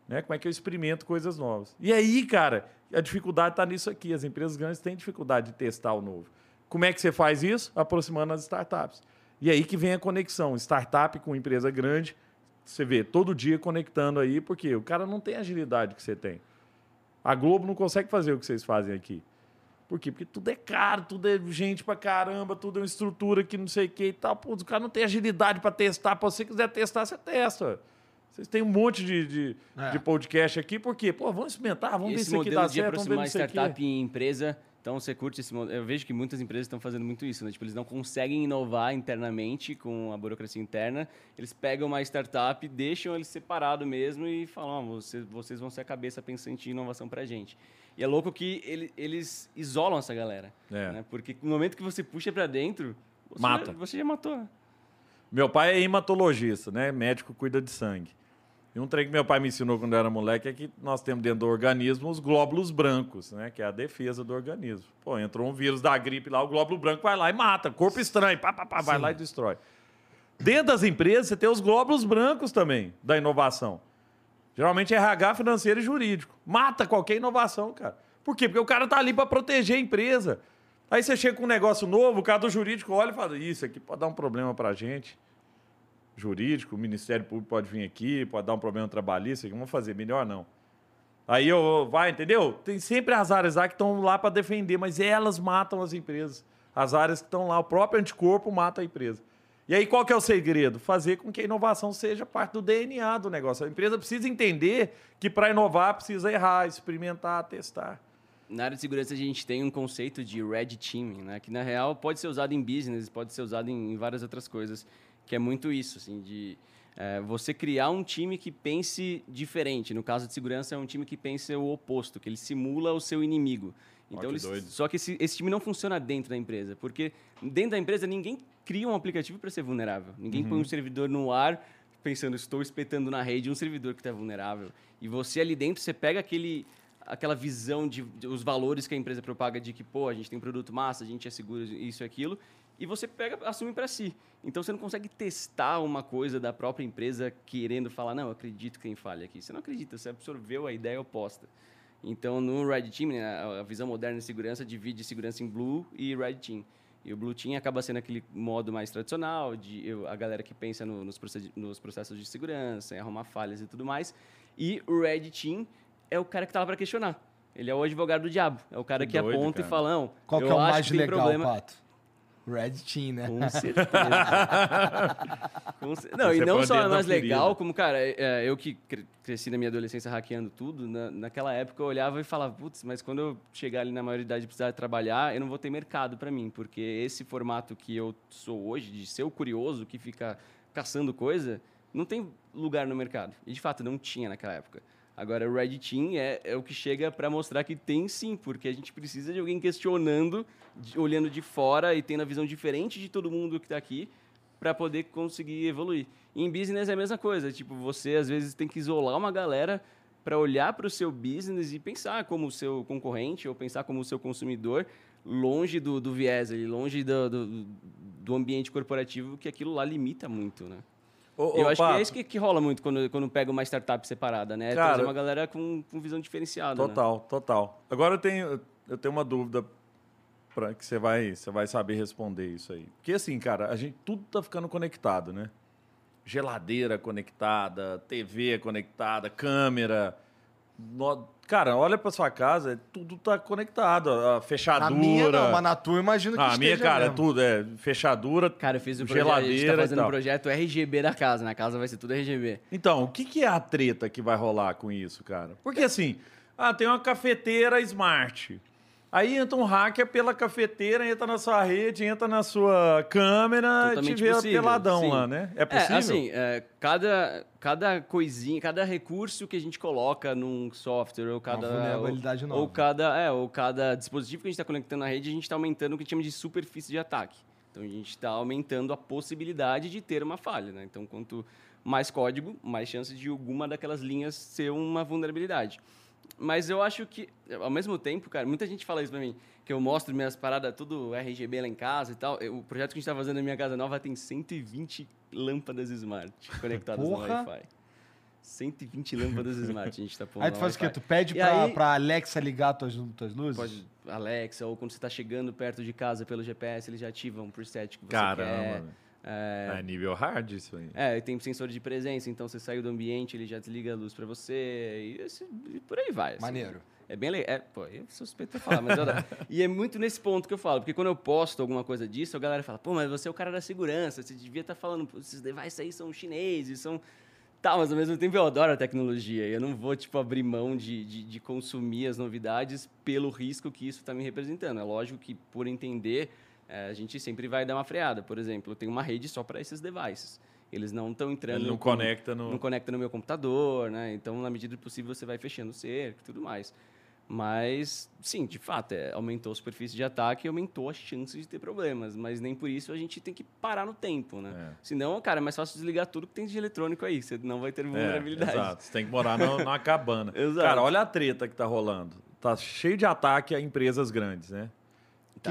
Né? Como é que eu experimento coisas novas. E aí, cara, a dificuldade está nisso aqui. As empresas grandes têm dificuldade de testar o novo. Como é que você faz isso? Aproximando as startups. E aí que vem a conexão. Startup com empresa grande, você vê todo dia conectando aí, porque o cara não tem a agilidade que você tem. A Globo não consegue fazer o que vocês fazem aqui. Por quê? Porque tudo é caro, tudo é gente pra caramba, tudo é uma estrutura que não sei o que e tal. Pô, o cara não tem agilidade pra testar. Pra você quiser testar, você testa. Vocês têm um monte de, de, É. de podcast aqui, por quê? Pô, vamos experimentar, vamos ver se aqui dá de certo, vamos ver isso aqui. startup e empresa Então você curte esse Eu vejo que muitas empresas estão fazendo muito isso, né? Tipo, eles não conseguem inovar internamente com a burocracia interna. Eles pegam uma startup, deixam ele separado mesmo e falam: "Ó, vocês, vocês vão ser a cabeça pensante em inovação pra gente. E é louco que ele- eles isolam essa galera. É. Né? Porque no momento que você puxa pra dentro, você Mata. Já, você já matou. Meu pai é hematologista, né? Médico cuida de sangue. E um trem que meu pai me ensinou quando eu era moleque é que nós temos dentro do organismo os glóbulos brancos, né? Que é a defesa do organismo. Pô, entrou um vírus da gripe lá, o glóbulo branco vai lá e mata. Corpo estranho, pá, pá, pá, vai lá e destrói. Dentro das empresas, você tem os glóbulos brancos também, da inovação. Geralmente é RH, financeiro e jurídico. Mata qualquer inovação, cara. Por quê? Porque o cara tá ali para proteger a empresa. Aí você chega com um negócio novo, o cara do jurídico olha e fala: Isso aqui pode dar um problema pra gente. Jurídico, o Ministério Público pode vir aqui, pode dar um problema trabalhista, vamos fazer, melhor não. Aí eu, vai, entendeu? Tem sempre as áreas lá que estão lá para defender, mas elas matam as empresas. As áreas que estão lá, o próprio anticorpo mata a empresa. E aí qual que é o segredo? Fazer com que a inovação seja parte do DNA do negócio. A empresa precisa entender que para inovar precisa errar, experimentar, testar. Na área de segurança, a gente tem um conceito de red teaming, né? Que, na real, pode ser usado em business, pode ser usado em várias outras coisas. Que é muito isso, assim, de é, você criar um time que pense diferente. No caso de segurança, é um time que pense o oposto, que ele simula o seu inimigo. Então, que eles- só que esse, esse time não funciona dentro da empresa, porque dentro da empresa ninguém cria um aplicativo para ser vulnerável. Ninguém põe um servidor no ar pensando, estou espetando na rede um servidor que está vulnerável. E você ali dentro, você pega aquele, aquela visão de, de- os valores que a empresa propaga de que, pô, a gente tem um produto massa, a gente é seguro, isso e aquilo, e você pega, assume para si. Então você não consegue testar uma coisa da própria empresa querendo falar, não, eu acredito que tem falha aqui. Você não acredita, você absorveu a ideia oposta. Então, no Red Team, né, a visão moderna de segurança divide segurança em Blue e Red Team. E o Blue Team acaba sendo aquele modo mais tradicional, de eu- a galera que pensa no- nos, nos processos de segurança, em arrumar falhas e tudo mais. E o Red Team é o cara que tá lá para questionar. Ele é o advogado do diabo. É o cara Que que, doido, aponta cara. e fala, não, Qual que eu é o acho mais que tem legal, problema. Pato? Red Team, né? Com certeza. Com cer- Não, Você e não põe o só é mais legal, como, cara, é, é, eu que cre- cresci na minha adolescência hackeando tudo, na- naquela época eu olhava e falava, putz, mas quando eu chegar ali na maioridade e precisar trabalhar, eu não vou ter mercado para mim, porque esse formato que eu sou hoje, de ser o curioso que fica caçando coisa, não tem lugar no mercado. E de fato não tinha naquela época. Agora, o Red Team é, é o que chega para mostrar que tem sim, porque a gente precisa de alguém questionando, de- olhando de fora e tendo a visão diferente de todo mundo que está aqui para poder conseguir evoluir. E em business é a mesma coisa, tipo, você às vezes tem que isolar uma galera para olhar para o seu business e pensar como o seu concorrente ou pensar como o seu consumidor, longe do, do viés, longe do, do, do ambiente corporativo, que aquilo lá limita muito, né? Ô, eu ô, acho que é isso que, que rola muito quando, quando pega uma startup separada, né? É Cara, trazer uma galera com, com visão diferenciada. né? Total, total. Agora eu tenho, eu tenho uma dúvida para que você vai, você vai saber responder isso aí. Porque assim, cara, a gente tudo tá ficando conectado, né? Geladeira conectada, TV conectada, câmera. No- Cara, olha para sua casa, é- tudo tá conectado, a Na fechadura. minha não, mas na tua eu imagino que Ah, a minha, cara, é mesmo. tudo é fechadura. Cara, eu fiz o projeto, a gente tá fazendo o tal. projeto RGB da casa, na casa vai ser tudo RGB. Então, o que, que é a treta que vai rolar com isso, cara? Porque assim, ah, tem uma cafeteira smart. Aí entra um hacker pela cafeteira, entra na sua rede, entra na sua câmera e te Totalmente vê possível, peladão sim. lá, né? É possível? É, assim, é, cada, cada coisinha, cada recurso que a gente coloca num software ou cada... vulnerabilidade ou, nova. Ou cada, é, ou cada dispositivo que a gente está conectando na rede, a gente está aumentando o que a gente chama de superfície de ataque. Então, a gente está aumentando a possibilidade de ter uma falha, né? Então, quanto mais código, mais chance de alguma daquelas linhas ser uma vulnerabilidade. Mas eu acho que, ao mesmo tempo, cara, muita gente fala isso pra mim, que eu mostro minhas paradas tudo RGB lá em casa e tal. Eu- o projeto que a gente tá fazendo na minha casa nova tem 120 lâmpadas smart conectadas Porra! no Wi-Fi. 120 lâmpadas smart a gente tá pondo Aí tu faz o quê? Wi-Fi. Tu pede pra, aí- pra Alexa ligar tuas, tuas luzes? Pode, Alexa, ou quando você tá chegando perto de casa pelo GPS, ele já ativa um preset que você Caramba. quer. É, É nível hard isso aí. é, tem sensor de presença, então você saiu do ambiente, ele já desliga a luz pra você, e, esse- e por aí vai. assim. Maneiro. É bem legal. É, pô, eu suspeito de falar, mas eu adoro. E é muito nesse ponto que eu falo, porque quando eu posto alguma coisa disso, a galera fala, pô, mas você é o cara da segurança, você devia estar falando, "Pô, esses devices aí são chineses, são. Tá, mas ao mesmo tempo eu adoro a tecnologia. e Eu não vou, tipo, abrir mão de, de, de consumir as novidades pelo risco que isso está me representando. É lógico que, por entender, eh, a gente sempre vai dar uma freada. Por exemplo, eu tenho uma rede só para esses devices. Eles não estão entrando... Ele não com- conecta no. não conecta no meu computador, né? Então, na medida do possível, você vai fechando o cerco e tudo mais. Mas, sim, de fato, é, aumentou a superfície de ataque e aumentou as chances de ter problemas. Mas nem por isso a gente tem que parar no tempo, né? É. Senão, cara, é mais fácil desligar tudo que tem de eletrônico aí. Você não vai ter É, vulnerabilidade. exato. Você tem que morar no- numa cabana. Exato. Cara, olha a treta que tá rolando. Tá cheio de ataque a empresas grandes, né?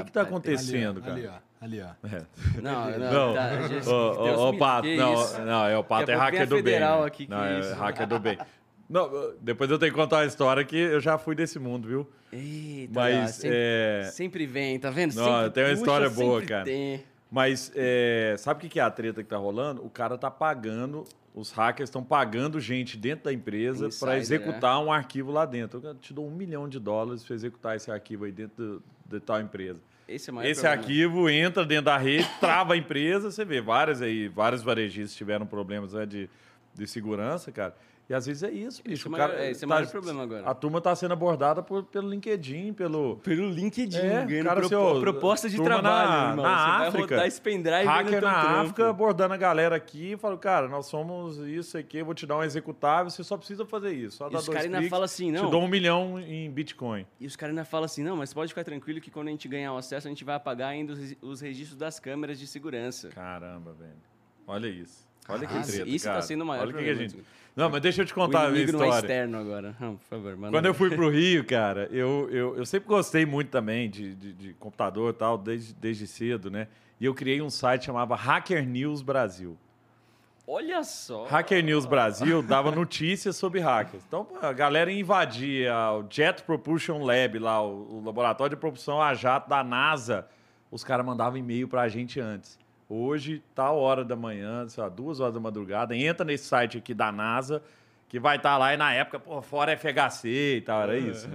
O que, Tá- que tá tá- acontecendo, ali, cara? ó, ali, ó. É. Não, não, Não, tá, gente, Deus ô, me- Pato, não, isso? não, é o Pato é hacker do bem. federal né? aqui, que não, é isso? hacker do bem. Não, depois eu tenho que contar uma história que eu já fui desse mundo, viu? Eita, Mas, sempre, é... sempre vem, tá vendo? Não, Sempre tem uma puxa, história boa, cara. tem. Mas é, sabe o que é a treta que tá rolando? O cara tá pagando, os hackers estão pagando gente dentro da empresa para executar um arquivo lá dentro. Eu te dou um milhão de dólares para executar esse arquivo aí dentro do- de tal empresa. Esse é Esse arquivo entra dentro da rede, trava a empresa. Você vê várias aí, vários varejistas tiveram problemas né, de, de segurança, cara. E às vezes é isso, bicho. é o o cara é, esse é o tá- maior problema agora. A turma tá sendo abordada por- pelo LinkedIn, pelo. Pelo LinkedIn, É, cara, propo- seu- proposta de trabalho, na- irmão. na Você vai África, rodar esse pendrive Hacker na trampo. África abordando a galera aqui e falou, cara, nós somos isso aqui, vou te dar um executável, você só precisa fazer isso. Só E dá os dois caras ainda falam assim, não. Te dou um milhão em Bitcoin. E os caras ainda falam assim, não, mas pode ficar tranquilo que quando a gente ganhar o acesso, a gente vai apagar ainda os, os registros das câmeras de segurança. Caramba, velho. Olha isso. Olha que treta, isso tá cara. sendo o maior Olha o que a problema, gente... Não, mas deixa eu te O contar a minha é história. externo agora. Não, por favor, manda Quando eu fui pro Rio, cara, eu, eu, eu sempre gostei muito também de, de, de computador e tal, desde, desde cedo, né? E eu criei um site que chamava Hacker News Brasil. Olha só. Hacker News Brasil dava notícias sobre hackers. Então, a galera invadia o Jet Propulsion Lab, lá, o, o laboratório de propulsão a jato da NASA. Os caras mandavam e-mail pra gente antes. Hoje, tal hora da manhã, sei lá, duas horas da madrugada, entra nesse site aqui da NASA, que vai estar lá, e na época, pô, fora FHC e tal, era isso.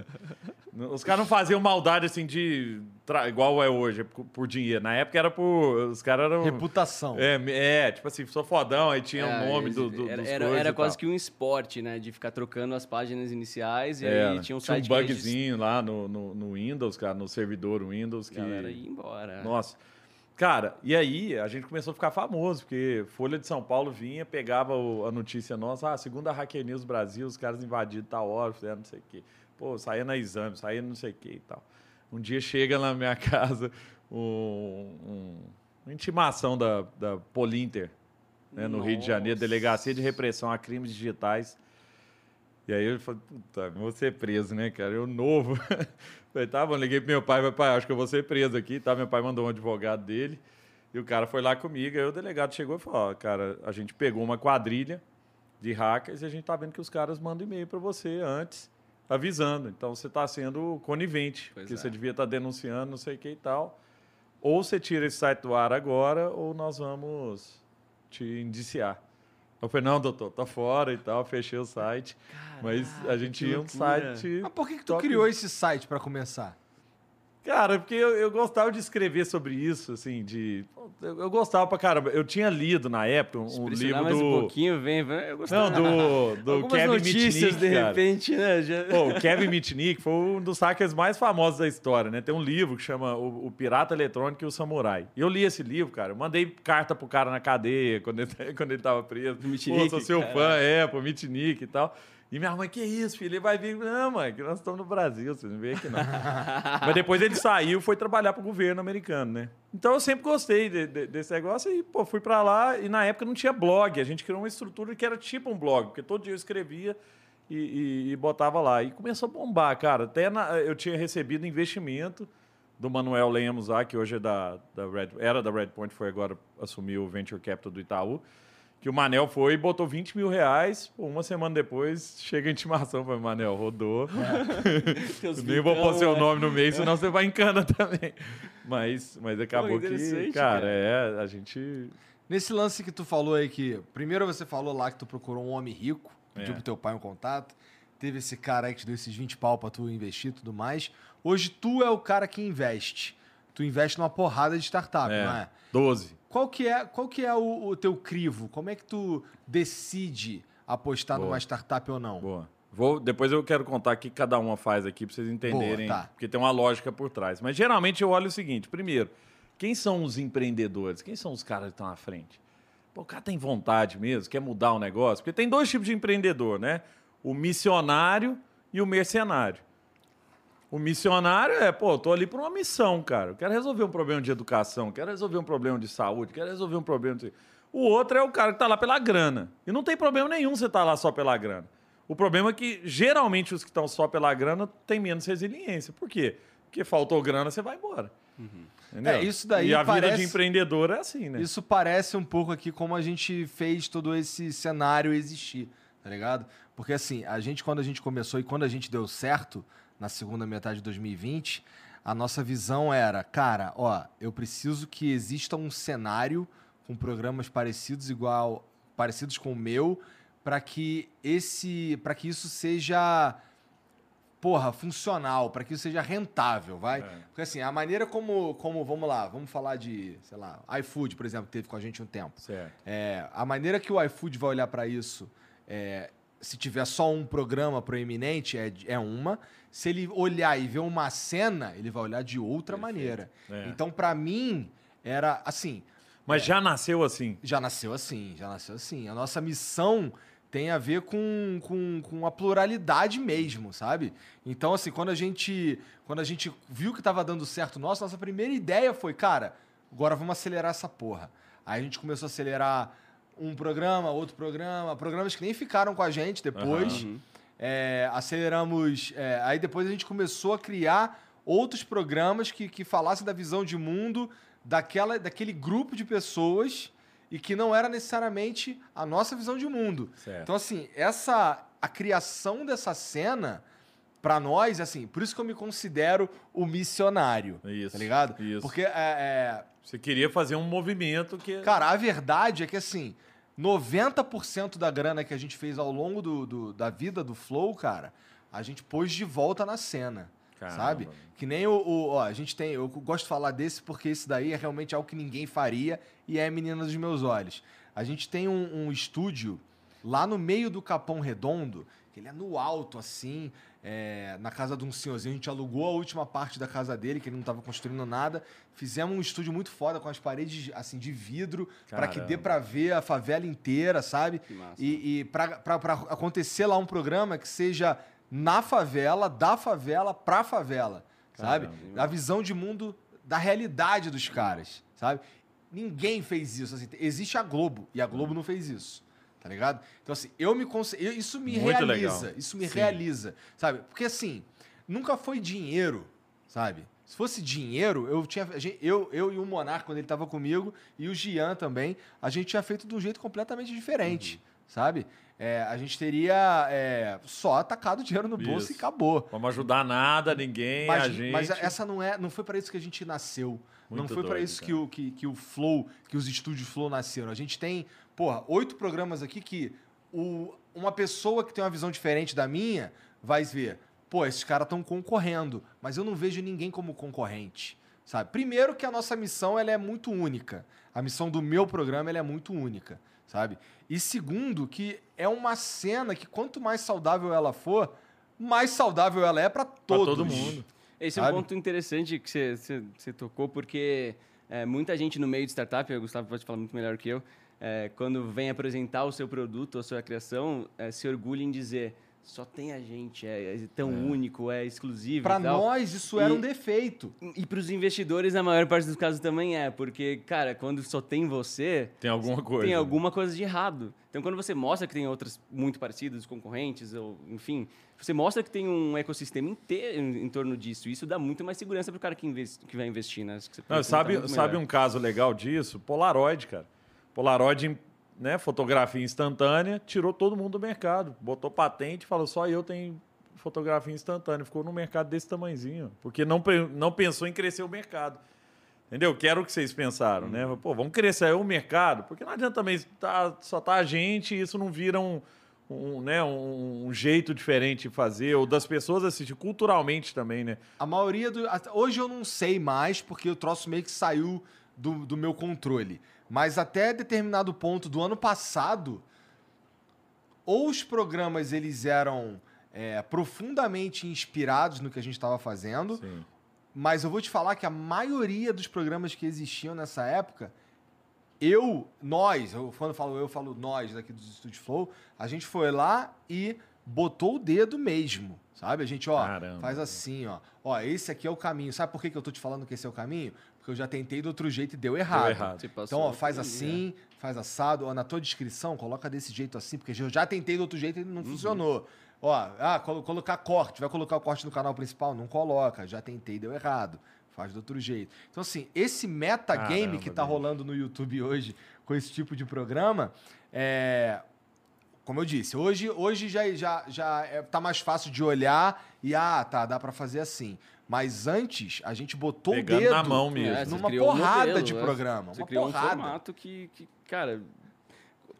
Os caras não faziam maldade assim de. tra- igual é hoje, por, por dinheiro. Na época era por. Os caras eram. Reputação. É, é, tipo assim, sou fodão, aí tinha o É, nome eles- do, do, era, dos era, era quase tal. que um esporte, né? De ficar trocando as páginas iniciais e É, aí tinha um tinha site um que registra- bugzinho lá no, no, no Windows, cara, no servidor Windows. Que... A galera ia embora. Nossa. Cara, e aí a gente começou a ficar famoso, porque Folha de São Paulo vinha, pegava o- a notícia nossa, ah, segundo a Hacker News Brasil, os caras invadiram tal hora, fizeram não sei o quê. Pô, saía na exame, saía não sei o quê e tal. Um dia chega na minha casa um, um- uma intimação da, da Polinter, né, no Rio de Janeiro. Delegacia de Repressão a Crimes Digitais. E aí eu falei, puta, vou ser preso, né, cara? Eu novo. falei, tá bom, liguei pro meu pai, meu pai, acho que eu vou ser preso aqui, tá? Meu pai mandou um advogado dele. E o cara foi lá comigo, aí o delegado chegou e falou, ó, cara, a gente pegou uma quadrilha de hackers e a gente tá vendo que os caras mandam e-mail para você antes, avisando. Então você tá sendo conivente, Pois porque é. você devia estar denunciando, não sei o que e tal. Ou você tira esse site do ar agora, ou nós vamos te indiciar. Eu falei, não, doutor, tá fora e tal, fechei o site. mas a gente tinha um site. Mas por que, que tu top. criou esse site pra começar? Cara, porque eu, eu gostava de escrever sobre isso, assim, de. Eu, eu gostava pra caramba. Eu tinha lido na época um, um livro mais do. um pouquinho, vem, vem. Eu gostava. Não, do, do Kevin notícias, Mitnick, de cara. repente, né? Já... Pô, o Kevin Mitnick foi um dos hackers mais famosos da história, né? Tem um livro que chama O, O Pirata Eletrônico e o Samurai. E eu li esse livro, cara. Eu mandei carta pro cara na cadeia quando ele, quando ele tava preso. Do Mitnick, Pô, sou seu cara. fã, é, pô, Mitnick e tal. E minha mãe, que isso, filho? Ele vai vir. Não, mãe, que nós estamos no Brasil, você não vem aqui não. Mas depois ele saiu e foi trabalhar pro governo americano, né? Então eu sempre gostei de- de- desse negócio e, pô, fui pra lá e na época não tinha blog. A gente criou uma estrutura que era tipo um blog, porque todo dia eu escrevia e, e- e botava lá. E começou a bombar, cara. Até na- eu tinha recebido investimento do Manuel Lemos lá, que hoje é da, da Red, era da Redpoint, foi agora assumiu o Venture Capital do Itaú. Que o Manel foi e botou 20 mil reais. Pô, uma semana depois chega a intimação para Manel, rodou. Teus Nem vou pôr seu né? nome no meio, senão você vai em cana também. Mas, mas acabou que, interessante, cara, cara. é, a gente. Nesse lance que tu falou aí que. Primeiro você falou lá que tu procurou um homem rico, pediu É. pro teu pai um contato. Teve esse cara aí que te deu esses 20 pau pra tu investir e tudo mais. Hoje tu é o cara que investe. Tu investe numa porrada de startup, É, não é? 12. Qual que é, qual que é o, o teu crivo? Como é que tu decide apostar Boa. numa startup ou não? Boa. Vou, depois eu quero contar o que cada uma faz aqui para vocês entenderem, Boa, tá. porque tem uma lógica por trás. Mas geralmente eu olho o seguinte: primeiro, quem são os empreendedores? Quem são os caras que estão à frente? Pô, o cara tem vontade mesmo, quer mudar o negócio? Porque tem dois tipos de empreendedor, né? O missionário e o mercenário. O missionário é, pô, eu tô ali por uma missão, cara. Eu quero resolver um problema de educação, quero resolver um problema de saúde, quero resolver um problema de... O outro é o cara que tá lá pela grana. E não tem problema nenhum você tá lá só pela grana. O problema é que, geralmente, os que estão só pela grana têm menos resiliência. Por quê? Porque faltou grana, você vai embora. Entendeu? É, isso daí E a vida parece- de empreendedor é assim, né? Isso parece um pouco aqui como a gente fez todo esse cenário existir, tá ligado? Porque assim, a gente, quando a gente começou e quando a gente deu certo, na segunda metade de 2020, a nossa visão era, cara, ó, eu preciso que exista um cenário com programas parecidos igual parecidos com o meu para que esse para que isso seja porra, funcional, para que isso seja rentável, vai? É. Porque assim, a maneira como, como, vamos lá, vamos falar de, sei lá, iFood, por exemplo, que teve com a gente um tempo. Certo. É, a maneira que o iFood vai olhar para isso, é, se tiver só um programa proeminente, é, é uma. Se ele olhar e ver uma cena, ele vai olhar de outra maneira. É. Então, para mim, era assim, Mas já nasceu assim. já nasceu assim, já nasceu assim. A nossa missão tem a ver com, com, com a pluralidade mesmo, sabe? Então, assim, quando a gente, quando a gente viu que tava dando certo nosso, nossa primeira ideia foi, cara, agora vamos acelerar essa porra. Aí a gente começou a acelerar um programa, outro programa, programas que nem ficaram com a gente depois. É, aceleramos. é, aí depois a gente começou a criar outros programas que, que falassem da visão de mundo daquela, daquele grupo de pessoas e que não era necessariamente a nossa visão de mundo. Certo. Então, assim, essa a criação dessa cena, pra nós, assim, por isso que eu me considero o missionário. Isso, Tá ligado? isso. Porque é, é, Você queria fazer um movimento que. Cara, a verdade é que assim, 90% da grana que a gente fez ao longo do, do- da vida do Flow, cara, a gente pôs de volta na cena. Caramba. Sabe? Que nem o, o- Ó, a gente tem. Eu gosto de falar desse porque esse daí é realmente algo que ninguém faria e é menina dos meus olhos. A gente tem um, um estúdio lá no meio do Capão Redondo, que ele é no alto, assim, é, na casa de um senhorzinho. A gente alugou a última parte da casa dele, que ele não estava construindo nada. Fizemos um estúdio muito foda com as paredes assim de vidro, para que dê para ver a favela inteira, sabe? E, e para acontecer lá um programa que seja na favela, da favela, pra favela, sabe? Caramba. A visão de mundo da realidade dos caras, sabe? Ninguém fez isso. assim, existe a Globo, e a Globo não fez isso. Tá ligado? Então, assim, eu me eu- Isso me Muito realiza. legal. Isso me Sim. realiza. Sabe? Porque assim, nunca foi dinheiro, sabe? Se fosse dinheiro, eu tinha. Eu, eu e o Monarca, quando ele tava comigo, e o Gian também, a gente tinha feito de um jeito completamente diferente, Uhum. sabe? É, a gente teria é, só atacado dinheiro no bolso Isso. e acabou. Vamos ajudar nada, ninguém, Mas, a gente. mas essa não é, não foi para isso que a gente nasceu. não Muito foi para isso que o, que, que o Flow, que os estúdios Flow nasceram. A gente tem, porra, oito programas aqui que o, uma pessoa que tem uma visão diferente da minha vai ver, pô, esses caras estão concorrendo, mas eu não vejo ninguém como concorrente. Sabe? Primeiro que a nossa missão ela é muito única. A missão do meu programa ela é muito única, sabe? E segundo que é uma cena que quanto mais saudável ela for, mais saudável ela é para Pra todos. todo mundo. Esse é Sabe? um ponto interessante que você- você você tocou, porque é, muita gente no meio de startup, o Gustavo pode falar muito melhor que eu, é, quando vem apresentar o seu produto, a sua criação, é, se orgulha em dizer só tem a gente, é, é tão único, é exclusivo Para nós, isso era E- um defeito. E para os investidores, na maior parte dos casos também é, porque, cara, quando só tem você, Tem alguma coisa. tem alguma coisa de errado. Então, quando você mostra que tem outras muito parecidas, concorrentes, ou enfim, você mostra que tem um ecossistema inteiro em, em torno disso. Isso dá muito mais segurança para o cara que, investe, que vai investir, né? Acho que você Não, sabe, sabe um caso legal disso? Polaroid, cara. Polaroid, né, fotografia instantânea, tirou todo mundo do mercado. Botou patente, falou só eu tenho fotografia instantânea. Ficou num mercado desse tamanhozinho. Porque não, não pensou em crescer o mercado. Entendeu? Que era o que vocês pensaram, né? Pô, vamos crescer o mercado, porque não adianta também tá, só tá a gente e isso não vira um, um, né, um, um jeito diferente de fazer, ou das pessoas assistir culturalmente também, né? A maioria do. Hoje eu não sei mais, porque o troço meio que saiu do, do meu controle. Mas até determinado ponto do ano passado, ou os programas eles eram é, profundamente inspirados no que a gente estava fazendo, Sim. mas eu vou te falar que a maioria dos programas que existiam nessa época, eu, nós, eu, quando eu falo eu, eu falo nós daqui do Studio Flow, a gente foi lá e botou o dedo mesmo, sabe? A gente, ó, Caramba. faz assim, ó. Ó, esse aqui é o caminho. Sabe por que, que eu tô te falando que esse é o caminho? Porque eu já tentei do outro jeito e deu errado. errado. Você passou Então, ó, faz assim, faz assado. Ó, na tua descrição, coloca desse jeito assim, porque eu já tentei do outro jeito e não funcionou. Ó, ah, colo- colocar corte, vai colocar o corte no canal principal? Não coloca, já tentei, deu errado. Faz do outro jeito. Então, assim, esse metagame Caramba, que tá bicho. rolando no YouTube hoje com esse tipo de programa, é. Como eu disse, hoje, hoje já, já, já é, tá mais fácil de olhar e, ah, tá, dá pra fazer assim. Mas antes, a gente botou Pegando o dedo na mão mesmo. É, numa um porrada modelo, de né? programa. Você uma criou porrada. um formato que, que, cara,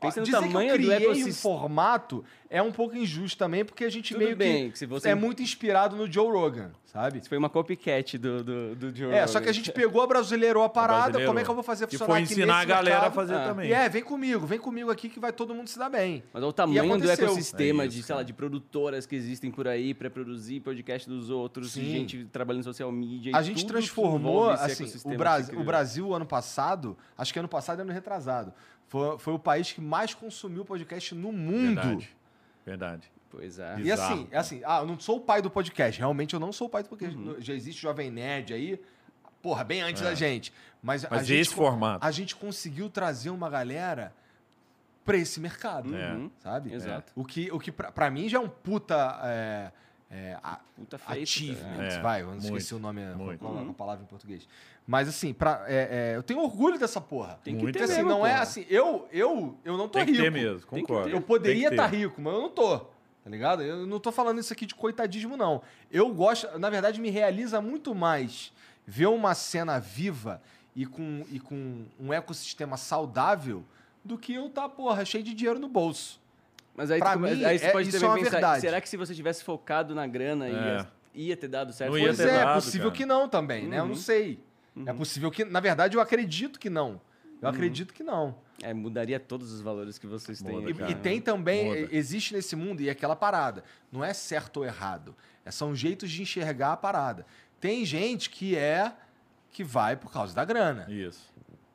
pensa no dizer tamanho que eu do criei um ecossistema. formato é um pouco injusto também, porque a gente Tudo meio bem, que, que se você- é muito inspirado no Joe Rogan, sabe? Isso foi uma copycat do, do, do Joe É, só Rogan. que a gente pegou, brasileirou a parada, Brasileirou. como é que eu vou fazer funcionar foi aqui ensinar nesse a galera mercado? a fazer Ah. também. E é, vem comigo, vem comigo aqui que vai todo mundo se dar bem. Mas olha o tamanho do ecossistema É isso, de, sei lá, de produtoras que existem por aí pra produzir podcast dos outros, Sim. de gente trabalhando em social media. e A gente transformou, assim, ecossistema o, Brasil, o. Brasil ano passado, acho que ano passado e ano retrasado, foi, foi o país que mais consumiu podcast no mundo. Verdade. Verdade. Pois é. E Bizarro, assim, é assim, ah, eu não sou o pai do podcast. Realmente eu não sou o pai do podcast. Uhum. Já existe Jovem Nerd aí, porra, bem antes da gente. Mas, a É. Mas gente, esse formato. a gente conseguiu trazer uma galera pra esse mercado, É. sabe? Exato. O que, o que pra mim já é um puta é, é, a- Puta achievement, cara. É, vai, eu não muito, esqueci o nome, muito. é Uhum. a palavra em português. Mas assim, pra, é, é, eu tenho orgulho dessa porra. Tem que Muito ter Porque assim, mesmo, não é porra. assim, eu, eu, eu não tô Tem que rico. ter mesmo, concordo. ter. Eu poderia estar ter. rico, mas eu não tô. Tá ligado? Eu não tô falando isso aqui de coitadismo, não. Eu gosto, na verdade, me realiza muito mais ver uma cena viva e com, e com um ecossistema saudável do que eu tá, porra, cheio de dinheiro no bolso. Mas aí, Pra tu mim, aí você é- pode isso também é uma pensar, verdade. será que se você tivesse focado na grana, É. ia, ia ter dado certo? Não ia Pois ter é, é dado, possível cara. que não também, né? Eu não Uhum. sei. É possível que, na verdade, eu acredito que não. Eu acredito que não. É, mudaria todos os valores que vocês têm. Muda, E, e tem também, Muda. existe nesse mundo, e é aquela parada. Não é certo ou errado. É, são jeitos de enxergar a parada. Tem gente que é que vai por causa da grana. Isso.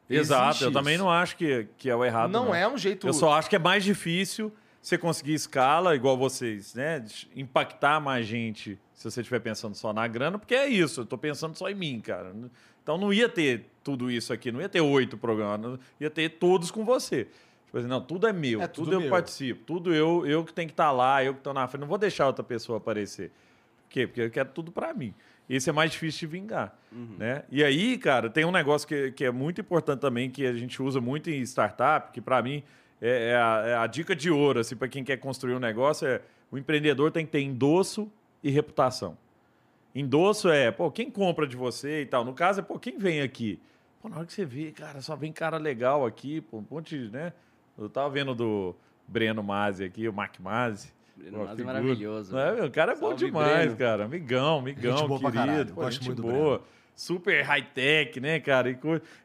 Existe Exato. Eu isso. também não acho que, que é o errado. não, é um jeito. Eu só acho que é mais difícil você conseguir escala, igual vocês, né? Impactar mais gente se você estiver pensando só na grana, porque é isso, eu tô pensando só em mim, cara. Então não ia ter tudo isso aqui, não ia ter oito programas, ia ter todos com você. Tipo assim, não, tudo é meu, É tudo, tudo eu meu. participo, tudo eu, eu que tenho que estar lá, eu que estou na frente, não vou deixar outra pessoa aparecer. Por quê? Porque eu quero tudo para mim. Esse é mais difícil de vingar. Né? E aí, cara, tem um negócio que, que é muito importante também, que a gente usa muito em startup, que para mim é, é a, é a dica de ouro, assim, para quem quer construir um negócio, é o empreendedor tem que ter endosso e reputação. Endosso é, pô, quem compra de você e tal. No caso é, pô, quem vem aqui? Pô, na hora que você vê, cara, só vem cara legal aqui, pô, um monte, né? Eu tava vendo do Breno Mazzi aqui, o Mac Mazzi. Breno Mazzi é maravilhoso, Não é, né? meu? O cara é bom Salve, demais, Breno. cara. Amigão, amigão, Gente boa pra querido. Pô, gosto gente muito do boa. Super high-tech, né, cara? E,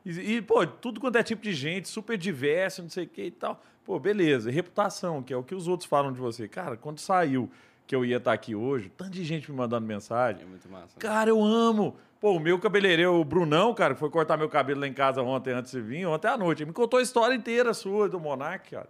e, e, pô, tudo quanto é tipo de gente, super diverso, não sei o que e tal. Pô, beleza. E reputação, que é o que os outros falam de você. Cara, quando saiu que eu ia estar aqui hoje, tanto de gente me mandando mensagem. É muito massa. Cara, eu amo. Pô, o meu cabeleireiro, o Brunão, cara, que foi cortar meu cabelo lá em casa ontem antes de vir, ontem à noite. Ele me contou a história inteira sua do Monark, cara.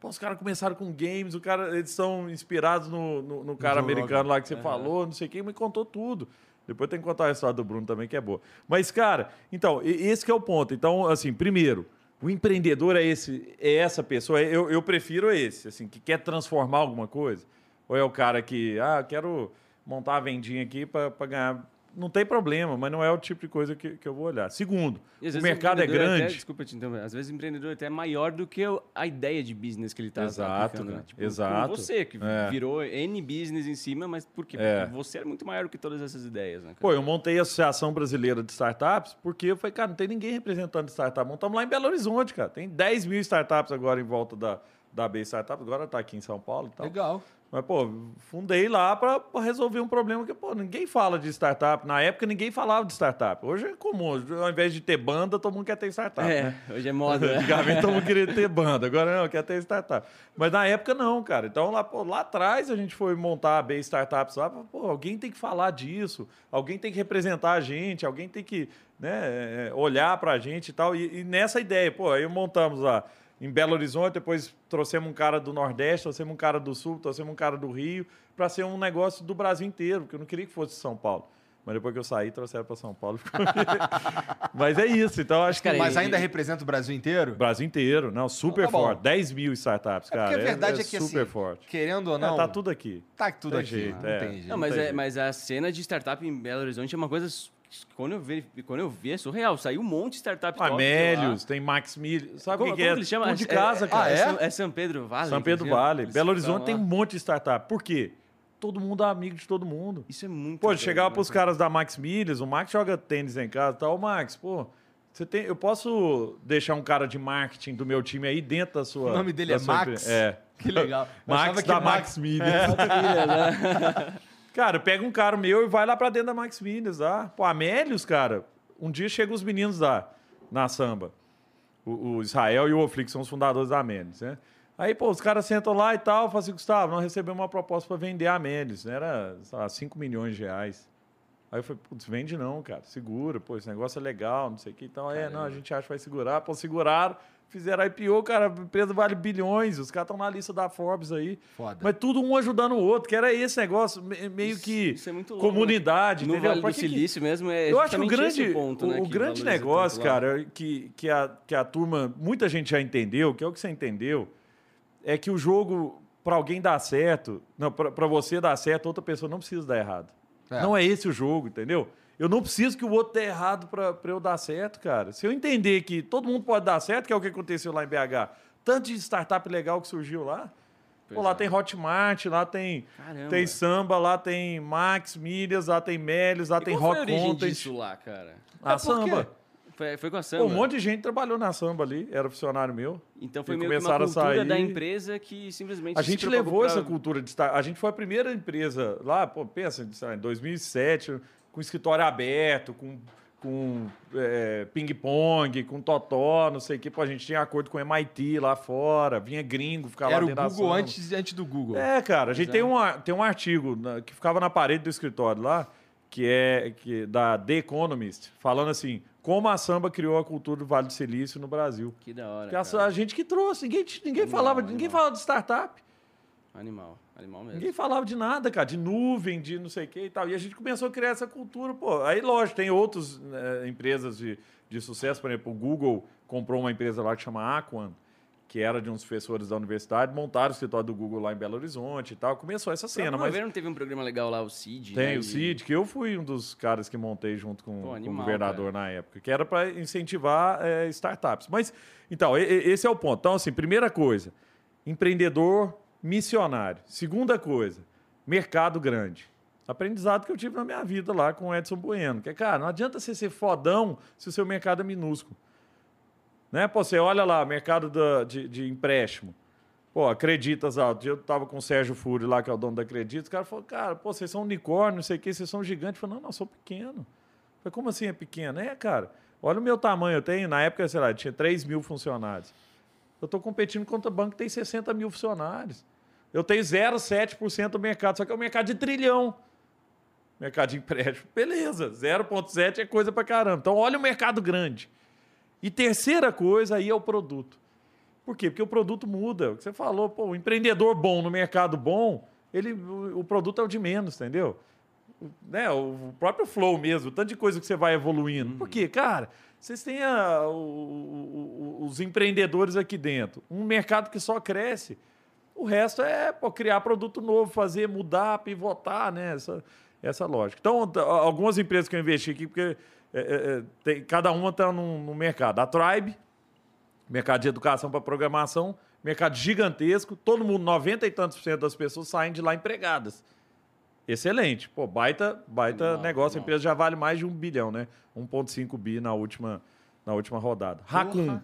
Pô, os caras começaram com games, o cara, eles são inspirados no, no, no cara Joe americano lá que você falou, não sei quem, me contou tudo. Depois tem que contar a história do Bruno também, que é boa. Mas, cara, então, esse é o ponto. Então, assim, primeiro, o empreendedor é esse, é essa pessoa, eu, eu prefiro esse, assim, que quer transformar alguma coisa. Ou é o cara que, ah, quero montar a vendinha aqui para ganhar. Não tem problema, mas não é o tipo de coisa que, que eu vou olhar. Segundo, o mercado é empreendedor grande. Até, desculpa te interromper. Às vezes o empreendedor até é maior do que o- a ideia de business que ele está Exato. Né? Tipo, Exato. você, que É. virou N business em cima, mas por quê? É. Porque você é muito maior do que todas essas ideias, né? cara? Pô, eu montei a Associação Brasileira de Startups porque eu falei, cara, não tem ninguém representando startup. Montamos lá em Belo Horizonte, cara. Tem 10 mil startups agora em volta da, da B Startup. Agora tá aqui em São Paulo e tal. Legal. Mas, pô, fundei lá para resolver um problema que, pô, ninguém fala de startup. Na época, ninguém falava de startup. Hoje é comum. Ao invés de ter banda, todo mundo quer ter startup, É, né? hoje é moda. né? Antigamente todo mundo queria ter banda, agora não, quer ter startup. Mas na época não, cara. Então lá, pô, lá atrás a gente foi montar a B Startups lá, pô, alguém tem que falar disso, alguém tem que representar a gente, alguém tem que né, é, olhar pra gente e tal. E, e nessa ideia, pô, aí montamos lá em Belo Horizonte, depois trouxemos um cara do Nordeste, trouxemos um cara do Sul, trouxemos um cara do Rio, para ser um negócio do Brasil inteiro, porque eu não queria que fosse São Paulo. Mas depois que eu saí, trouxeram para São Paulo. Mas é isso, então acho que. Mas ainda representa o Brasil inteiro? Brasil inteiro, não, super Tá bom. forte. 10 mil startups, É cara. porque a verdade é, que super assim, forte. querendo ou É, não, tá tudo aqui. tá tudo Tem aqui, jeito, não é. tem jeito. Não, mas, tem é, jeito. mas a cena de startup em Belo Horizonte é uma coisa. Quando eu vi, quando eu vi é surreal. Saiu um monte de startup top. Amélios, tem Max Milho. Sabe o Como, que, que como é? que chama? Tudo de É- casa, é, cara. Ah, é? São, é São Pedro Vale. São Pedro Vale. Belo Horizonte tem um monte de startup. Por quê? Todo mundo é amigo de todo mundo. Isso é muito. Pô, chegava né, pros cara? caras da Max Milhas, o Max joga tênis em casa e tal. Ô, Max, pô, você tem, eu posso deixar um cara de marketing do meu time aí dentro da sua. O nome dele é Max? empresa? É. Que legal. Max da Max- Max Milhas. cara, pega um cara meu e vai lá pra dentro da Max Milhas lá. Pô, Amélios, cara, um dia chegam os meninos lá na samba. O, o Israel e o Ofli, que são os fundadores da Amélios, né? Aí, pô, os caras sentam lá e tal, falam assim, Gustavo, nós recebemos uma proposta para vender a Amélios. Era, sei lá, 5 milhões de reais. Aí eu falei, putz, vende não, cara, segura, pô, esse negócio é legal, não sei o que. Então, é, não, a gente acha que vai segurar. Pô, seguraram, fizeram IPO, cara, a empresa vale bilhões, os caras estão na lista da Forbes aí. Foda. Mas tudo um ajudando o outro, que era esse negócio, me- meio que isso é muito louco, comunidade, No entendeu? Vale do que que- Silício mesmo é eu acho que o grande, ponto, né? o, grande negócio, cara, que, que, a, que a turma, muita gente já entendeu, que é o que você entendeu, é que o jogo, para alguém dar certo, não, para você dar certo, outra pessoa não precisa dar errado. É. Não é esse o jogo, entendeu? Eu não preciso que o outro dê errado para eu dar certo, cara. Se eu entender que todo mundo pode dar certo, que é o que aconteceu lá em BH, tanto de startup legal que surgiu lá. Pô, lá é. tem Hotmart, lá tem, Caramba. tem Samba, lá tem Max, Milhas, lá tem Melios, lá E tem qual foi a Rock origem Content. disso lá, cara? A É por quê? Samba. Foi, foi com a Pô, Samba. um monte de gente trabalhou na Samba ali, era funcionário meu. Então foi meio que uma começaram a cultura sair. da empresa que simplesmente A gente levou pra- essa cultura de estar. A gente foi a primeira empresa lá, pô, pensa, em 2007, com escritório aberto, com, com é, ping-pong, com totó, não sei o que. Pô, a gente tinha acordo com o MIT lá fora, vinha gringo, ficava Era lá o dentro da Google antes, antes do Google. É, cara, a gente tem é. um, tem um artigo na- que ficava na parede do escritório lá, que é que, da The Economist, falando assim, como a samba criou a cultura do Vale do Silício no Brasil. Que da hora. Que a, cara. a gente que trouxe, ninguém, ninguém Animal, falava, animal. ninguém falava de startup, Animal, animal mesmo. ninguém falava de nada, cara, de nuvem, de não sei o que e tal. E a gente começou a criar essa cultura, pô. Aí, lógico, tem outras né, empresas de, de sucesso, por exemplo, o Google comprou uma empresa lá que chama Aquan, que era de uns professores da universidade, montaram o escritório do Google lá em Belo Horizonte e tal. Começou essa cena, Mas não teve um programa legal lá, o CID? tem né, o CID, que eu fui um dos caras que montei junto com, Pô, com animal, o governador na época, que era para incentivar é, startups. Mas, então, esse é o ponto. Então, assim, primeira coisa, empreendedor missionário. Segunda coisa, mercado grande. Aprendizado que eu tive na minha vida lá com o Edson Bueno. Que é, cara, não adianta você ser fodão se o seu mercado é minúsculo. Né? Pô, você olha lá, mercado de, de empréstimo. Pô, Acreditas Alto. Eu tava com o Sérgio Fúrio lá, que é o dono da Acreditas. O cara falou, cara, pô, vocês são unicórnio, não sei o quê, vocês são gigantes. Eu falei, não, não, eu sou pequeno. Eu falei, como assim é pequeno? É, cara, olha o meu tamanho. Eu tenho, na época, sei lá, tinha 3 mil funcionários. Eu estou competindo contra banco que tem 60 mil funcionários. Eu tenho 0,7% do mercado, só que é um mercado de trilhão. Mercado de empréstimo. Beleza, 0,7 é coisa pra caramba. Então, olha o mercado grande. E terceira coisa aí é o produto. Por quê? Porque o produto muda. O que você falou, pô, o empreendedor bom no mercado bom, ele, o, o produto é o de menos, entendeu? Né, o próprio flow mesmo, o tanto de coisa que você vai evoluindo. Por quê? Cara, vocês têm a- o- o- os empreendedores aqui dentro. Um mercado que só cresce. O resto é pô, criar produto novo, fazer, mudar, pivotar, né? Essa, essa lógica. Então, algumas empresas que eu investi aqui, porque é, é, é, tem- cada uma está num mercado. A Tribe, mercado de educação para programação, mercado gigantesco, todo mundo, 90 e tantos por cento das pessoas saem de lá empregadas. Excelente. Pô, baita, baita Animal, negócio. A animal. empresa já vale mais de um bilhão, né? 1,5 bi na última, na última rodada. Raccoon.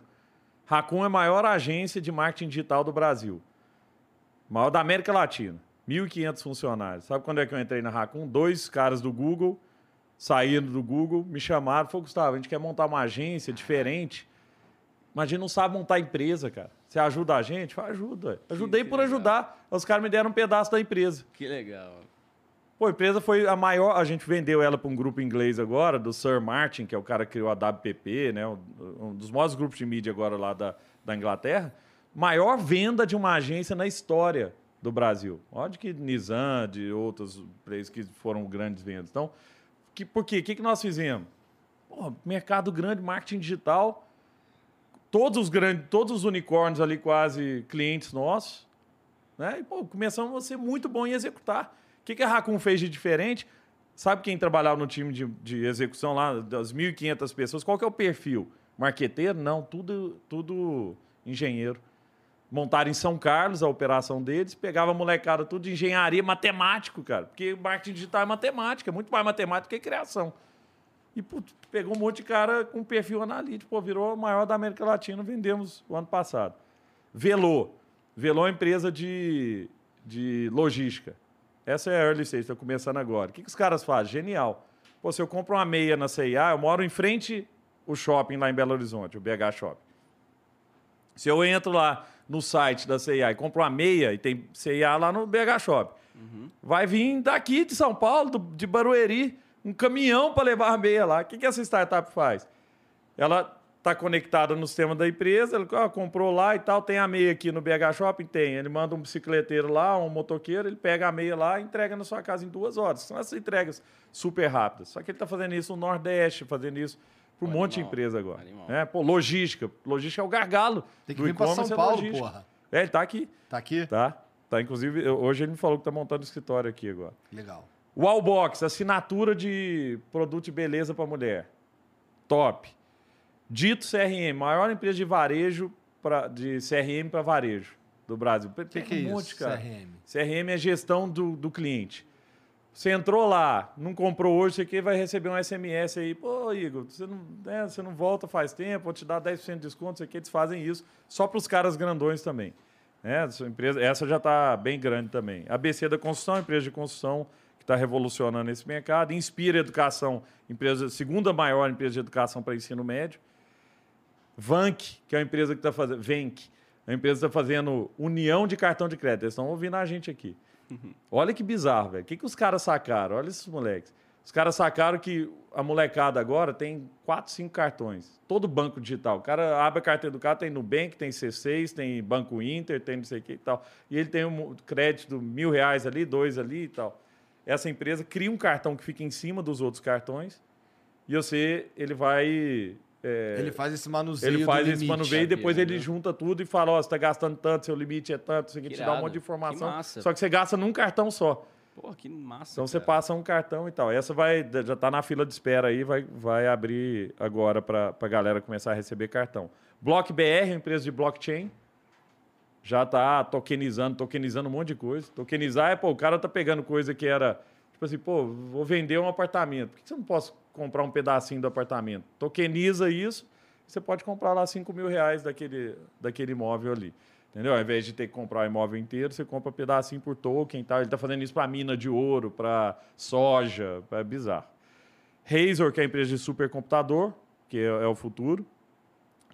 Raccoon é a maior agência de marketing digital do Brasil. Maior da América Latina. 1.500 funcionários. Sabe quando é que eu entrei na Racon? Dois caras do Google saíram do Google, me chamaram, falou, Gustavo, a gente quer montar uma agência diferente, mas a gente não sabe montar empresa, cara. Você ajuda a gente? Falei, ajuda. Ajudei que por legal. ajudar. Os caras me deram um pedaço da empresa. Que legal. Pô, a empresa foi a maior. A gente vendeu ela para um grupo inglês agora, do Sir Martin, que é o cara que criou a WPP, né? Um dos maiores grupos de mídia agora lá da, da Inglaterra. Maior venda de uma agência na história do Brasil. Olha que Nizam, de outros players que foram grandes vendas. Então, que, por quê? O que, que nós fizemos? Pô, mercado grande, marketing digital. Todos os grandes, todos os unicórnios ali quase clientes nossos. Né? E, pô, começamos a ser muito bom em executar. Que, que a Raccoon fez de diferente? Sabe quem trabalhava no time de, de execução lá, das 1.500 pessoas? Qual que é o perfil? Marqueteiro? Não, tudo, tudo engenheiro. Montaram em São Carlos a operação deles, pegava a molecada tudo de engenharia, matemático, cara. Porque marketing digital é matemática, é muito mais matemática que criação. E putz, pegou um monte de cara com perfil analítico, pô, virou a maior da América Latina, vendemos o ano passado. Velô. Velô é empresa de, de logística. Essa é a early stage, está começando agora. O que, que os caras fazem? Genial. Pô, se eu compro uma meia na CIA, eu moro em frente o shopping lá em Belo Horizonte, o BH Shopping. Se eu entro lá no site da CIA e compro uma meia, e tem CIA lá no BH Shopping, vai vir daqui de São Paulo, do- de Barueri, um caminhão para levar a meia lá. O que, que essa startup faz? Ela está conectada no sistema da empresa, ele ah, comprou lá e tal, tem a meia aqui no BH Shopping? Tem. Ele manda um bicicleteiro lá, um motoqueiro, ele pega a meia lá e entrega na sua casa em duas horas. São essas entregas super rápidas. Só que ele está fazendo isso no Nordeste, fazendo isso para um Animal, monte de empresa agora. animal. É, pô, logística. Logística é o gargalo. Tem que vir e-commerce, São é Paulo, logística. porra. É, ele tá aqui, Tá aqui? tá? Tá, inclusive, hoje ele me falou que tá montando escritório aqui agora. Legal. Wallbox, assinatura de produto de beleza para mulher. Top. Dito CRM, maior empresa de varejo pra, de CRM para varejo do Brasil. O que, que é isso, cara. CRM? CRM é gestão do, do cliente. Você entrou lá, não comprou hoje, você aqui vai receber um SMS aí. Pô, Igor, você não, né, você não volta faz tempo, vou te dar 10% de desconto, isso aqui, eles fazem isso só para os caras grandões também. Né? Essa, empresa, essa já está bem grande também. ABC da Construção, empresa de construção que está revolucionando esse mercado. Inspira Educação, empresa, segunda maior empresa de educação para ensino médio. Vank, que é uma empresa que está fazendo. Venk, uma empresa está fazendo união de cartão de crédito. Eles estão ouvindo a gente aqui. Olha que bizarro, velho. O que, que os caras sacaram? Olha esses moleques. Os caras sacaram que a molecada agora tem quatro, cinco cartões. Todo banco digital. O cara abre a carteira do carro, tem Nubank, tem C6, tem Banco Inter, tem não sei o que e tal. E ele tem um crédito mil reais ali, dois ali e tal. Essa empresa cria um cartão que fica em cima dos outros cartões e você, ele vai... é, Ele faz esse manuseio ele faz do esse limite. manuseio e depois ele né? junta tudo e fala, ó, você tá gastando tanto, seu limite é tanto, isso aqui Que te dá um monte de que informação. massa. Só que você gasta num cartão só. Pô, que massa. Então você cara. passa um cartão e tal. Essa vai já está na fila de espera aí, vai, vai abrir agora para a galera começar a receber cartão. Block BR, empresa de blockchain, já está tokenizando, tokenizando um monte de coisa. Tokenizar é, pô, o cara tá pegando coisa que era, tipo assim, pô, vou vender um apartamento. Por que você não posso comprar um pedacinho do apartamento? Tokeniza isso, você pode comprar lá 5 mil reais daquele, daquele imóvel ali. Entendeu? Ao invés de ter que comprar o imóvel inteiro, você compra um pedacinho por token e tal. Ele está fazendo isso para mina de ouro, para soja, é bizarro. Razor, que é a empresa de supercomputador, que é, é o futuro.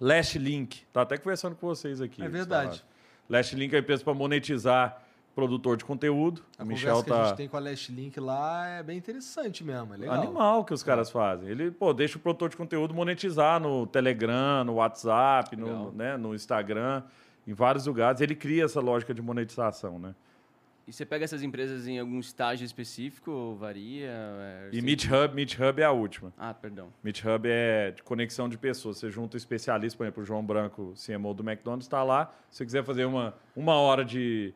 Lashlink, tá até conversando com vocês aqui. É verdade. falaram. Lashlink é a empresa para monetizar produtor de conteúdo. A o conversa Michel que a tá gente tem com a Last Link lá é bem interessante mesmo, é legal. animal que os caras fazem. Ele, pô, deixa o produtor de conteúdo monetizar no Telegram, no WhatsApp, no, né, no Instagram, em vários lugares. Ele cria essa lógica de monetização, né? E você pega essas empresas em algum estágio específico ou varia? É, E Meet Hub, Meet Hub é a última. Ah, perdão. Meet Hub é de conexão de pessoas. Você junta um especialista, por exemplo, o João Branco, CMO do McDonald's, está lá. Se você quiser fazer uma, uma hora de,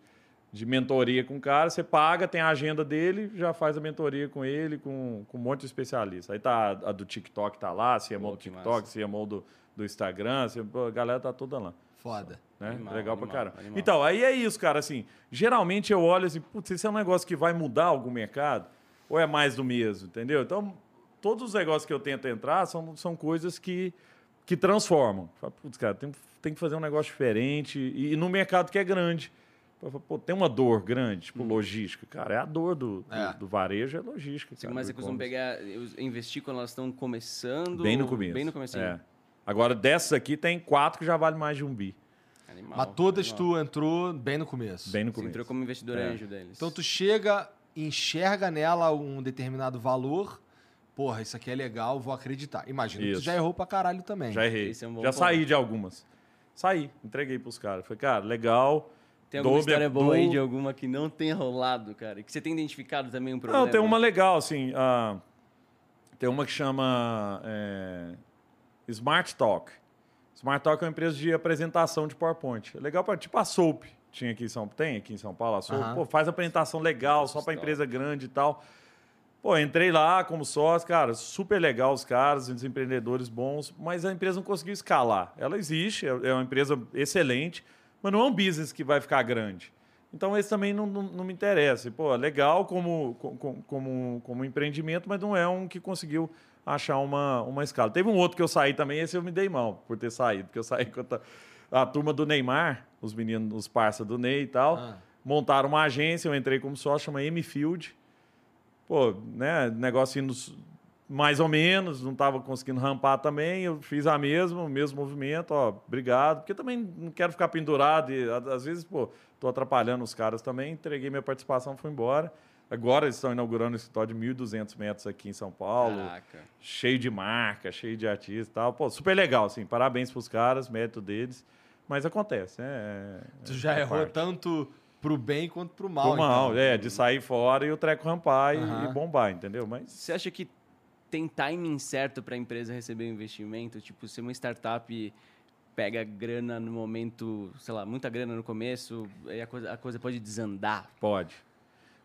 de mentoria com o cara, você paga, tem a agenda dele, já faz a mentoria com ele, com, com um monte de especialista. Aí tá a, a do TikTok tá lá, CMO Pô, do TikTok, massa. CMO do, do Instagram, pô, a galera tá toda lá. Foda. Né? Animal, Legal pra animal, caramba. animal. Então, aí é isso, cara. Assim, geralmente eu olho assim, putz, esse é um negócio que vai mudar algum mercado? Ou é mais do mesmo, entendeu? Então, todos os negócios que eu tento entrar são, são coisas que, que transformam. Fala, Putz, cara, tem, tem que fazer um negócio diferente. E, e no mercado que é grande. Pô, tem uma dor grande, tipo logística. Cara, é a dor do, do, É. do varejo, é logística. Sim, cara, mas do você costuma e-commerce. pegar, investir quando elas estão começando? Bem no começo. Bem no comecinho. É. Agora, dessas aqui, tem quatro que já vale mais de um bi. Animal. Mas todas animal. tu entrou bem no começo. Bem no Você começo. entrou como investidor É. anjo deles. Então tu chega, enxerga nela um determinado valor. Porra, isso aqui é legal, vou acreditar. Imagina, tu Isso. já errou pra caralho também. Já errei. É um já ponto. saí de algumas. Saí, entreguei pros caras. Falei, cara, legal. Tem alguma dou minha- história boa aí dou- de alguma que não tenha rolado, cara? Que você tem identificado também um problema? Não, tem uma legal, assim. ah, tem uma que chama é, Smart Talk. Smart Talk é uma empresa de apresentação de PowerPoint. É legal para tipo a Soap. Tinha aqui em São tem aqui em São Paulo a Soap. Pô, faz apresentação legal, só para empresa grande e tal. Pô, entrei lá como sócio, cara, super legal os caras, os empreendedores bons, mas a empresa não conseguiu escalar. Ela existe, é é uma empresa excelente, mas não é um business que vai ficar grande. Então esse também não, não, não me interessa. Pô, é legal como, como, como, como empreendimento, mas não é um que conseguiu achar uma, uma escala. Teve um outro que eu saí também, esse eu me dei mal por ter saído, porque eu saí com a, a turma do Neymar, os meninos, os parceiros do Ney e tal, Ah. montaram uma agência, eu entrei como sócio, chama M-Field. Pô, né, negócio indo mais ou menos, não estava conseguindo rampar também, eu fiz a mesma, o mesmo movimento, ó, obrigado, porque também não quero ficar pendurado e às vezes, pô, tô atrapalhando os caras também, entreguei minha participação, fui embora. Agora eles estão inaugurando um escritório de 1.200 metros aqui em São Paulo, Caraca. cheio de marca, cheio de artista e tal. Pô, super legal, assim, parabéns pros caras, mérito deles, mas acontece, né? é- Tu já é errou parte. tanto pro bem quanto pro mal. Pro mal, então. é, de sair fora e o treco rampar e- Aham. e bombar, entendeu? Mas Você acha que tem timing certo para a empresa receber o investimento? Tipo, se uma startup pega grana no momento, sei lá, muita grana no começo, aí a coisa, a coisa pode desandar. Pode.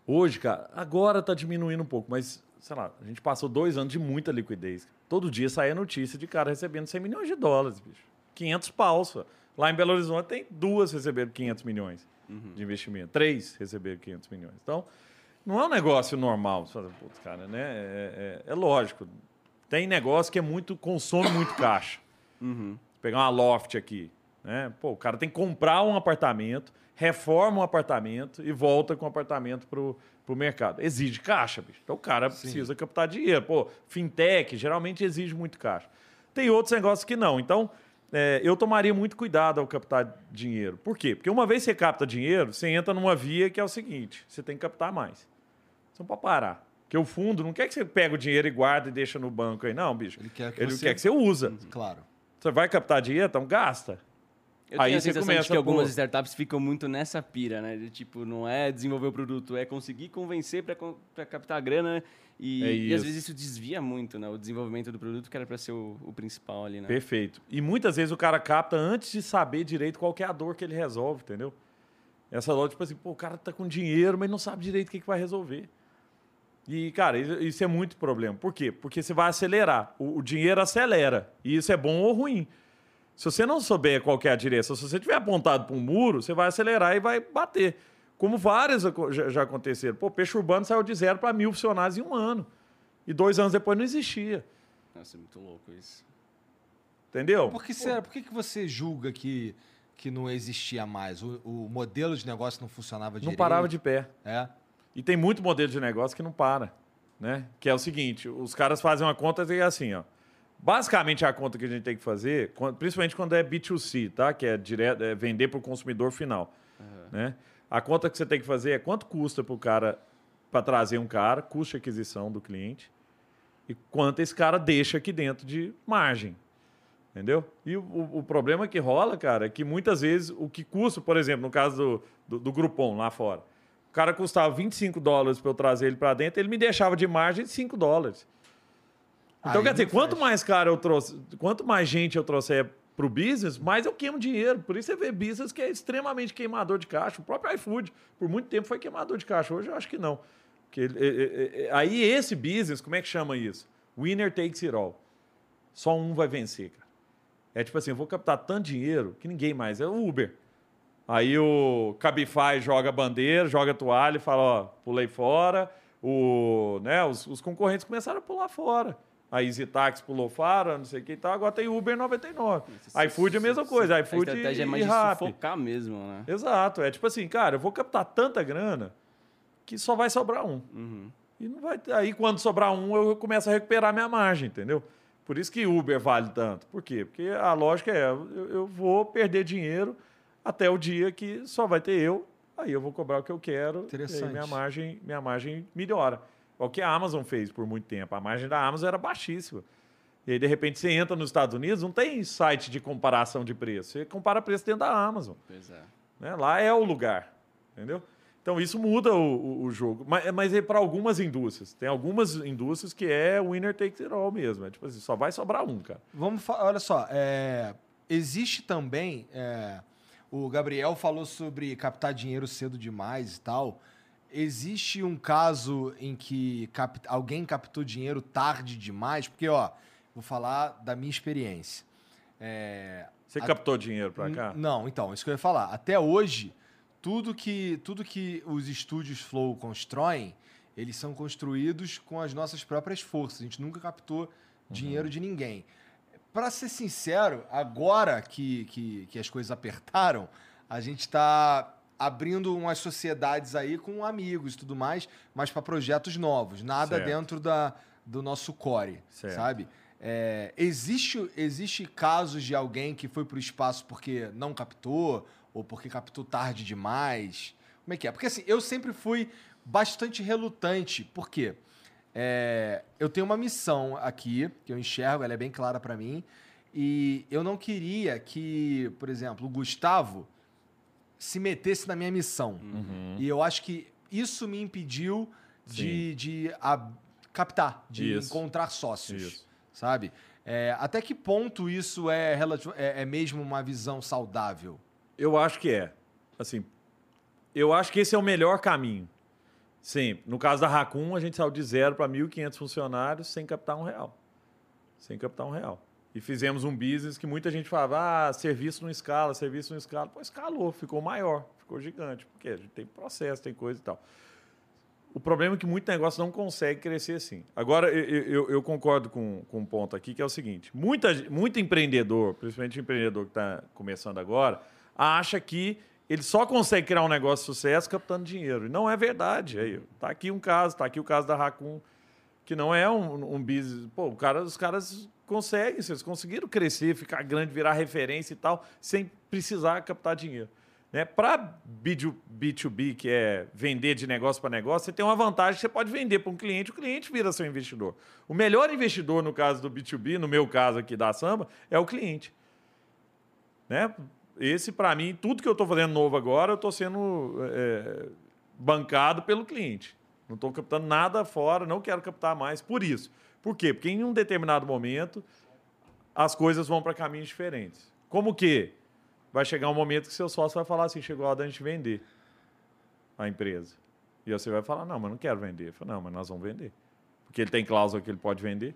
Hoje, cara, agora tá diminuindo um pouco, mas, sei lá, a gente passou dois anos de muita liquidez. Todo dia saía notícia de cara recebendo 100 milhões de dólares, bicho. 500 paus. só. Lá em Belo Horizonte tem duas receberam 500 milhões de investimento. Três receberam 500 milhões. Então, não é um negócio normal. Você fala, Putz, cara, né? É, é- é lógico. Tem negócio que é muito, consome muito caixa. Pegar uma loft aqui, né? Pô, o cara tem que comprar um apartamento, reforma um apartamento e volta com o apartamento pro, pro mercado. Exige caixa, bicho. Então o cara precisa captar dinheiro. Pô, fintech geralmente exige muito caixa. Tem outros negócios que não. Então, é, eu tomaria muito cuidado ao captar dinheiro. Por quê? Porque uma vez que você capta dinheiro, você entra numa via que é o seguinte: você tem que captar mais. Não pode parar. Porque o fundo não quer que você pegue o dinheiro e guarde e deixa no banco aí. Não, bicho. Ele quer que Ele você- quer que você usa. Claro. Você vai captar dinheiro, então gasta. Eu Aí tenho a você sensação começa de que algumas pôr- startups ficam muito nessa pira, né? De, tipo, não é desenvolver o produto, é conseguir convencer para captar a grana e, É e às isso. vezes isso desvia muito, né? O desenvolvimento do produto que era para ser o, o principal ali, né? Perfeito. E muitas vezes o cara capta antes de saber direito qual que é a dor que ele resolve, entendeu? Essa dor, tipo assim, pô, o cara tá com dinheiro, mas não sabe direito o que, que vai resolver. E, cara, isso- é muito problema. Por quê? Porque você vai acelerar. O, o dinheiro acelera. E isso é bom ou ruim. Se você não souber qual que é a direção, se você tiver apontado para um muro, você vai acelerar e vai bater. Como várias já, já aconteceram. Pô, Peixe Urbano saiu de zero para mil funcionários em um ano. E dois anos depois não existia. Nossa, é muito louco isso. Entendeu? Por que, será, por que, que você julga que, que não existia mais? O, o modelo de negócio não funcionava Não direito? parava de pé. É. E tem muito modelo de negócio que não para, né? Que é o seguinte, os caras fazem uma conta e é assim, ó. Basicamente a conta que a gente tem que fazer, principalmente quando é B2C, tá? Que é, direto, é vender para o consumidor final, né? A conta que você tem que fazer é quanto custa para o cara para trazer um cara, custo de aquisição do cliente e quanto esse cara deixa aqui dentro de margem. Entendeu? E o, o- problema que rola, cara, é que muitas vezes o que custa, por exemplo, no caso do, do, do Groupon lá fora, o cara custava 25 dólares para eu trazer ele para dentro, ele me deixava de margem de 5 dólares. Então, Aí quer dizer, quanto faz. mais cara eu trouxe, quanto mais gente eu trouxer pro business, mais eu queimo dinheiro. Por isso você vê business que é extremamente queimador de caixa. O próprio iFood, por muito tempo, foi queimador de caixa. Hoje eu acho que não. Porque ele- é- é- é- aí esse business, como é que chama isso? Winner takes it all. Só um vai vencer, cara. É tipo assim, eu vou captar tanto dinheiro que ninguém mais. É o Uber. Aí o Cabify joga a bandeira, joga a toalha e fala, ó, pulei fora. O, né, os, os concorrentes começaram a pular fora. A Easy Taxi pulou fara, não sei o que e tal. Agora tem Uber 99. iFood é a mesma coisa. A iFood estratégia é e mais de sufocar mesmo, né? Exato. É tipo assim, cara, eu vou captar tanta grana que só vai sobrar um. Uhum. E não vai aí quando sobrar um, eu começo a recuperar minha margem, entendeu? Por isso que Uber vale tanto. Por quê? Porque a lógica é, eu, eu vou perder dinheiro até o dia que só vai ter eu, aí eu vou cobrar o que eu quero, e aí minha margem, minha margem melhora. É o que a Amazon fez por muito tempo. A margem da Amazon era baixíssima. E aí, de repente, você entra nos Estados Unidos, não tem site de comparação de preço. Você compara preço dentro da Amazon. Pois é. Né? Lá é o lugar, entendeu? Então isso muda o, o- o jogo. Mas, mas é para algumas indústrias. Tem algumas indústrias que é winner takes it all mesmo. É tipo assim, só vai sobrar um, cara. Vamos olha só, é, existe também. é, o Gabriel falou sobre captar dinheiro cedo demais e tal. Existe um caso em que cap- alguém captou dinheiro tarde demais? Porque, ó, vou falar da minha experiência. É, Você a- captou dinheiro para cá? Não, então, isso que eu ia falar. Até hoje, tudo que, tudo que os estúdios Flow constroem, eles são construídos com as nossas próprias forças. A gente nunca captou dinheiro de ninguém. Para ser sincero, agora que, que, que as coisas apertaram, a gente está abrindo umas sociedades aí com amigos e tudo mais, mas para projetos novos. Nada Certo. dentro da, do nosso core, Certo. sabe? É, existe, existe casos de alguém que foi pro espaço porque não captou ou porque captou tarde demais? Como é que é? Porque assim, eu sempre fui bastante relutante. Por quê? É, eu tenho uma missão aqui, que eu enxergo, ela é bem clara para mim, e eu não queria que, por exemplo, o Gustavo se metesse na minha missão. E eu acho que isso me impediu de, de a- captar, de Isso. encontrar sócios Isso. sabe? É, até que ponto isso é, é, é mesmo uma visão saudável? Eu acho que é. Assim, eu acho que esse é o melhor caminho. Sempre. No caso da Raccoon, a gente saiu de zero para 1.500 funcionários sem captar um real. Sem captar um real. E fizemos um business que muita gente falava, ah, serviço não escala, serviço não escala. Pô, escalou, ficou maior, ficou gigante. Porque a gente tem processo, tem coisa e tal. O problema é que muito negócio não consegue crescer assim. Agora, eu, eu- eu concordo com, com um ponto aqui, que é o seguinte: muita, muito empreendedor, principalmente empreendedor que está começando agora, acha que ele só consegue criar um negócio de sucesso captando dinheiro. E não é verdade. Aí, tá aqui um caso, tá aqui o caso da Raccoon, que não é um, um business. Pô, cara, os caras conseguem, vocês conseguiram crescer, ficar grande, virar referência e tal, sem precisar captar dinheiro. Né? Para B2B, que é vender de negócio para negócio, você tem uma vantagem você pode vender para um cliente, o cliente vira seu investidor. O melhor investidor, no caso do B2B, no meu caso aqui da Samba, é o cliente. Né? Esse, para mim, tudo que eu estou fazendo novo agora, eu estou sendo é, bancado pelo cliente. Não estou captando nada fora, não quero captar mais por isso. Por quê? Porque em um determinado momento as coisas vão para caminhos diferentes. Como que? Vai chegar um momento que seu sócio vai falar assim: chegou a hora da gente vender a empresa. E você vai falar: não, mas não quero vender. Falo, não, mas nós vamos vender. Porque ele tem cláusula que ele pode vender.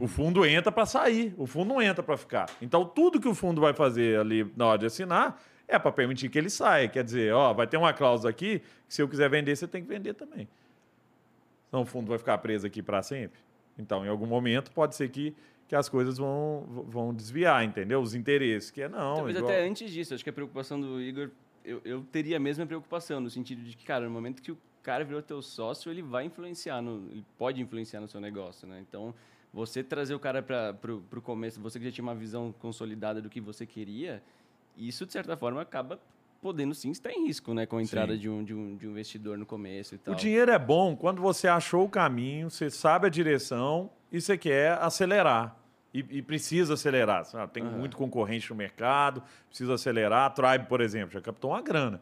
O fundo entra para sair, o fundo não entra para ficar. Então, tudo que o fundo vai fazer ali na hora de assinar é para permitir que ele saia. Quer dizer, ó, vai ter uma cláusula aqui que se eu quiser vender, você tem que vender também. Senão o fundo vai ficar preso aqui para sempre. Então, em algum momento, pode ser que, que as coisas vão, vão desviar, entendeu? Os interesses, que é não. Talvez igual- até antes disso, acho que a preocupação do Igor, eu, eu teria a mesma preocupação, no sentido de que, cara, no momento que o cara virou teu sócio, ele vai influenciar, no, ele pode influenciar no seu negócio, né? Então, você trazer o cara para pro começo, você que já tinha uma visão consolidada do que você queria, isso, de certa forma, acaba podendo sim estar em risco, né? Com a entrada de um, de, um, de um investidor no começo e tal. O dinheiro é bom quando você achou o caminho, você sabe a direção e você quer acelerar. E, e precisa acelerar. sabe? Tem muito concorrente no mercado, precisa acelerar. A Tribe, por exemplo, já captou uma grana.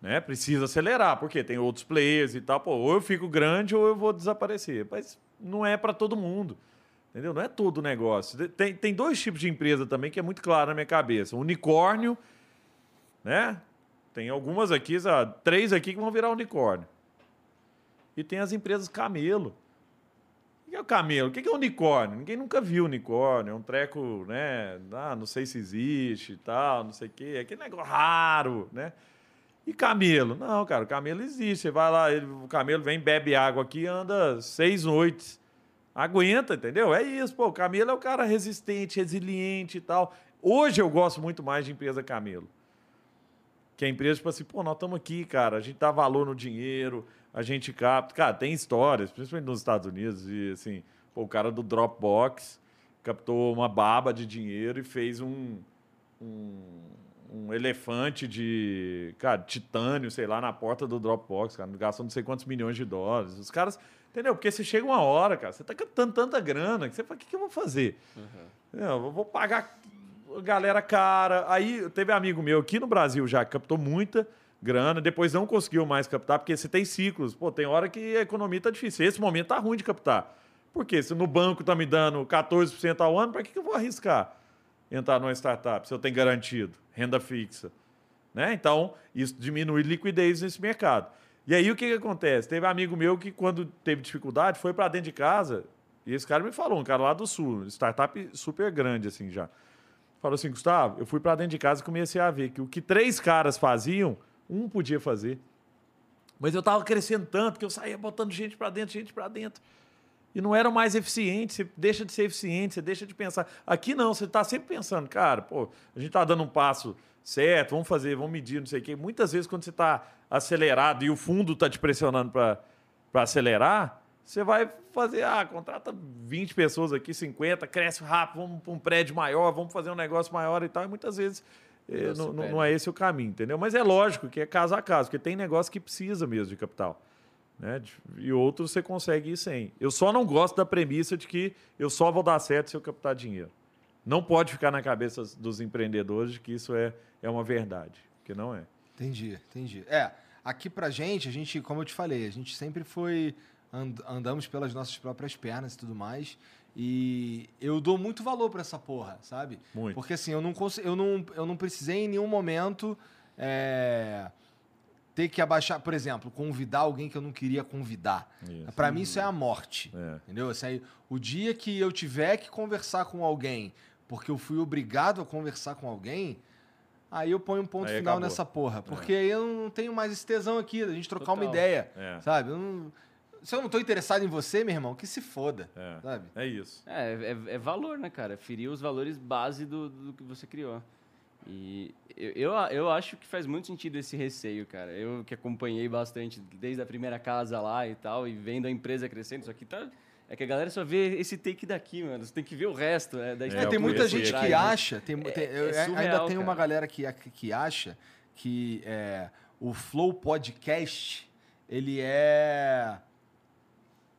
Né? Precisa acelerar, porque tem outros players e tal. Pô, ou eu fico grande ou eu vou desaparecer. Mas não é para todo mundo. Entendeu? Não é todo negócio. Tem, tem dois tipos de empresa também que é muito claro na minha cabeça. Unicórnio, né? Tem algumas aqui, sabe? três aqui que vão virar unicórnio. E tem as empresas camelo. O que é o camelo? O que é o unicórnio? Ninguém nunca viu unicórnio. É um treco, né? Ah, não sei se existe e tal, não sei o quê. É aquele negócio raro, né? E camelo? Não, cara, o camelo existe. Você vai lá, ele- o camelo vem, bebe água aqui, anda seis noites Aguenta, entendeu? É isso, pô. O Camelo é o cara resistente, resiliente e tal. Hoje eu gosto muito mais de empresa Camelo. Que a empresa, tipo assim, pô, nós estamos aqui, cara, a gente dá valor no dinheiro, a gente capta. Cara, tem histórias, principalmente nos Estados Unidos, e assim, pô, o cara do Dropbox captou uma baba de dinheiro e fez um, um, um elefante de, cara, titânio, sei lá, na porta do Dropbox, cara, gastou não sei quantos milhões de dólares. Os caras, entendeu? Porque você chega uma hora, cara, você tá captando tanta grana, que você fala, o que, que eu vou fazer? Eu vou pagar galera cara. Aí teve amigo meu aqui no Brasil já que captou muita grana, depois não conseguiu mais captar, porque você tem ciclos. Pô, tem hora que a economia tá difícil. Esse momento tá ruim de captar. Por quê? Se no banco tá me dando 14% ao ano, para que, que eu vou arriscar entrar numa startup se eu tenho garantido renda fixa? Né? Então, isso diminui liquidez nesse mercado. E aí o que, que acontece? Teve um amigo meu que, quando teve dificuldade, foi para dentro de casa, e esse cara me falou, um cara lá do sul, startup super grande, assim já falou assim, Gustavo, eu fui para dentro de casa e comecei a ver que o que três caras faziam, um podia fazer. Mas eu estava crescendo tanto que eu saía botando gente para dentro, gente para dentro. E não era mais eficiente, você deixa de ser eficiente, você deixa de pensar. Aqui não, você está sempre pensando, cara, pô, a gente está dando um passo certo, vamos fazer, vamos medir, não sei o quê. Muitas vezes, quando você está acelerado e o fundo está te pressionando para acelerar, você vai fazer, ah, contrata 20 pessoas aqui, 50, cresce rápido, vamos para um prédio maior, vamos fazer um negócio maior e tal. E muitas vezes eh, Não não, não é esse o caminho, entendeu? Mas é lógico que é caso a caso, porque tem negócio que precisa mesmo de capital. Né? E outros você consegue ir sem. Eu só não gosto da premissa de que eu só vou dar certo se eu captar dinheiro. Não pode ficar na cabeça dos empreendedores de que isso é, é uma verdade, porque não é. Entendi, entendi. É, aqui pra gente, a gente, como eu te falei, a gente sempre foi. and- andamos pelas nossas próprias pernas e tudo mais. E eu dou muito valor pra essa porra, sabe? Muito. Porque assim, eu não, eu não, eu não precisei em nenhum momento é, ter que abaixar, por exemplo, convidar alguém que eu não queria convidar. Pra mim, isso é a morte. É. Entendeu? Assim, o dia que eu tiver que conversar com alguém, porque eu fui obrigado a conversar com alguém, aí eu ponho um ponto Aí final acabou. nessa porra. Porque aí eu não tenho mais esse tesão aqui, da gente trocar uma Total. ideia. É. Sabe? Eu não- se eu não tô interessado em você, meu irmão, que se foda. É. Sabe? É isso. É, é, é valor, né, cara? Ferir os valores base do, do que você criou. E eu, eu, eu acho que faz muito sentido esse receio, cara. Eu que acompanhei bastante desde a primeira casa lá e tal, e vendo a empresa crescendo, isso aqui tá. É que a galera só vê esse take daqui, mano. Você tem que ver o resto né, da É, É, tem muita gente que né? acha, tem, tem- É- eu- é ainda surreal, tem uma cara. galera que, que acha que é, o Flow Podcast, ele é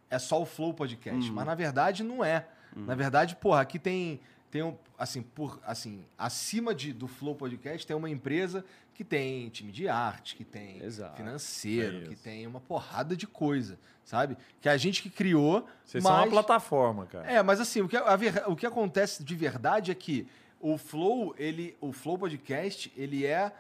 é só o Flow Podcast, Uhum. mas na verdade não é. Na verdade, porra, aqui tem tem um, assim, por assim, acima de, do Flow Podcast tem uma empresa que tem time de arte, que tem Exato. financeiro, É que tem uma porrada de coisa, sabe? Que a gente que criou, Vocês são uma mas- plataforma, cara. é, mas assim, o que, a ver- o que acontece de verdade é que o Flow, ele, o Flow Podcast, ele é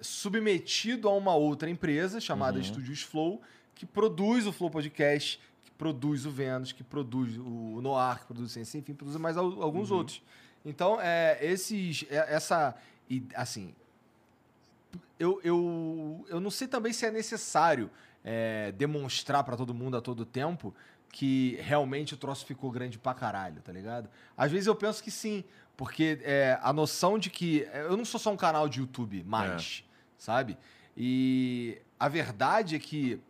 submetido a uma outra empresa chamada Uhum. Estúdios Flow, que produz o Flow Podcast, produz o Vênus, que produz o Noir, que produz o Sense, enfim, produz mais al- alguns Uhum. outros. Então, é, esses, é- essa, e, assim, eu, eu, eu não sei também se é necessário é, demonstrar pra todo mundo a todo tempo que realmente o troço ficou grande pra caralho, tá ligado? Às vezes eu penso que sim, porque é, a noção de que. é, Eu não sou só um canal de YouTube mais, sabe? E a verdade é que,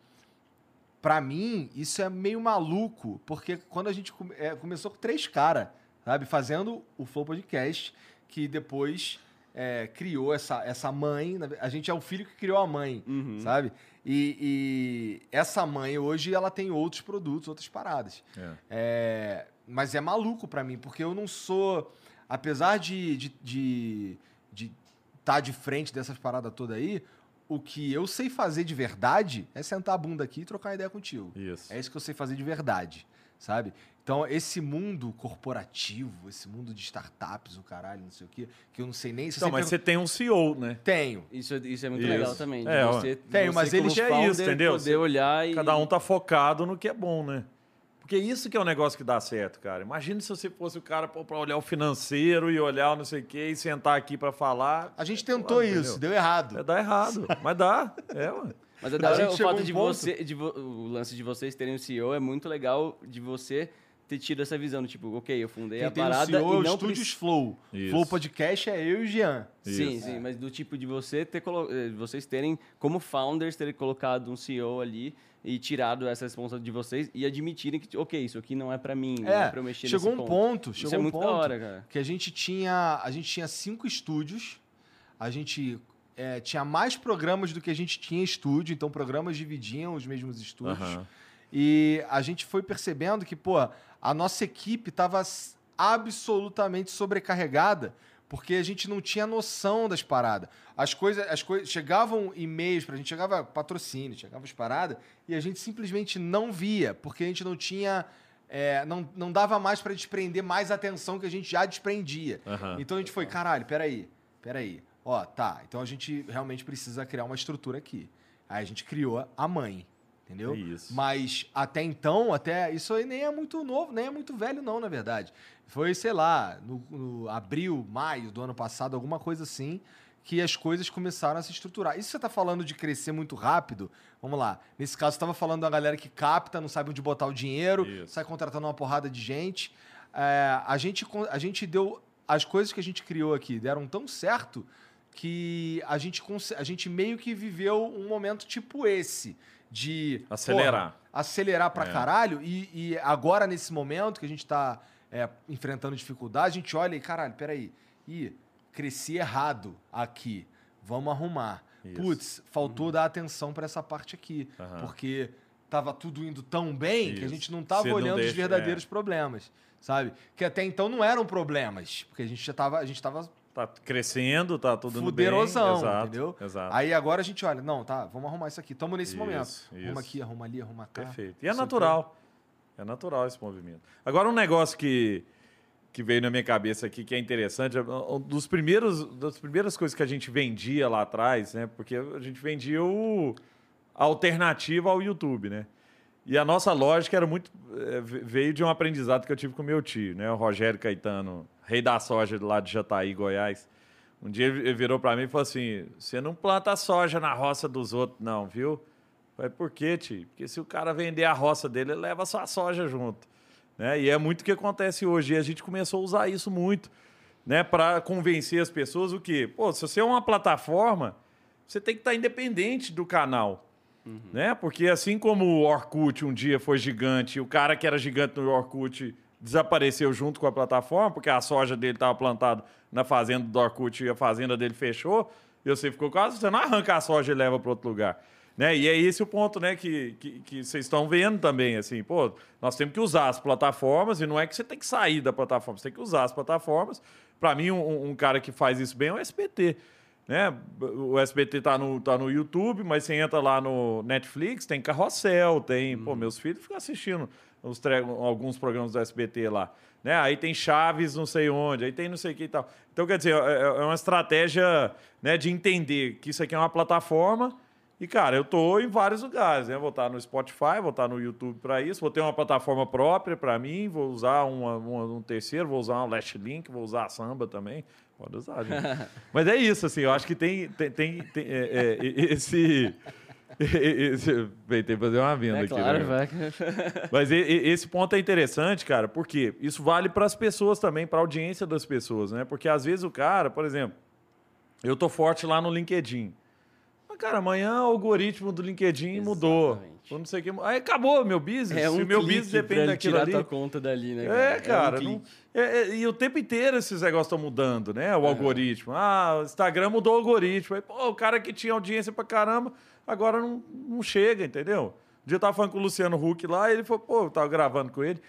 pra mim, isso é meio maluco, porque quando a gente come- é, começou com três caras, sabe? Fazendo o Flow Podcast, que depois é, criou essa, essa mãe. A gente é o filho que criou a mãe, Uhum. sabe? E, e essa mãe hoje ela tem outros produtos, outras paradas. É. É, mas é maluco pra mim, porque eu não sou. Apesar de estar de, de, tá de frente dessas paradas todas aí, o que eu sei fazer de verdade é sentar a bunda aqui e trocar uma ideia contigo. Isso. É isso que eu sei fazer de verdade, sabe? Então, esse mundo corporativo, esse mundo de startups, o caralho, não sei o quê, que eu não sei nem se Então, mas você tem um CEO, né? Tenho. Isso, isso é muito Isso. legal também. de É, ó. você, Tenho, você mas ele já é isso, entendeu? Poder olhar e. Cada um tá focado no que é bom, né? Porque isso que é o negócio que dá certo, cara. Imagina se você fosse o cara pô, pra olhar o financeiro e olhar o não sei o quê e sentar aqui pra falar. A gente tentou Entendeu? isso, deu errado. É, dá errado, mas dá. É, ué. Mas é da hora o fato um de ponto- você. De vo- o lance de vocês terem um CEO é muito legal de você ter tido essa visão, do tipo, ok, eu fundei Quem a tem o parada CEO é e o não Estúdios preci- Flow. Isso. Flow Podcast é eu e o Jean. Sim, Isso. sim, mas do tipo de você ter colo... eh, vocês terem, como founders, terem colocado um CEO ali e tirado essa responsabilidade de vocês e admitirem que, ok, isso aqui não é pra mim, não é É, pra eu mexer chegou nesse um ponto. ponto, Isso chegou é um muito ponto da hora, cara. que a gente tinha, a gente tinha cinco estúdios, a gente é, tinha mais programas do que a gente tinha estúdio, então programas dividiam os mesmos estúdios. Aham. E a gente foi percebendo que, pô, a nossa equipe estava absolutamente sobrecarregada porque a gente não tinha noção das paradas. As coisas, as coisas chegavam e-mails pra gente, chegava patrocínio, chegava as paradas e a gente simplesmente não via, porque a gente não tinha é, não, não dava mais pra desprender mais atenção que a gente já desprendia. Aham. Então a gente foi, caralho, peraí, peraí. Ó, tá, então a gente realmente precisa criar uma estrutura aqui. Aí a gente criou a mãe, entendeu? É isso. Mas até então, até isso aí nem é muito novo, nem é muito velho não, na verdade. Foi, sei lá, no, no abril, maio do ano passado, alguma coisa assim, que as coisas começaram a se estruturar. Isso você tá falando de crescer muito rápido? Vamos lá. Nesse caso, você tava falando da galera que capta, não sabe onde botar o dinheiro, Isso. sai contratando uma porrada de gente. É, a, gente a gente deu. As coisas que a gente criou aqui deram tão certo que a gente, a gente meio que viveu um momento tipo esse. De Acelerar. porra, acelerar pra É. caralho. E, e agora, nesse momento que a gente tá é, enfrentando dificuldade, a gente olha e, caralho, peraí. Ih, cresci errado aqui. Vamos arrumar. Isso. Putz, faltou dar atenção pra essa parte aqui. Aham. Porque tava tudo indo tão bem que a Isso. gente não tava Você não olhando os deixa- verdadeiros é. problemas. Sabe? Que até então não eram problemas. Porque a gente já tava. A gente tava Tá crescendo, tá tudo fuderosão, bem. Exato, entendeu? Exato. Aí agora a gente olha, não, tá, vamos arrumar isso aqui. Tamo nesse Isso, momento. isso. Arruma aqui, arruma ali, arruma cá. Perfeito. E é natural. É natural esse movimento. Agora, um negócio que, que veio na minha cabeça aqui, que é interessante, é um dos primeiros, das primeiras coisas que a gente vendia lá atrás, né? Porque a gente vendia o a alternativa ao YouTube, né? E a nossa lógica era muito. eh, veio de um aprendizado que eu tive com meu tio, né? O Rogério Caetano, rei da soja lá de Jataí, Goiás. Um dia ele virou para mim e falou assim: você não planta soja na roça dos outros, não, viu? Falei, por quê, tio? Porque se o cara vender a roça dele, ele leva sua soja junto. Né? E é muito o que acontece hoje. E a gente começou a usar isso muito, né? Para convencer as pessoas o quê? Pô, se você é uma plataforma, você tem que estar independente do canal. Né? Porque assim como o Orkut um dia foi gigante, o cara que era gigante no Orkut desapareceu junto com a plataforma, porque a soja dele estava plantada na fazenda do Orkut e a fazenda dele fechou, e você ficou quase, você não arranca a soja e leva para outro lugar. Né? E é esse o ponto né, que, que, que vocês estão vendo também. Assim, pô, nós temos que usar as plataformas, e não é que você tem que sair da plataforma, você tem que usar as plataformas. Para mim, um, um cara que faz isso bem é o SBT. Né? O SBT tá no, tá no YouTube, mas você entra lá no Netflix, tem carrossel, tem. Pô, meus filhos ficam assistindo alguns programas do SBT lá. Né? Aí tem Chaves, não sei onde, aí tem não sei o que e tal. Então, quer dizer, é, é uma estratégia né, de entender que isso aqui é uma plataforma. E, cara, eu tô em vários lugares, né? Vou estar no Spotify, vou estar no YouTube para isso, vou ter uma plataforma própria para mim, vou usar uma- uma- um terceiro, vou usar um Last Link, vou usar a Samba também. Pode usar, gente. Mas é isso, assim, eu acho que tem, tem, tem, tem, é, é, esse. que fazer uma venda É aqui. claro, né? vai. Mas e- e- esse ponto é interessante, cara, porque isso vale para as pessoas também, para a audiência das pessoas, né? Porque às vezes o cara, por exemplo, eu tô forte lá no LinkedIn. Mas, cara, amanhã o algoritmo do LinkedIn mudou. Exatamente. Ou não sei o que. Aí acabou meu business. É um Se meu business depende daquilo tirar ali. tua conta dali, né? É, cara. um não- clique. é, é, e o tempo inteiro esses negócios estão mudando, né? O algoritmo. Ah, o Instagram mudou o algoritmo. Aí, pô, o cara que tinha audiência pra caramba, agora não, não chega, entendeu? Um dia eu tava falando com o Luciano Huck lá, ele falou, pô, eu tava gravando com ele.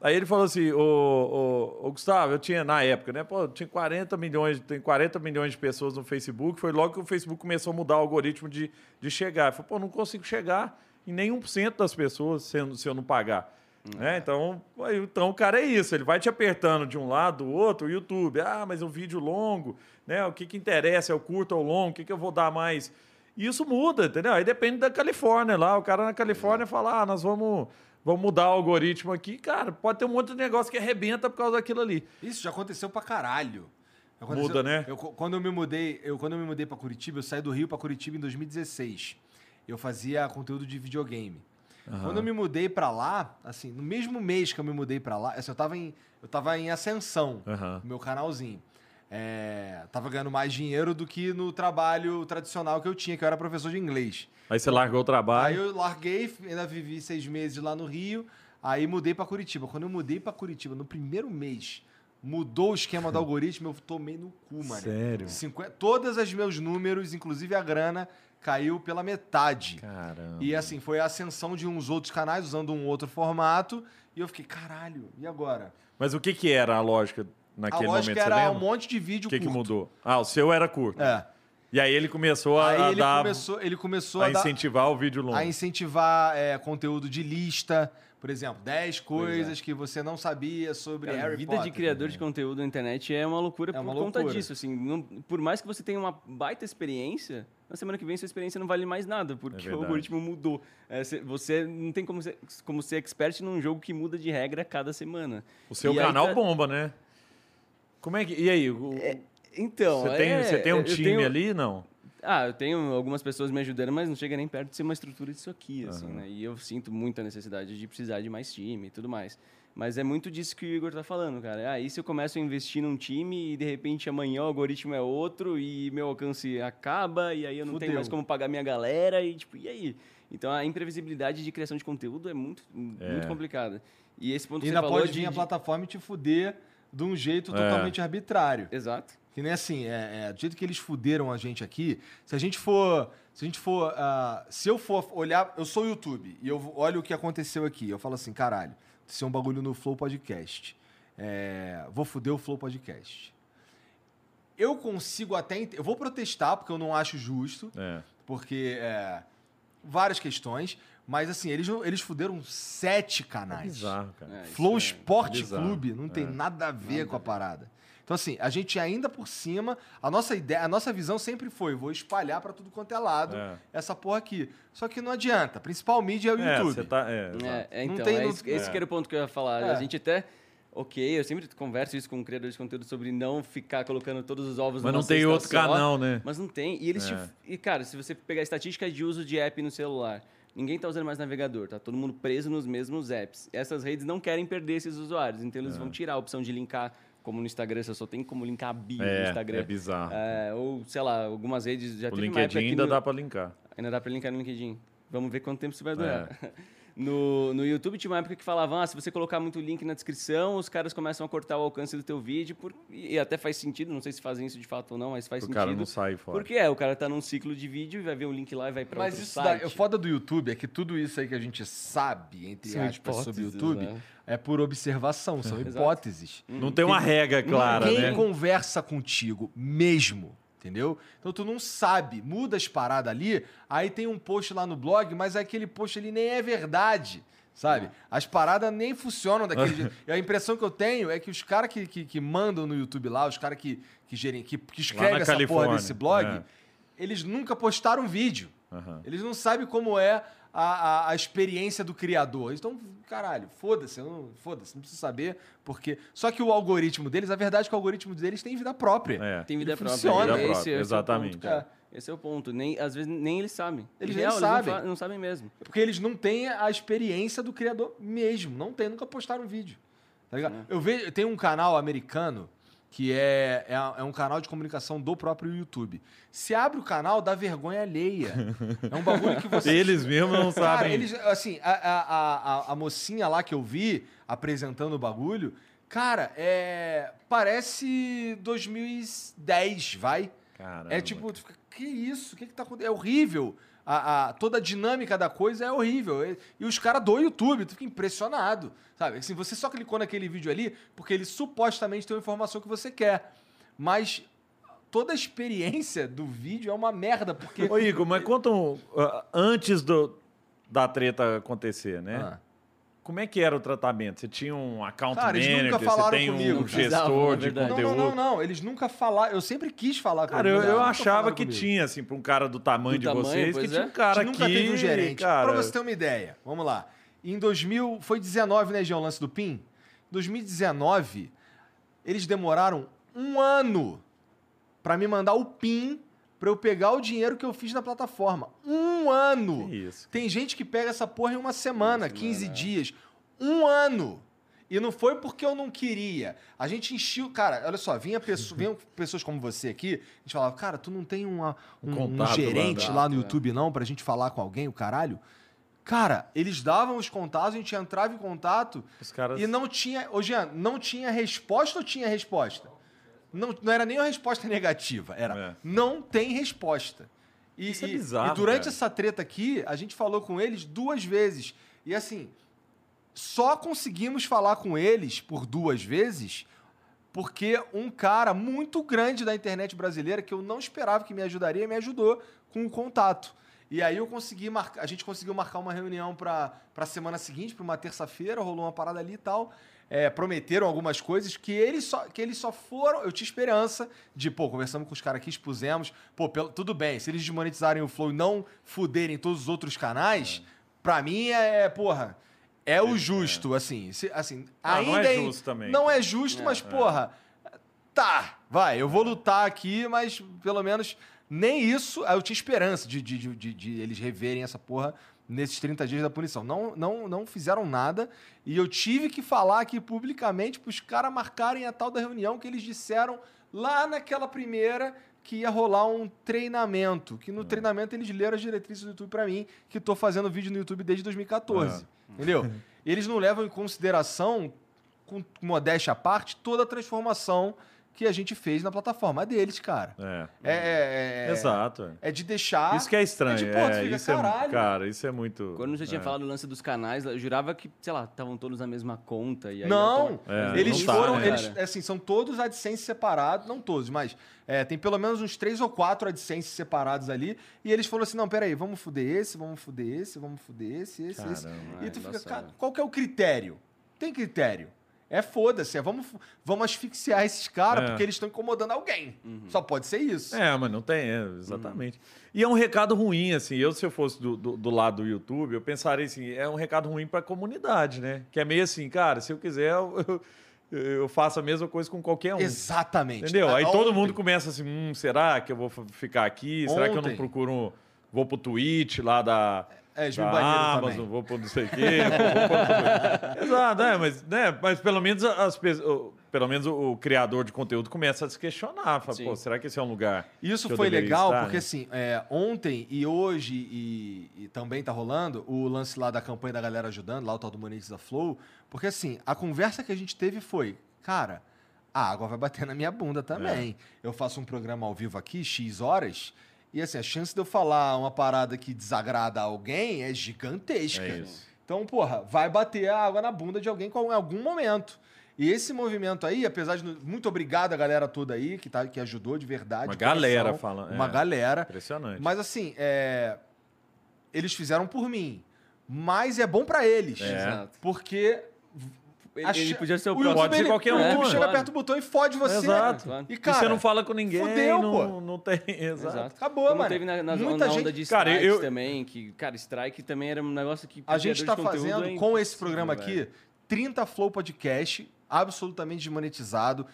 Aí ele falou assim, ô, ô, ô, Gustavo, eu tinha, na época, né? Pô, eu tinha 40 milhões, tem 40 milhões de pessoas no Facebook. Foi logo que o Facebook começou a mudar o algoritmo de, de chegar. Eu falei, pô, não consigo chegar em nenhum por cento das pessoas se eu, se eu não pagar. Né? Então, aí, então, o cara é isso, ele vai te apertando de um lado, do outro, o YouTube, ah, mas o vídeo longo, né? O que, que interessa, é o curto ou o longo, o que, que eu vou dar mais? E isso muda, entendeu? Aí depende da Califórnia lá. O cara na Califórnia fala, ah, nós vamos, vamos mudar o algoritmo aqui. Cara, pode ter um monte de negócio que arrebenta por causa daquilo ali. Isso já aconteceu pra caralho. Aconteceu- Muda, né? Eu, quando eu me mudei, eu quando eu me mudei para Curitiba, eu saí do Rio para Curitiba em 2016. Eu fazia conteúdo de videogame. Quando eu me mudei pra lá, assim, no mesmo mês que eu me mudei pra lá, assim, eu tava em, eu tava em ascensão, no meu canalzinho. É, tava ganhando mais dinheiro do que no trabalho tradicional que eu tinha, que eu era professor de inglês. Aí você largou o Aí trabalho. eu larguei, ainda vivi seis meses lá no Rio, aí mudei pra Curitiba. Quando eu mudei pra Curitiba, no primeiro mês, mudou o esquema do algoritmo, eu tomei no cu, mano. Sério? 50, todas as meus números, inclusive a grana, caiu pela metade. Caramba. E assim, foi a ascensão de uns outros canais usando um outro formato. E eu fiquei, caralho, e agora? Mas o que que era a lógica A naquele lógica momento, você era um monte de vídeo O que que curto. mudou? Ah, o seu era curto. É. E aí ele começou a, Aí a ele dar... começou, ele começou a a, dar- incentivar o vídeo longo. a incentivar é, conteúdo de lista. Por exemplo, 10 é. coisas que você não sabia sobre Cara, a Harry vida Potter. de criador de conteúdo na internet é uma loucura É por uma conta loucura. disso. Assim, não- por mais que você tenha uma baita experiência, na semana que vem sua experiência não vale mais nada, porque o verdade. algoritmo mudou. É, cê- você não tem como ser, como ser expert num jogo que muda de regra cada semana. O seu E aí canal tá- bomba, né? Como é que... E aí? o- Então, você, tem, é, você tem um time tenho- ali? Não. Ah, eu tenho algumas pessoas me ajudando, mas não chega nem perto de ser uma estrutura disso aqui, assim, Aham. né? E eu sinto muita necessidade de precisar de mais time e tudo mais. Mas é muito disso que o Igor tá falando, cara. Aí se eu começo a investir num time e de repente amanhã o algoritmo é outro e meu alcance acaba e aí eu não tenho Fudeu. mais como pagar minha galera e tipo, e aí? Então a imprevisibilidade de criação de conteúdo é muito, É. muito complicada. E esse ponto E que você ainda falou pode de, vir a de- plataforma e te fuder de um jeito É. totalmente arbitrário. Exato. Que nem assim, é, é, do jeito que eles fuderam a gente aqui, se a gente for. Se a gente for. ah, se eu for olhar. Eu sou YouTube e eu olho o que aconteceu aqui. Eu falo assim, caralho, isso é um bagulho no Flow Podcast. É, vou fuder o Flow Podcast. Eu consigo até. Eu vou protestar, porque eu não acho justo, É. porque. é, várias questões. Mas assim, eles, eles fuderam sete É canais. bizarro, cara. É, Flow é- Sport bizarro. Clube não tem É. nada a ver com a parada. Então, assim, a gente ainda por cima, a nossa ideia, a nossa visão sempre foi: vou espalhar pra tudo quanto é lado É. essa porra aqui. Só que não adianta. A principal mídia é o É, YouTube. você tá... É. É, é, Não então, tem é esse, esse é. que era o ponto que eu ia falar. É. A gente até. Ok, eu sempre converso isso com criadores de conteúdo sobre não ficar colocando todos os ovos Mas não tem outro só, canal, né? Mas não tem. E eles te- É. E, cara, se você pegar a estatística de uso de app no celular, ninguém tá usando mais navegador, tá todo mundo preso nos mesmos apps. Essas redes não querem perder esses usuários, então eles vão tirar a opção de linkar, como no Instagram, você só tem como linkar a bio no É, Instagram. é bizarro. É, ou, sei lá, algumas redes já o teve LinkedIn ainda no- dá pra linkar. Ainda dá pra linkar no LinkedIn. Vamos ver quanto tempo isso vai durar. No, no YouTube tinha uma época que falavam, ah, se você colocar muito link na descrição, os caras começam a cortar o alcance do teu vídeo, por... e até faz sentido, não sei se fazem isso de fato ou não, mas faz O sentido. cara não sai fora. Porque é, o cara tá num ciclo de vídeo e vai ver um link lá e vai pra Mas outro isso site. daí, o foda do YouTube é que tudo isso aí que a gente sabe, entre São aspas, sobre o YouTube, né? é por observação, são hipóteses. Não tem uma regra clara, Ninguém né? conversa contigo mesmo, entendeu? Então tu não sabe, muda as paradas ali, aí tem um post lá no blog, mas aquele post ali nem é verdade, sabe? As paradas nem funcionam daquele jeito. E a impressão que eu tenho é que os caras que, que, que mandam no YouTube lá, os caras que, que, gerem, que, que escrevem essa porra Califórnia, desse blog, é. eles nunca postaram vídeo. Aham. Eles não sabem como é a, a, a experiência do criador. Estão, caralho, foda-se, não- foda-se, não preciso saber, porque. Só que o algoritmo deles, a verdade é que o algoritmo deles tem vida própria. É. Tem vida Ele própria. funciona. Esse- Vida esse própria, é o exatamente. ponto, cara. Esse é o ponto. Nem, às vezes nem eles sabem. Eles Em nem real, sabem. Não, não sabem mesmo. Porque eles não têm a experiência do criador mesmo. Não tem, nunca postaram vídeo. Tá ligado? Eu vejo, tem um canal americano que é, é, é um canal de comunicação do próprio YouTube. Se abre o canal, dá vergonha alheia. É um bagulho que você. Eles mesmos não Cara, sabem. eles, assim, a, a, a, a- mocinha lá que eu vi apresentando o bagulho, cara, é. Parece 2010, vai. Caramba. É tipo, que isso? O que, que tá acontecendo? É horrível. A, a- toda a dinâmica da coisa é horrível. E, os caras do YouTube, tu fica impressionado. Sabe? Assim, você só clicou naquele vídeo ali porque ele supostamente tem a informação que você quer. Mas toda a experiência do vídeo é uma merda, porque. Ô, Igor, mas conta um, ah, antes do, da treta acontecer, né? Ah. Como é que era o tratamento? Você tinha um account Cara, eles manager, nunca falaram você tem comigo. um Não gestor de. Não, conteúdo. não, não, não. Eles nunca falaram. Eu sempre quis falar com Cara, eu, eu achava que comigo. tinha, assim, pra um cara do tamanho Do de tamanho, vocês, que pois tinha é. um cara A gente nunca aqui, teve um gerente. cara... Pra você ter uma ideia, vamos lá. Em 2000, foi 19, né, Jean, o lance do PIN? Em 2019, eles demoraram um ano pra me mandar o PIN pra eu pegar o dinheiro que eu fiz na plataforma. Um ano! Que isso. Tem gente que pega essa porra em uma semana, Uma 15 semana, é. dias. Um ano! E não foi porque eu não queria. A gente encheu. Cara, olha só, vinha pessoas, vinham pessoas como você aqui, a gente falava, cara, tu não tem uma- um, um lá, gerente né? lá no YouTube, não, pra gente falar com alguém, o caralho? Cara, eles davam os contatos, a gente entrava em contato caras. e não tinha. Ô, Jean, não tinha resposta ou tinha resposta? Não, não era nem uma resposta negativa, era É. não tem resposta. E, Isso é bizarro, e durante cara. essa treta aqui, a gente falou com eles duas vezes. E assim, só conseguimos falar com eles por duas vezes porque um cara muito grande da internet brasileira, que eu não esperava que me ajudaria, me ajudou com o contato. E aí eu consegui marcar, a gente conseguiu marcar uma reunião para a semana seguinte, para uma terça-feira, rolou uma parada ali e tal. É, prometeram algumas coisas que eles só que eles só foram. Eu tinha esperança de, pô, conversamos com os caras aqui, expusemos. Pô, pelo- tudo bem, se eles desmonetizarem o Flow e não fuderem todos os outros canais, pra mim é, porra, é o justo, assim. se- assim Ah, não ainda é em- justo também, Não é justo, mas, porra, tá, vai, eu vou lutar aqui, mas pelo menos nem isso. Eu tinha esperança de, de, de, de- de eles reverem essa porra nesses 30 dias da punição. Não, não, não fizeram nada e eu tive que falar aqui publicamente pros caras marcarem a tal da reunião que eles disseram lá naquela primeira que ia rolar um treinamento, que no treinamento eles leram as diretrizes do YouTube pra mim, que tô fazendo vídeo no YouTube desde 2014. Entendeu? Eles não levam em consideração com modéstia à parte, toda a transformação que a gente fez na plataforma deles, cara. É. É, é, é- Exato. é de deixar. Isso que é estranho. É de ponto, é, fica, isso é, caralho. cara, isso é muito. Quando você tinha é. falado do lance dos canais, eu jurava que, sei lá, estavam todos na mesma conta. E aí Não, É, eles não tá, foram, né, eles, assim, são todos AdSense separados, não todos, mas é, tem pelo menos uns três ou quatro AdSense separados ali, e eles falaram assim, não, peraí, vamos fuder esse, vamos fuder esse, vamos fuder esse, esse, esse. Caramba, E tu é fica, cara, qual que é o critério? Tem critério. É foda-se, é vamos, vamos asfixiar esses caras, É. porque eles estão incomodando alguém. Só pode ser isso. É, mas não tem, é, exatamente. E é um recado ruim, assim. Eu, se eu fosse do, do, do lado do YouTube, eu pensaria assim: é um recado ruim para a comunidade, né? Que é meio assim, cara, se eu quiser, eu, eu, eu faço a mesma coisa com qualquer um. Exatamente. Entendeu? Aí Ah, todo ontem- mundo começa assim: hum, será que eu vou ficar aqui? Será que eu não Ontem. procuro. um- Vou pro Twitch lá da. É, me da baniram Amazon, também. vou pro não sei o quê. Exato, é, mas, né, mas pelo menos as Pelo menos o, o criador de conteúdo começa a se questionar. Fala, pô, será que esse é um lugar. Isso foi legal, estar, porque né? assim, é, ontem e hoje, e, e também tá rolando, o lance lá da campanha da galera ajudando, lá o tal do Monetiza Flow, porque assim, a conversa que a gente teve foi, cara, a água vai bater na minha bunda também. É. Eu faço um programa ao vivo aqui, X horas, e assim, a chance de eu falar uma parada que desagrada alguém é gigantesca. É isso. Então, porra, vai bater a água na bunda de alguém com- em algum momento. E esse movimento aí, apesar de. Muito obrigado a galera toda aí que, tá, que ajudou de verdade. Uma coração. galera fala- Uma é. galera. Impressionante. Mas assim, é, eles fizeram por mim. Mas é bom pra eles. É. Exato. Porque. Ele, ele podia ser o o próximo. Pode ser qualquer o um, YouTube é. chega, Claro. aperta o botão e fode você. Exato. E, e cara, você não fala com ninguém, fudeu, não, pô. não tem. Exato. Exato. Acabou, Como mano. teve na, na, Muita na onda gente- de Cara, strikes eu- também, que, cara, strike também era um negócio que... A gente conteúdo fazendo é com esse programa velho. aqui 30 Flow Podcast, absolutamente desmonetizado,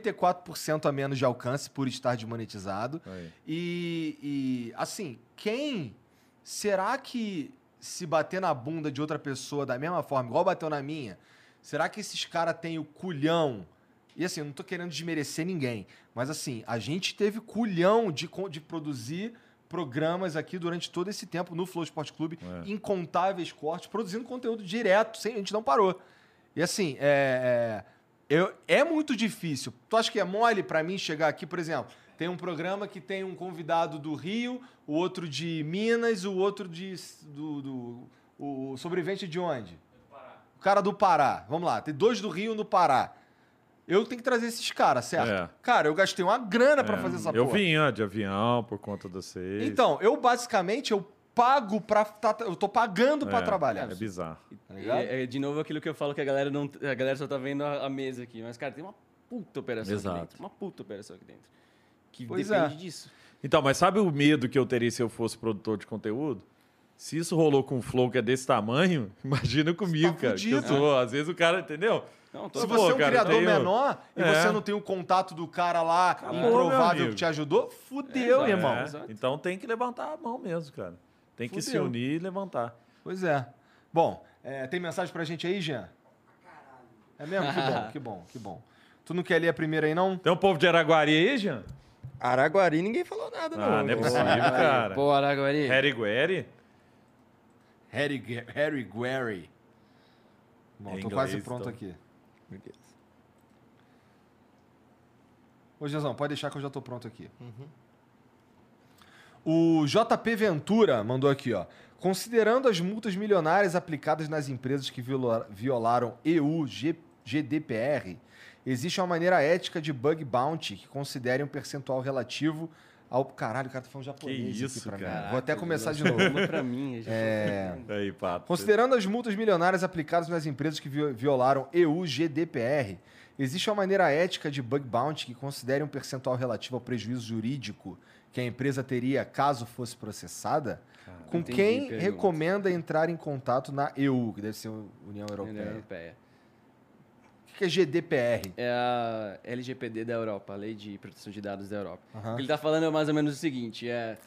54% a menos de alcance por estar desmonetizado. E, e, assim, quem será que se bater na bunda de outra pessoa da mesma forma, igual bateu na minha, será que esses caras têm o culhão? E assim, eu não tô querendo desmerecer ninguém, mas assim, a gente teve culhão de, de produzir programas aqui durante todo esse tempo no Flow Esporte Clube, É. incontáveis cortes, produzindo conteúdo direto, sem, a gente não parou. E assim, é, é, eu, é muito difícil. Tu acha que é mole pra mim chegar aqui, por exemplo, tem um programa que tem um convidado do Rio, o outro de Minas, o outro de. do, do- o sobrevivente de onde? O cara do Pará. Vamos lá, tem dois do Rio e um do Pará. Eu tenho que trazer esses caras, certo? É. Cara, eu gastei uma grana pra É, fazer essa eu porra. vinha de avião por conta de vocês. Então, eu basicamente eu pago pra. tá- eu tô pagando pra É, trabalhar. É bizarro. Tá? É, é de novo aquilo que eu falo que a galera não. A galera só tá vendo a, a mesa aqui. Mas, cara, tem uma puta operação Exato. aqui dentro. Uma puta operação aqui dentro. Que Pois depende é. disso. Então, mas sabe o medo que eu teria se eu fosse produtor de conteúdo? Se isso rolou com um flow que é desse tamanho, imagina comigo, tá cara. Que eu fudido. sou, às vezes o cara, entendeu? Não, tô- Se Pô, você é um cara, criador tenho- menor e É. você não tem o contato do cara lá Acabou, improvável que te ajudou, fudeu, É, irmão. É. Então tem que levantar a mão mesmo, cara. Tem que se Fudeu. unir e levantar. Pois é. Bom, é, tem mensagem pra gente aí, Jean? É mesmo? Que bom, que bom, que bom. Tu não quer ler a primeira aí, não? Tem um povo de Araguari aí, Jean? Araguari ninguém falou nada, não. Ah, não é possível, cara. Pô, Araguari. Harry Guerri? Harry, Harry Guerry. Bom, Em tô inglês, quase pronto então. aqui. Ô, Jezão, pode deixar que eu já tô pronto aqui. O JP Ventura mandou aqui, ó. Considerando as multas milionárias aplicadas nas empresas que viola- violaram EU GDPR, existe uma maneira ética de bug bounty que considere um percentual relativo ao. Caralho, o cara tá falando japonês Que isso, aqui pra cara. mim. Vou até começar de novo. Uma pra mim. já É. Aí, Pato. Considerando as multas milionárias aplicadas nas empresas que vi- violaram EU GDPR, existe uma maneira ética de bug bounty que considere um percentual relativo ao prejuízo jurídico que a empresa teria caso fosse processada? Com quem recomenda entrar em contato na EU, que deve ser a União União Europeia? Que é GDPR? É a LGPD da Europa, a Lei de Proteção de Dados da Europa. Aham. O que ele está falando é mais ou menos o seguinte: é,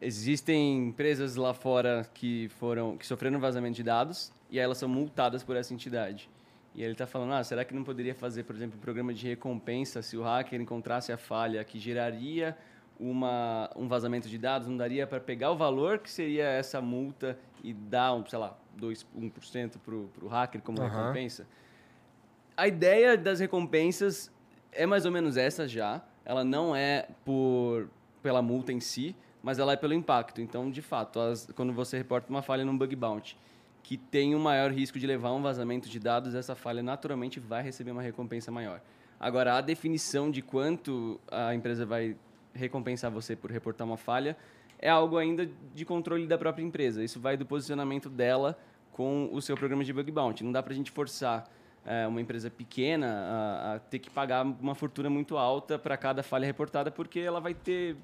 existem empresas lá fora que foram que sofreram vazamento de dados e aí elas são multadas por essa entidade. E ele está falando, ah, será que não poderia fazer, por exemplo, um programa de recompensa se o hacker encontrasse a falha que geraria uma, um vazamento de dados? Não daria para pegar o valor que seria essa multa e dar, um, sei lá, 2, 1% para o hacker como Aham. recompensa? A ideia das recompensas é mais ou menos essa já. Ela não é por pela multa em si, mas ela é pelo impacto. Então, de fato, as- quando você reporta uma falha num bug bounty que tem um maior risco de levar um vazamento de dados, essa falha naturalmente vai receber uma recompensa maior. Agora, a definição de quanto a empresa vai recompensar você por reportar uma falha é algo ainda de controle da própria empresa. Isso vai do posicionamento dela com o seu programa de bug bounty. Não dá para a gente forçar é, uma empresa pequena a, a ter que pagar uma fortuna muito alta para cada falha reportada, porque ela vai ter,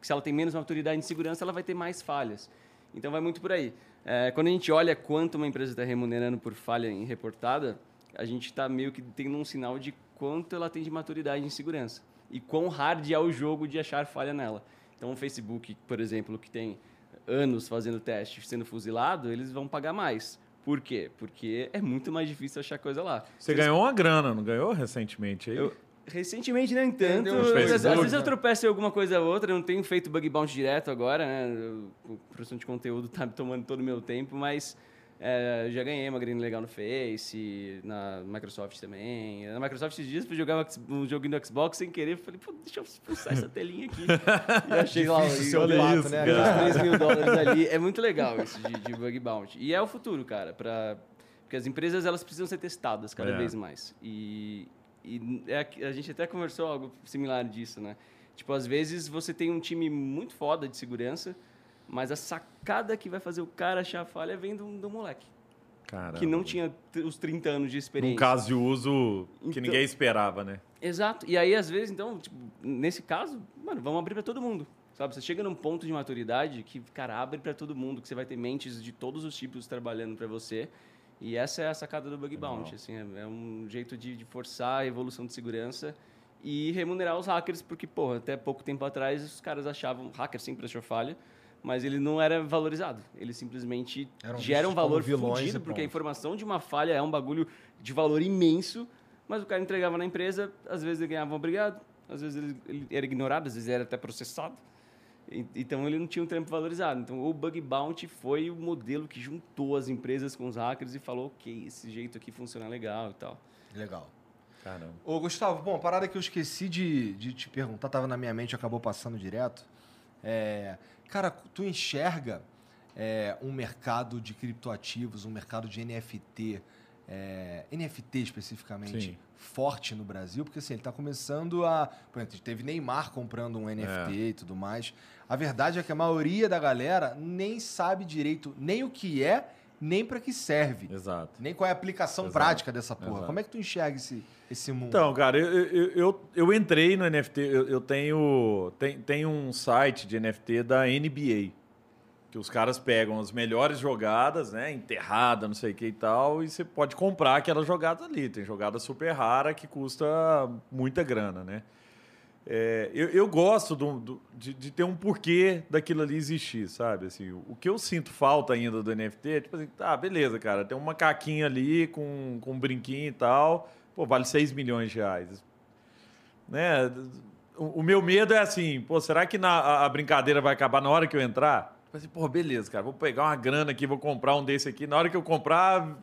se ela tem menos maturidade em segurança, ela vai ter mais falhas. Então vai muito por aí. É, quando a gente olha quanto uma empresa está remunerando por falha em reportada, a gente está meio que tendo um sinal de quanto ela tem de maturidade em segurança e quão hard é o jogo de achar falha nela. Então o Facebook, por exemplo, que tem anos fazendo teste, sendo fuzilado, eles vão pagar mais. Por quê? Porque é muito mais difícil achar coisa lá. Você ganhou uma grana, não ganhou recentemente aí? Eu, recentemente, nem tanto. Às, vezes eu tropeço em alguma coisa ou outra. Eu não tenho feito bug bounty direto agora, né? Eu- O produção de conteúdo tá tomando todo o meu tempo, mas é, já ganhei uma grana legal no Face, na Microsoft também. Na Microsoft esses dias eu jogava um joguinho do Xbox sem querer. Falei, pô, deixa eu expulsar essa telinha aqui. e eu achei lá o pato, isso, né, cara. cara? Uns 3 mil dólares ali. É muito legal isso de, de bug bounty. E é o futuro, cara. Pra, porque as empresas elas precisam ser testadas cada É. vez mais. E, e é a gente até conversou algo similar disso, né? Tipo, às vezes você tem um time muito foda de segurança, mas a sacada que vai fazer o cara achar a falha vem do, do moleque. Caramba. Que não tinha os 30 anos de experiência. Num caso de uso que Então- ninguém esperava, né? Exato. E aí, às vezes, então, tipo, nesse caso, mano, vamos abrir para todo mundo. Sabe? Você chega num ponto de maturidade que, cara, abre para todo mundo, que você vai ter mentes de todos os tipos trabalhando para você. E essa é a sacada do Bug Bounty. Assim, é, é um jeito de, de forçar a evolução de segurança e remunerar os hackers, porque, pô, até pouco tempo atrás os caras achavam, hacker sempre achou falha, mas ele não era valorizado. Ele simplesmente Eram gera um valor fudido, e porque a informação de uma falha é um bagulho de valor imenso, mas o cara entregava na empresa, às vezes ele ganhava um obrigado, às vezes ele, ele era ignorado, às vezes ele era até processado. E- Então ele não tinha um trampo valorizado. Então o Bug Bounty foi o modelo que juntou as empresas com os hackers e falou, ok, esse jeito aqui funciona legal e tal. Legal. Caramba. Ô, Gustavo, bom, a parada que eu esqueci de, de te perguntar, tava na minha mente e acabou passando direto. É, cara, tu enxerga é, um mercado de criptoativos, um mercado de NFT, é, NFT especificamente, Sim. forte no Brasil? Porque assim, ele tá começando a. Por exemplo, teve Neymar comprando um NFT e tudo mais. A verdade é que a maioria da galera nem sabe direito nem o que é, nem para que serve. Exato. Nem qual é a aplicação Exato, prática dessa porra. exato. Como é que tu enxerga esse, esse mundo? Então, cara, eu, eu, eu, eu entrei no NFT, eu, eu tenho, tem, tem um site de NFT da NBA. Que os caras pegam as melhores jogadas, né? Enterrada, não sei o que e tal, e você pode comprar aquelas jogadas ali. Tem jogada super rara que custa muita grana, né? É, eu, eu gosto do, do, de, de, ter um porquê daquilo ali existir, sabe? Assim, o, o que eu sinto falta ainda do NFT é tipo assim, tá, beleza, cara, tem um macaquinho ali com, com um brinquinho e tal, pô, vale 6 milhões de reais. Né? O, o meu medo é assim, pô, será que na, a, a, brincadeira vai acabar na hora que eu entrar? Tipo assim, pô, beleza, cara, vou pegar uma grana aqui, vou comprar um desse aqui, na hora que eu comprar,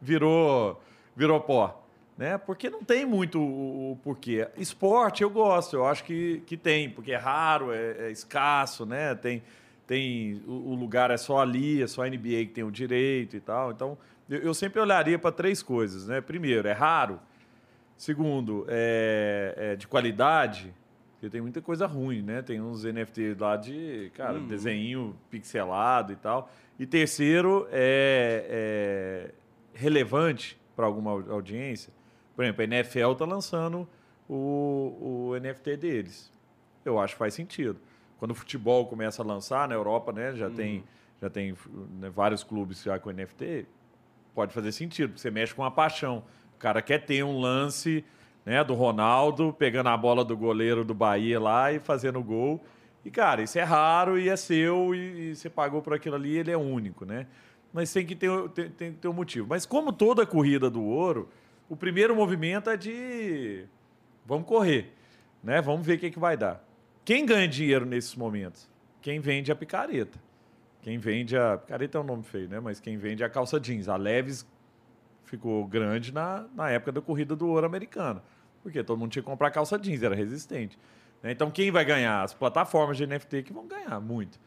virou, virou pó né? Porque não tem muito o, o, porquê. Esporte eu gosto, eu acho que, que tem, porque é raro, é, é escasso, né? Tem, tem o, o, lugar é só ali, é só a NBA que tem o direito e tal. Então, eu, eu sempre olharia para três coisas, né? Primeiro, é raro. Segundo, é, é, de qualidade, porque tem muita coisa ruim, né? Tem uns NFT lá de, cara, uhum. desenho pixelado e tal. E terceiro, é, é relevante para alguma audiência. Por exemplo, a NFL está lançando o, o NFT deles. Eu acho que faz sentido. Quando o futebol começa a lançar na Europa, né, já tem, uhum. já tem né, vários clubes já com NFT, pode fazer sentido, porque você mexe com a paixão. O cara quer ter um lance né, do Ronaldo pegando a bola do goleiro do Bahia lá e fazendo gol. E, cara, isso é raro e é seu e, e você pagou por aquilo ali ele é único, né? Mas tem que ter, tem, tem que ter um motivo. Mas como toda corrida do ouro, o primeiro movimento é de vamos correr, né? Vamos ver o que, que vai dar. Quem ganha dinheiro nesses momentos? Quem vende a picareta. Quem vende a. Picareta é um nome feio, né? Mas quem vende a calça jeans. A Leves ficou grande na, na época da corrida do ouro americano. Porque todo mundo tinha que comprar calça jeans, era resistente. Né? Então quem vai ganhar? As plataformas de NFT que vão ganhar muito.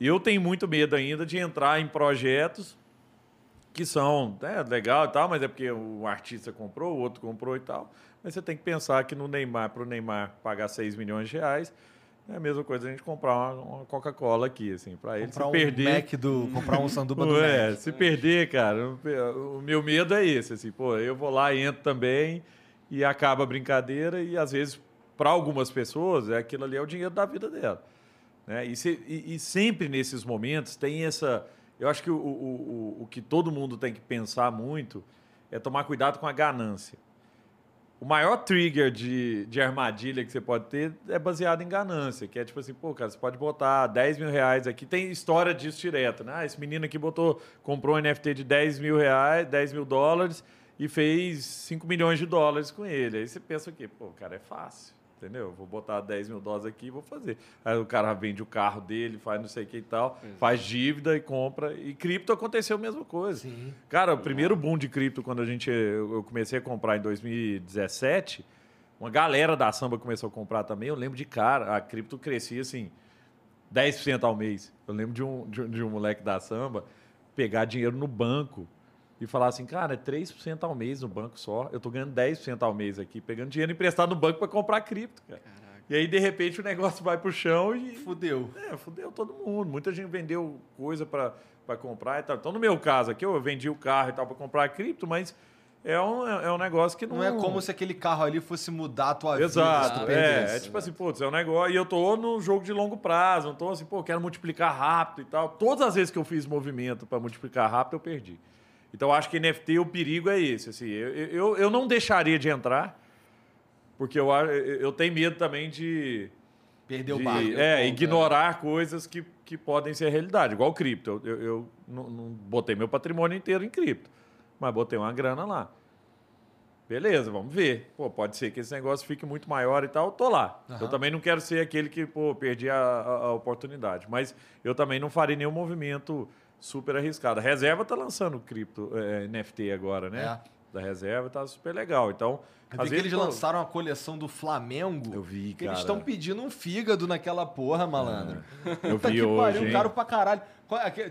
Eu tenho muito medo ainda de entrar em projetos que são né, legal e tal, mas é porque o artista comprou, o outro comprou e tal. Mas você tem que pensar que no Neymar, para o Neymar pagar 6 milhões de reais, é a mesma coisa a gente comprar uma, uma Coca-Cola aqui, assim, para ele comprar se perder. Um Mac do, comprar um sanduba do é, Mac. Se perder, cara, o meu medo é esse, assim, pô, eu vou lá e entro também e acaba a brincadeira e às vezes para algumas pessoas é aquilo ali é o dinheiro da vida dela, né? E, se, e, e sempre nesses momentos tem essa eu acho que o, o, o, o que todo mundo tem que pensar muito é tomar cuidado com a ganância. O maior trigger de, de armadilha que você pode ter é baseado em ganância, que é tipo assim, pô, cara, você pode botar 10 mil reais aqui. Tem história disso direto, né? Ah, esse menino aqui botou, comprou um NFT de 10 mil reais, 10 mil dólares e fez 5 milhões de dólares com ele. Aí você pensa o quê? Pô, cara, é fácil entendeu? Vou botar 10 mil dólares aqui e vou fazer. Aí o cara vende o carro dele, faz não sei o que e tal, Exato. faz dívida e compra. E cripto aconteceu a mesma coisa. Sim. Cara, o primeiro boom de cripto, quando a gente eu comecei a comprar em 2017, uma galera da samba começou a comprar também. Eu lembro de cara, a cripto crescia assim, 10% ao mês. Eu lembro de um, de, de um moleque da samba pegar dinheiro no banco e falar assim, cara, é 3% ao mês no banco só. Eu tô ganhando 10% ao mês aqui, pegando dinheiro emprestado no banco para comprar cripto, cara. Caraca. E aí, de repente, o negócio vai pro chão e. Fudeu. É, fudeu todo mundo. Muita gente vendeu coisa para comprar e tal. Então, no meu caso aqui, eu vendi o carro e tal para comprar cripto, mas é um, é um negócio que não... Não é como se aquele carro ali fosse mudar a tua Exato, vida. Exato, é, é tipo assim, putz, é um negócio... E eu tô no jogo de longo prazo, não tô assim, pô, quero multiplicar rápido e tal. Todas as vezes que eu fiz movimento para multiplicar rápido, eu perdi. Então, acho que NFT, o perigo é esse. Assim, eu, eu, eu não deixaria de entrar, porque eu, eu tenho medo também de. Perder de, o barco. É, ignorar é. coisas que, que podem ser realidade. Igual cripto. Eu, eu, eu não, não, botei meu patrimônio inteiro em cripto, mas botei uma grana lá. Beleza, vamos ver. Pô, pode ser que esse negócio fique muito maior e tal. Eu tô lá. Uhum. Eu também não quero ser aquele que, pô, perdi a, a, a oportunidade. Mas eu também não farei nenhum movimento super arriscada. A reserva está lançando cripto é, NFT agora, né? É. Da reserva está super legal. Então, eu às vezes, que eles pô... lançaram a coleção do Flamengo. Eu vi, cara. Eles estão pedindo um fígado naquela porra, malandro. É. Eu vi que hoje. Pariu, caro pra caralho.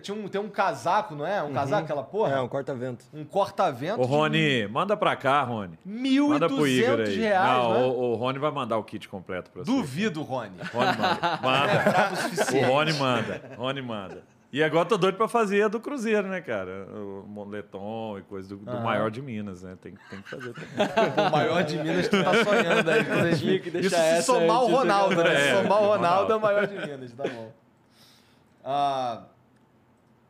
Tinha um, tem um casaco, não é? Um uhum. casaco, aquela porra? É, um corta-vento. Um corta-vento. Ô, Rony, de... manda pra cá, Rony. Mil manda pro Igor aí. reais, Não, né? o, o, Rony vai mandar o kit completo pra você. Duvido, Rony. Rony manda. Manda. É o Rony manda. Rony manda. E agora tô doido pra fazer a do Cruzeiro, né, cara? O moletom e coisa do, do ah. maior de Minas, né? Tem, tem que fazer também. o maior de Minas tu tá sonhando aí. Tinha que deixar Isso se somar o Ronaldo, né? É, somar o Ronaldo, é o maior de Minas, tá bom. Ah,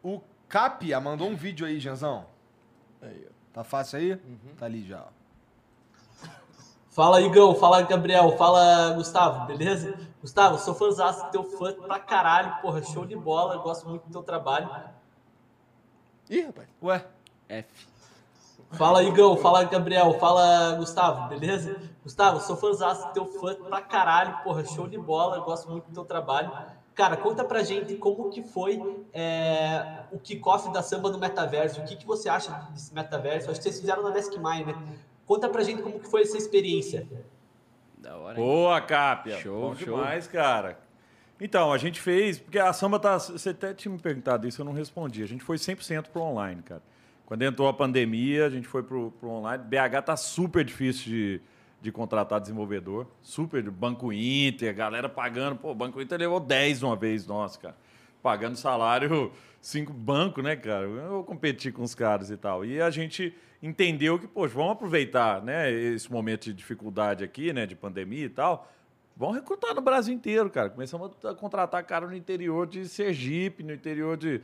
O Capia mandou um vídeo aí, Janzão. Aí. Tá fácil aí? Tá ali já. ó. Fala, Igão. Fala, Gabriel. Fala, Gustavo. Beleza? Gustavo, sou fãzaço, teu fã pra caralho. Porra, show de bola. Gosto muito do teu trabalho. Ih, rapaz. Ué, F. Fala, Igão. Fala, Gabriel. Fala, Gustavo. Beleza? Gustavo, sou fãzaço, teu fã pra caralho. Porra, show de bola. Gosto muito do teu trabalho. Cara, conta pra gente como que foi é, o kickoff da samba no metaverso. O que, que você acha desse metaverso? Acho que vocês fizeram na Desk My, né? Conta pra gente como que foi essa experiência. Da hora, hein? Boa, Cápia. Show, Bom show. demais, cara. Então, a gente fez, porque a samba tá. Você até tinha me perguntado isso, eu não respondi. A gente foi 100% pro online, cara. Quando entrou a pandemia, a gente foi pro, pro online. BH tá super difícil de, de contratar desenvolvedor. Super. Banco Inter, galera pagando. Pô, o Banco Inter levou 10 uma vez, nossa, cara. Pagando salário, cinco banco, né, cara? Eu vou competir com os caras e tal. E a gente entendeu que, poxa, vamos aproveitar, né, esse momento de dificuldade aqui, né, de pandemia e tal. Vamos recrutar no Brasil inteiro, cara. Começamos a contratar cara no interior de Sergipe, no interior de,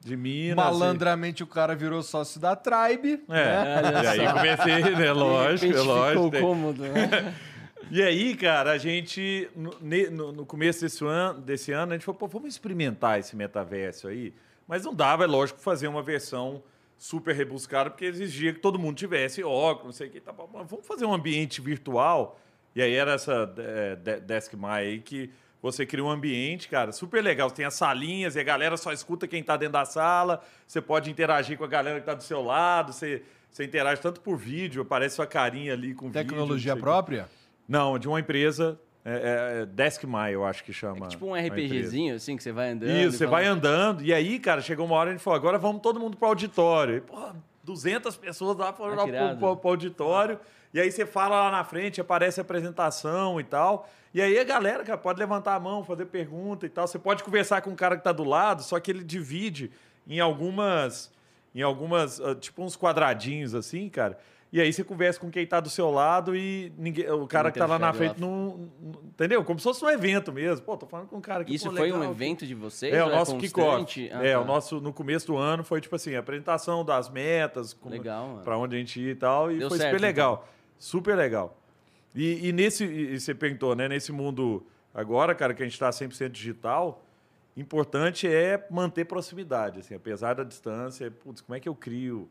de Minas. malandramente o cara virou sócio da Tribe. E, é, e aí comecei, né? Lógico, é lógico. Ficou tem- cômodo, né? E aí, cara, a gente, no- no começo desse ano, desse ano, a gente falou, pô, vamos experimentar esse metaverso aí. Mas não dava, é lógico, fazer uma versão super rebuscada, porque exigia que todo mundo tivesse óculos, não sei o que. Tá, vamos fazer um ambiente virtual. E aí era essa é, de- Desk My aí que você cria um ambiente, cara, super legal. Você tem as salinhas e a galera só escuta quem tá dentro da sala. Você pode interagir com a galera que tá do seu lado. Você, você interage tanto por vídeo, aparece sua carinha ali com vídeo. Tecnologia não sei o quê. própria? Não, de uma empresa, é, é, Desk My, eu acho que chama. É tipo um. RPGzinho, assim, que você vai andando. Isso, você vai andando, e aí, cara, chegou uma hora e a gente falou, agora vamos todo mundo para o auditório. E, pô, 200 pessoas lá foram Ah, pro, pro- pro auditório, e aí você fala lá na frente, aparece a apresentação e tal. E aí a galera, cara, pode levantar a mão, fazer pergunta e tal. Você pode conversar com o cara que tá do lado, só que ele divide em algumas, em algumas, ah, tipo uns quadradinhos assim, cara. E aí você conversa com quem tá do seu lado e ninguém, o cara que tá lá na frente não, não- Entendeu? Como se fosse um evento mesmo. Pô, tô falando com um cara que Isso pô, foi um legal, evento de vocês? é, o nosso kickoff. constante? Ah, é, tá. o nosso no começo do ano foi tipo assim, apresentação das metas, como, Legal, pra onde a gente ia e tal, e Deu foi certo, super legal. Super legal. E, e nesse, e você perguntou, né, nesse mundo agora, cara, que a gente tá 100% digital, importante é manter proximidade, assim, apesar da distância, putz, como é que eu crio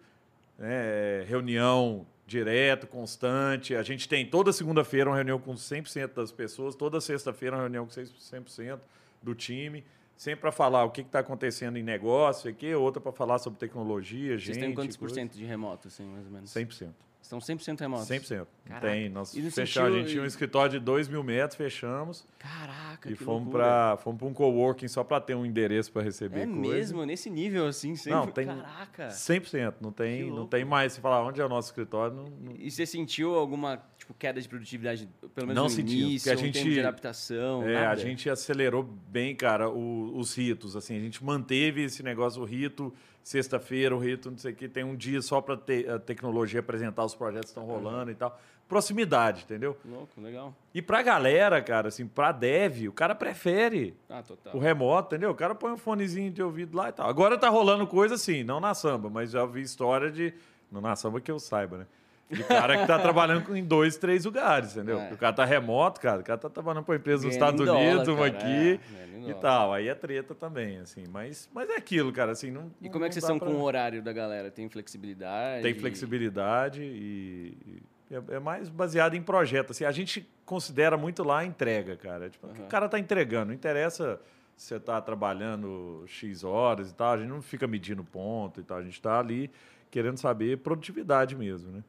né, reunião direto, constante. A gente tem toda segunda-feira uma reunião com 100% das pessoas, toda sexta-feira uma reunião com 100% do time, sempre para falar o que está acontecendo em negócio, aqui, outra para falar sobre tecnologia, gente. Vocês têm quantos por cento de remoto, assim, mais ou menos? 100%. Estão 100% remotos? 100%. Não Caraca. tem. Nós E no fechamos, a sentido- gente tinha um escritório de 2 mil metros, fechamos. Caraca, e que fomos loucura. para fomos pra um coworking só para ter um endereço para receber É coisa. mesmo? Nesse nível, assim, sempre? Não, tem Caraca. 100%. Não tem, não tem mais. Se falar onde é o nosso escritório, não, não- E você sentiu alguma tipo, queda de produtividade, pelo menos Não no senti, início, porque a um tempo de gente- adaptação? É, a nada? gente acelerou bem, cara, o- os ritos. Assim, a gente manteve esse negócio, o rito, sexta-feira, o rito, não sei o que, tem um dia só para a tecnologia apresentar os projetos que estão rolando e tal. Proximidade, entendeu? Louco, legal. E pra galera, cara, assim, pra dev, o cara prefere Ah, o remoto, entendeu? O cara põe um fonezinho de ouvido lá e tal. Agora tá rolando coisa assim, não na samba, mas já vi história de. Não na samba que eu saiba, né? De cara que tá trabalhando em dois, três lugares, entendeu? É. O cara tá remoto, cara. O cara tá trabalhando pra empresa nos Ganhando Estados dólar, Unidos, uma cara, aqui é, e tal. Aí é treta também, assim. Mas, mas é aquilo, cara, assim. Não, E como é que vocês não são pra- com o horário da galera? Tem flexibilidade? Tem flexibilidade e, e é, é mais baseado em projeto. Assim, a gente considera muito lá a entrega, cara. Tipo, o que o cara tá entregando. Não interessa se você tá trabalhando X horas e tal. A gente não fica medindo ponto e tal. A gente tá ali querendo saber produtividade mesmo, né?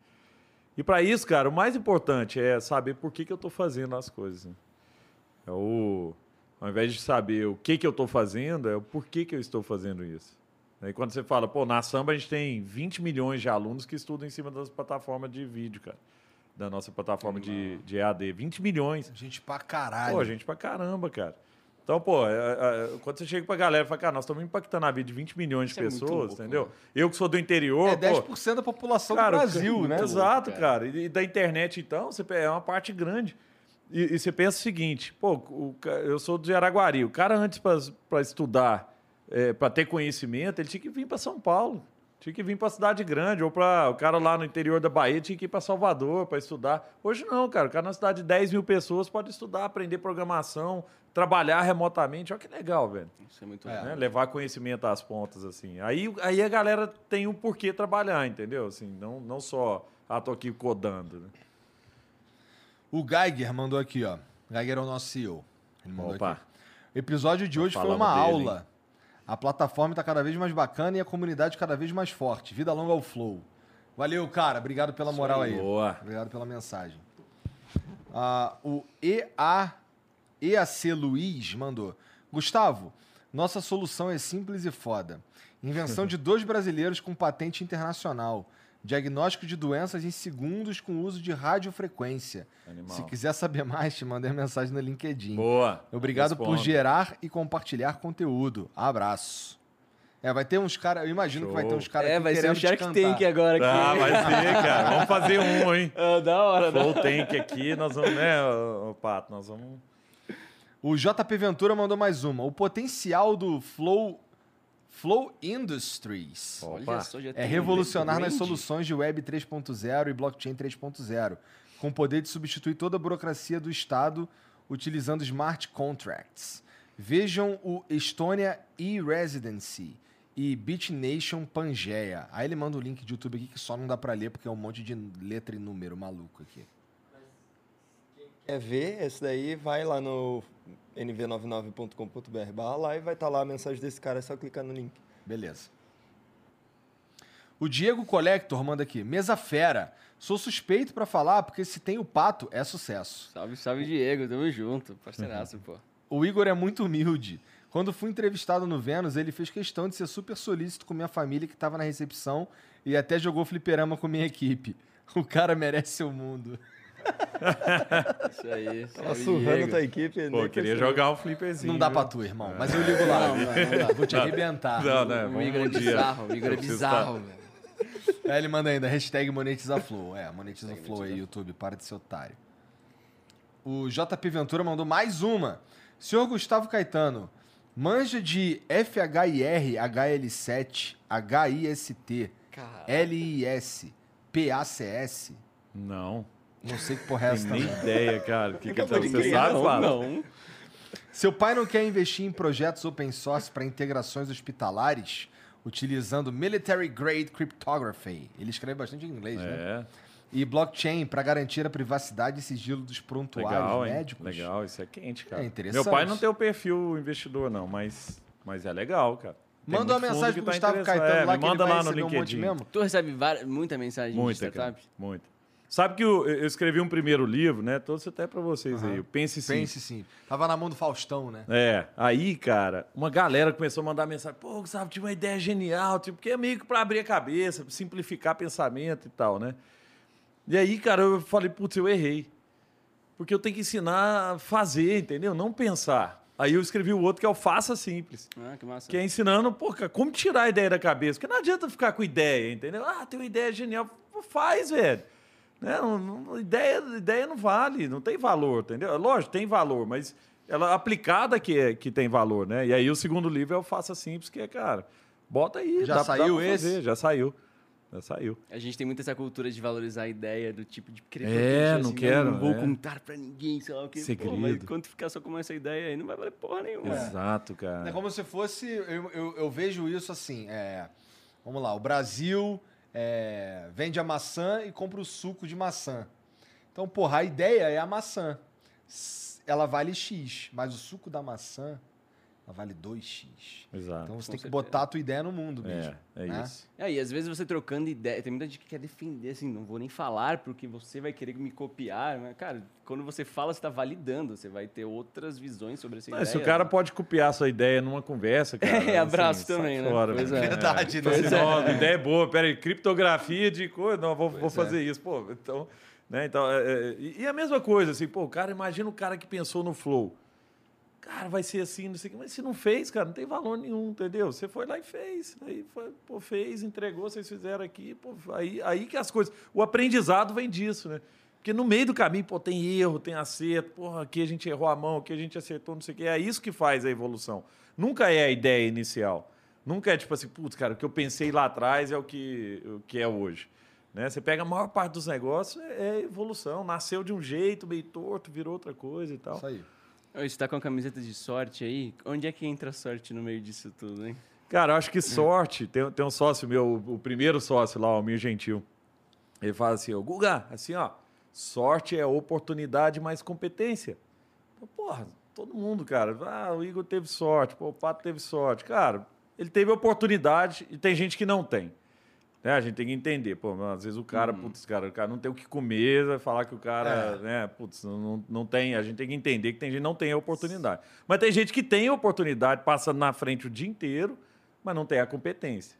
E para isso, cara, o mais importante é saber por que, que eu estou fazendo as coisas. né? É o, ao invés de saber o que, que eu estou fazendo, é o porquê que eu estou fazendo isso. Aí quando você fala, pô, na Samba a gente tem 20 milhões de alunos que estudam em cima das plataformas de vídeo, cara. Da nossa plataforma de, de EAD. 20 milhões. Gente pra caralho. Pô, gente pra caramba, cara. Então, pô, é, é, quando você chega pra galera e fala, cara, nós estamos impactando a vida de 20 milhões Isso de é pessoas, louco, entendeu? né? Eu que sou do interior, É pô, 10% da população Cara, do Brasil, né? Exato, cara. cara. E, e da internet, então, você, é uma parte grande. E, e você pensa o seguinte, pô, o eu sou de Araguari. O cara, antes para estudar para ter conhecimento, ele tinha que vir para São Paulo. Tinha que vir para cidade grande, ou para o cara lá no interior da Bahia tinha que ir para Salvador para estudar. Hoje não, cara. O cara na cidade de 10 mil pessoas pode estudar, aprender programação, trabalhar remotamente. Olha que legal, velho. Isso é muito Né? legal. Levar conhecimento às pontas, assim. Aí, aí a galera tem um porquê trabalhar, entendeu? Assim, não, não só, ah, tô aqui codando. Né? O Geiger mandou aqui, ó. Geiger é o nosso CEO. Ele mandou Opa. aqui. O episódio de hoje foi falamos uma dele, aula. A plataforma está cada vez mais bacana e a comunidade cada vez mais forte. Vida longa ao Flow. Valeu, cara. Obrigado pela moral aí. Boa. Obrigado pela mensagem. Ah, o EA, EAC Luiz mandou. Gustavo, nossa solução é simples e foda. Invenção de dois brasileiros com patente internacional. Diagnóstico de doenças em segundos com uso de radiofrequência. Animal. Se quiser saber mais, te mandei a mensagem no LinkedIn. Boa. Obrigado por gerar e compartilhar conteúdo. Abraço. É, vai ter uns caras, eu imagino que vai ter Show. uns caras É, vai ser o Shark. Tank agora aqui. Ah, vai ser, cara. Vamos fazer um, hein? Ah, da hora, da Flow Tank aqui, nós vamos, né, Pato? Nós vamos. O JP Ventura mandou mais uma. O potencial do Flow, Flow Industries Olha Opa. é revolucionar nas soluções de Web 3.0 e Blockchain 3.0, com o poder de substituir toda a burocracia do Estado utilizando smart contracts. Vejam o Estonia e-Residency e BitNation Pangaea. Aí ele manda o link de YouTube aqui que só não dá pra ler porque é um monte de letra e número maluco aqui. Quer ver esse daí, vai lá no nv99.com.br barra lá e vai estar lá a mensagem desse cara, é só clicar no link. Beleza. O Diego Collector manda aqui. Mesa fera. Sou suspeito pra falar porque se tem o pato, é sucesso. Salve, salve, Diego. Tamo junto. Parceiraço, pô. O Igor é muito humilde. Quando fui entrevistado no Vênus, ele fez questão de ser super solícito com minha família que tava na recepção e até jogou fliperama com minha equipe. O cara merece o mundo. Isso aí. Salve, surrando tua equipe. Pô, queria jogar um flipperzinho. Não dá pra tu, irmão. Mas eu ligo lá. Não, não, não. Vou te arrebentar. Não, né? O Vamos Igor é bizarro. O Igor é bizarro, tá- velho. Aí ele manda ainda, hashtag monetizaflow. É, monetizaflow aí, YouTube, para de ser otário. O JP Ventura mandou mais uma. Senhor Gustavo Caetano, manja de FHIR, HL7, HIST, LIS, PACS. Não. Não sei que porra é essa Tem nem também. ideia, cara. O que, que tá- você sabe, não, não. Seu pai não quer investir em projetos open source para integrações hospitalares utilizando Military Grade Cryptography. Ele escreve bastante em inglês, né? É, E blockchain para garantir a privacidade e sigilo dos prontuários legal, hein? médicos. Legal, isso é quente, cara. É interessante. Meu pai não tem o perfil investidor, não, mas, mas é legal, cara. Tem Manda uma mensagem pro tá Gustavo. Caetano É, lá me que ele manda vai lá no receber um monte LinkedIn. mesmo. Tu recebe várias, muita mensagem de Muita, cara. startup? Muita. Sabe que eu, eu escrevi um primeiro livro, né? Trouxe até pra vocês aí. o Pense Sim. Pense sim. Tava na mão do Faustão, né? É, aí, cara, uma galera começou a mandar mensagem, pô, Gustavo, tinha uma ideia genial, tipo, porque é meio que pra abrir a cabeça, pra simplificar pensamento e tal, né? E aí, cara, eu falei, putz, eu errei. Porque eu tenho que ensinar a fazer, entendeu? Não pensar. Aí eu escrevi o outro que é o Faça Simples. Ah, que massa. Que é ensinando, pô, cara, como tirar a ideia da cabeça. Porque não adianta ficar com ideia, entendeu? Ah, tem uma ideia genial. Pô, faz, velho. Né? Não- não- ideia, ideia não vale, não tem valor, entendeu? Lógico, tem valor, mas ela aplicada que, é, que tem valor, né? E aí o segundo livro é o Faça Simples, que é, cara, bota aí. Já dá- dá saiu pra esse? fazer, Já saiu. Já saiu. A gente tem muito essa cultura de valorizar a ideia do tipo de querer É, não assim, quero, Não vou é. contar pra ninguém, sei lá o que. Pô, Segredo. mas quando ficar só com essa ideia aí, não vai valer porra nenhuma. Exato, cara. É como se fosse. Eu, eu, eu vejo isso assim. é, vamos lá, o Brasil é, vende a maçã e compra o suco de maçã. Então, porra, a ideia é a maçã. Ela vale X, mas o suco da maçã ela vale 2X. Exato. Então você Com tem que certeza. botar a tua ideia no mundo mesmo. é, é né? isso. É, e às vezes você trocando ideia, tem muita gente que quer defender, assim, não vou nem falar porque você vai querer me copiar. Mas, cara, quando você fala, você tá validando, você vai ter outras visões sobre essa Não, ideia. se o cara pode copiar a sua ideia numa conversa, cara. É, abraço sai também, né? Fora, Pois velho. é. Verdade, né? Assim, não, a ideia é boa, peraí, criptografia de coisa, não, vou, vou fazer isso, pô, então, né, então, é, é, e e a mesma coisa, assim, pô, cara, imagina o cara que pensou no flow, cara, vai ser assim, não sei o que, mas se não fez, cara, não tem valor nenhum, entendeu? Você foi lá e fez, aí foi, pô, fez, entregou, vocês fizeram aqui, pô, aí, aí que as coisas, o aprendizado vem disso, né? Porque no meio do caminho, pô, tem erro, tem acerto, porra, aqui a gente errou a mão, aqui a gente acertou, não sei o quê. É isso que faz a evolução. Nunca é a ideia inicial. Nunca é tipo assim, putz, cara, o que eu pensei lá atrás é o que, o que é hoje. Né? Você pega a maior parte dos negócios, é evolução. Nasceu de um jeito, meio torto, virou outra coisa e tal. Isso aí. Você está com a camiseta de sorte aí? Onde é que entra a sorte no meio disso tudo, hein? Cara, acho que sorte. Tem, tem um sócio meu, o primeiro sócio lá, o Mir Gentil. Ele fala assim, ô Guga, assim, ó, sorte é oportunidade mais competência. Porra, todo mundo, cara. Ah, o Igor teve sorte, pô, o Pato teve sorte. Cara, ele teve oportunidade e tem gente que não tem. Né? A gente tem que entender. Pô, às vezes o cara, Uhum. putz, cara, o cara não tem o que comer, vai falar que o cara, É. né, putz, não, não tem. A gente tem que entender que tem gente que não tem a oportunidade. Mas tem gente que tem a oportunidade, passa na frente o dia inteiro, mas não tem a competência.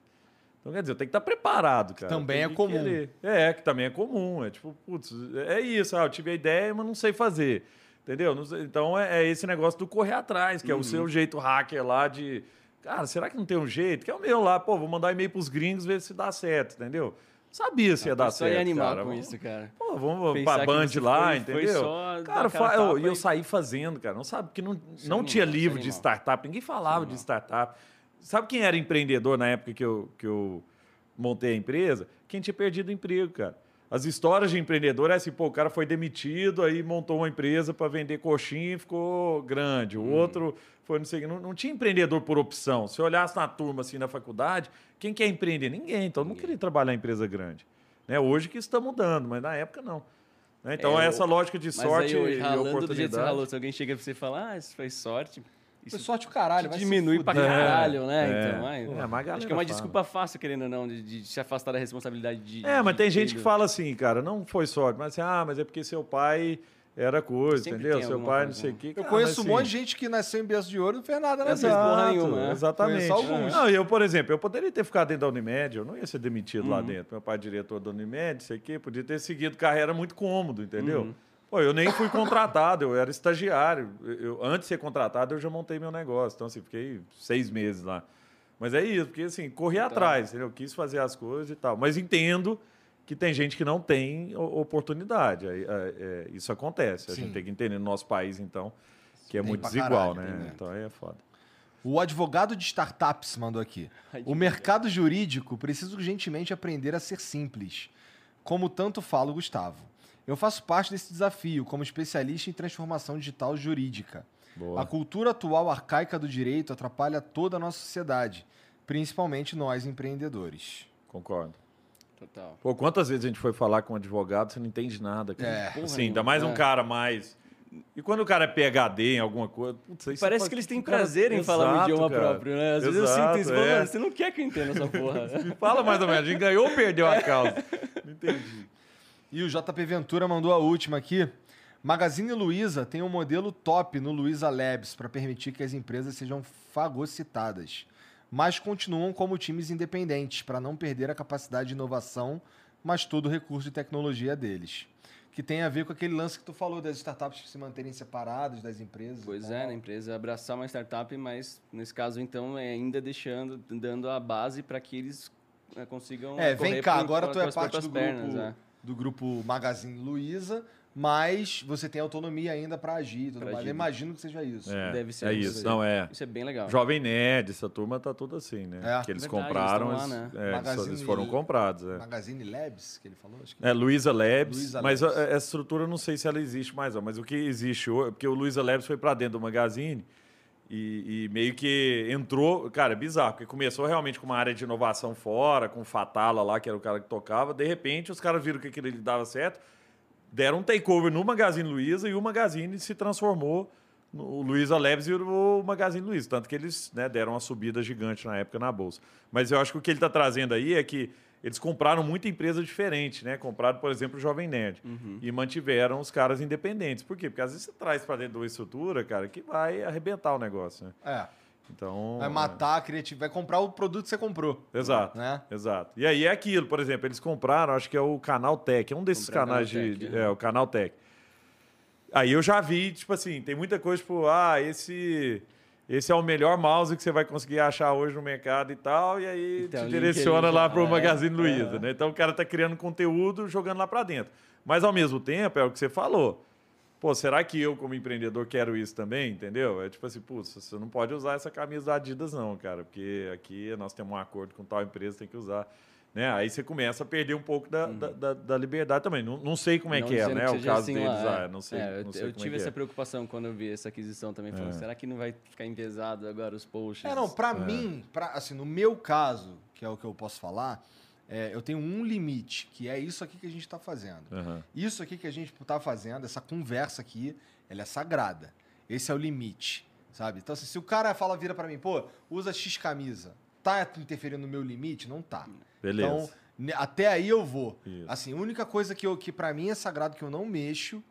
Então, quer dizer, tem que estar preparado, cara. também é que comum. querer. É, que também é comum. É tipo, putz, é isso. Ah, eu tive a ideia, mas não sei fazer. Entendeu? Sei- Então é, é esse negócio do correr atrás, que é o seu jeito hacker lá de. Cara, será que não tem um jeito? Que é o meu lá, pô, vou mandar e-mail pros gringos ver se dá certo, entendeu? Sabia se ia dar Só certo. ia animar cara. com Vamos- isso, cara. Pô, vamos Pensar pra Band lá, foi- foi entendeu? só dar cara, fa- eu, e eu saí fazendo, cara. Não sabe, porque não, não animal, tinha é livro de startup, ninguém falava de startup. Sabe quem era empreendedor na época que eu, que eu montei a empresa? Quem tinha perdido o emprego, cara. As histórias de empreendedor é assim, pô, o cara foi demitido, aí montou uma empresa para vender coxinha e ficou grande. O outro foi não sei, não, não tinha empreendedor por opção. Se eu olhasse na turma assim na faculdade, quem quer empreender? Ninguém. Todo mundo queria trabalhar em empresa grande. Né? Hoje que isso está mudando, mas na época não. Né? Então É, essa lógica de Mas sorte aí, e ralando do jeito que você oportunidade. ralou, se alguém chega pra você e fala, ah, isso foi sorte, Foi isso sorte o caralho. vai diminui pra caralho, né? É. Então, ai, É, mas acho que é uma fala. desculpa fácil, querendo ou não, de, de se afastar da responsabilidade de... É, mas de tem gente que fala assim, cara, não foi sorte, mas assim, ah, mas é porque seu pai era coisa, Sempre entendeu? Seu pai não coisa, sei o né? quê. Eu Cara, conheço mas, um assim, monte de gente que nasceu em berço de ouro e não fez nada na Não fez vida. porra nenhuma, né? Exatamente. Conheço alguns. Não, eu, por exemplo, eu poderia ter ficado dentro da Unimed, eu não ia ser demitido Uhum. lá dentro. Meu pai é diretor da Unimed, sei que, podia ter seguido carreira muito cômodo, entendeu? Uhum. Pô, eu nem fui contratado, eu era estagiário. Eu, eu- antes de ser contratado, eu já montei meu negócio. Então, assim, fiquei seis meses lá. Mas é isso, porque assim, corri atrás, entendeu? Quis fazer as coisas e tal. Mas entendo que tem gente que não tem oportunidade. Aí, é, é, isso acontece. A Sim. gente tem que entender no nosso país, então, que é Tem muito desigual, caralho, né? muito. Então aí é foda. O advogado de startups mandou aqui. O mercado jurídico precisa urgentemente aprender a ser simples, como tanto fala o Gustavo. Eu faço parte desse desafio como especialista em transformação digital jurídica. Boa. A cultura atual arcaica do direito atrapalha toda a nossa sociedade, principalmente nós empreendedores. Concordo. Total. Pô, quantas vezes a gente foi falar com um advogado, você não entende nada, cara. É. Assim, Porra ainda mais um é. cara mais. E quando o cara é PHD em alguma coisa. putz, você Parece faz- que eles têm o prazer em falar o Exato, idioma cara. próprio, né? Às vezes eu Exato, sinto isso, é. você não quer que eu entenda essa porra. Fala mais ou menos, a gente ganhou ou perdeu a causa? Não entendi. E o JP Ventura mandou a última aqui. Magazine Luiza tem um modelo top no Luiza Labs para permitir que as empresas sejam fagocitadas, mas continuam como times independentes para não perder a capacidade de inovação, mas todo o recurso de tecnologia deles. Que tem a ver com aquele lance que tu falou das startups que se manterem separadas das empresas. Pois é, na empresa abraçar uma startup, mas nesse caso, então, é ainda deixando, dando a base para que eles eh, consigam. É, vem correr cá, agora tu é parte do pernas, grupo, é. do grupo Magazine Luiza, mas você tem autonomia ainda para agir e tudo Pra mais. agir. Eu imagino que seja isso. É, Deve ser é isso isso. Não, é. Isso é bem legal. Jovem Nerd, essa turma tá tudo assim, né? É. Que eles Verdade, compraram, eles lá, é, eles- Magazine eles foram comprados. É. Magazine Labs, que ele falou? Acho que... É, Luiza Labs, Luiza mas Labs. a- essa estrutura eu não sei se ela existe mais, não, mas o que existe hoje, porque o Luiza Labs foi para dentro do Magazine e, e meio que entrou, cara, é bizarro, porque começou realmente com uma área de inovação fora, com o Fatala lá, que era o cara que tocava, de repente os caras viram que aquilo dava certo, deram um takeover no Magazine Luiza e o Magazine se transformou no Luiza Labs e o Magazine Luiza, tanto que eles né, deram uma subida gigante na época na bolsa. Mas eu acho que o que ele está trazendo aí é que eles compraram muita empresa diferente, né? Compraram, por exemplo, o Jovem Nerd e mantiveram os caras independentes. Por quê? Porque às vezes você traz para dentro de uma estrutura, cara, que vai arrebentar o negócio, né? É, Então, vai matar a criatividade, vai comprar o produto que você comprou. Exato. Né? Exato. E aí é aquilo, por exemplo, eles compraram, acho que é o Canal Tech, é um desses Compraram o canais de, Canal de- Tech, é, o Canal Tech. Aí eu já vi, tipo assim, tem muita coisa, tipo, ah, esse esse é o melhor mouse que você vai conseguir achar hoje no mercado e tal, e aí Então, te direciona lá para o é, Magazine Luiza, né? Então o cara tá criando conteúdo jogando lá para dentro. Mas ao mesmo tempo, é o que você falou. Pô, será que eu, como empreendedor, quero isso também? Entendeu? É tipo assim, putz, você não pode usar essa camisa da Adidas, não, cara, porque aqui nós temos um acordo com tal empresa, tem que usar. Né? Aí você começa a perder um pouco da, da, da- da liberdade também. Não, não sei como é Não que é, né? que O caso assim deles, lá, é. ah, não sei, É, eu, não sei eu como tive é essa é. preocupação quando eu vi essa aquisição também, falando, será que não vai ficar empesado agora os posts? É, não, pra mim, pra, assim, no meu caso, que é o que eu posso falar, é, eu tenho um limite, que é isso aqui que a gente tá fazendo. Aham. Isso aqui que a gente tá fazendo, essa conversa aqui, ela é sagrada. Esse é o limite, sabe? Então, assim, se o cara fala, vira pra mim, pô, usa X camisa, tá interferindo no meu limite? Não tá. Beleza. Então, até aí eu vou. Isso. Assim, a única coisa que, eu, que para mim é sagrado, que eu não mexo,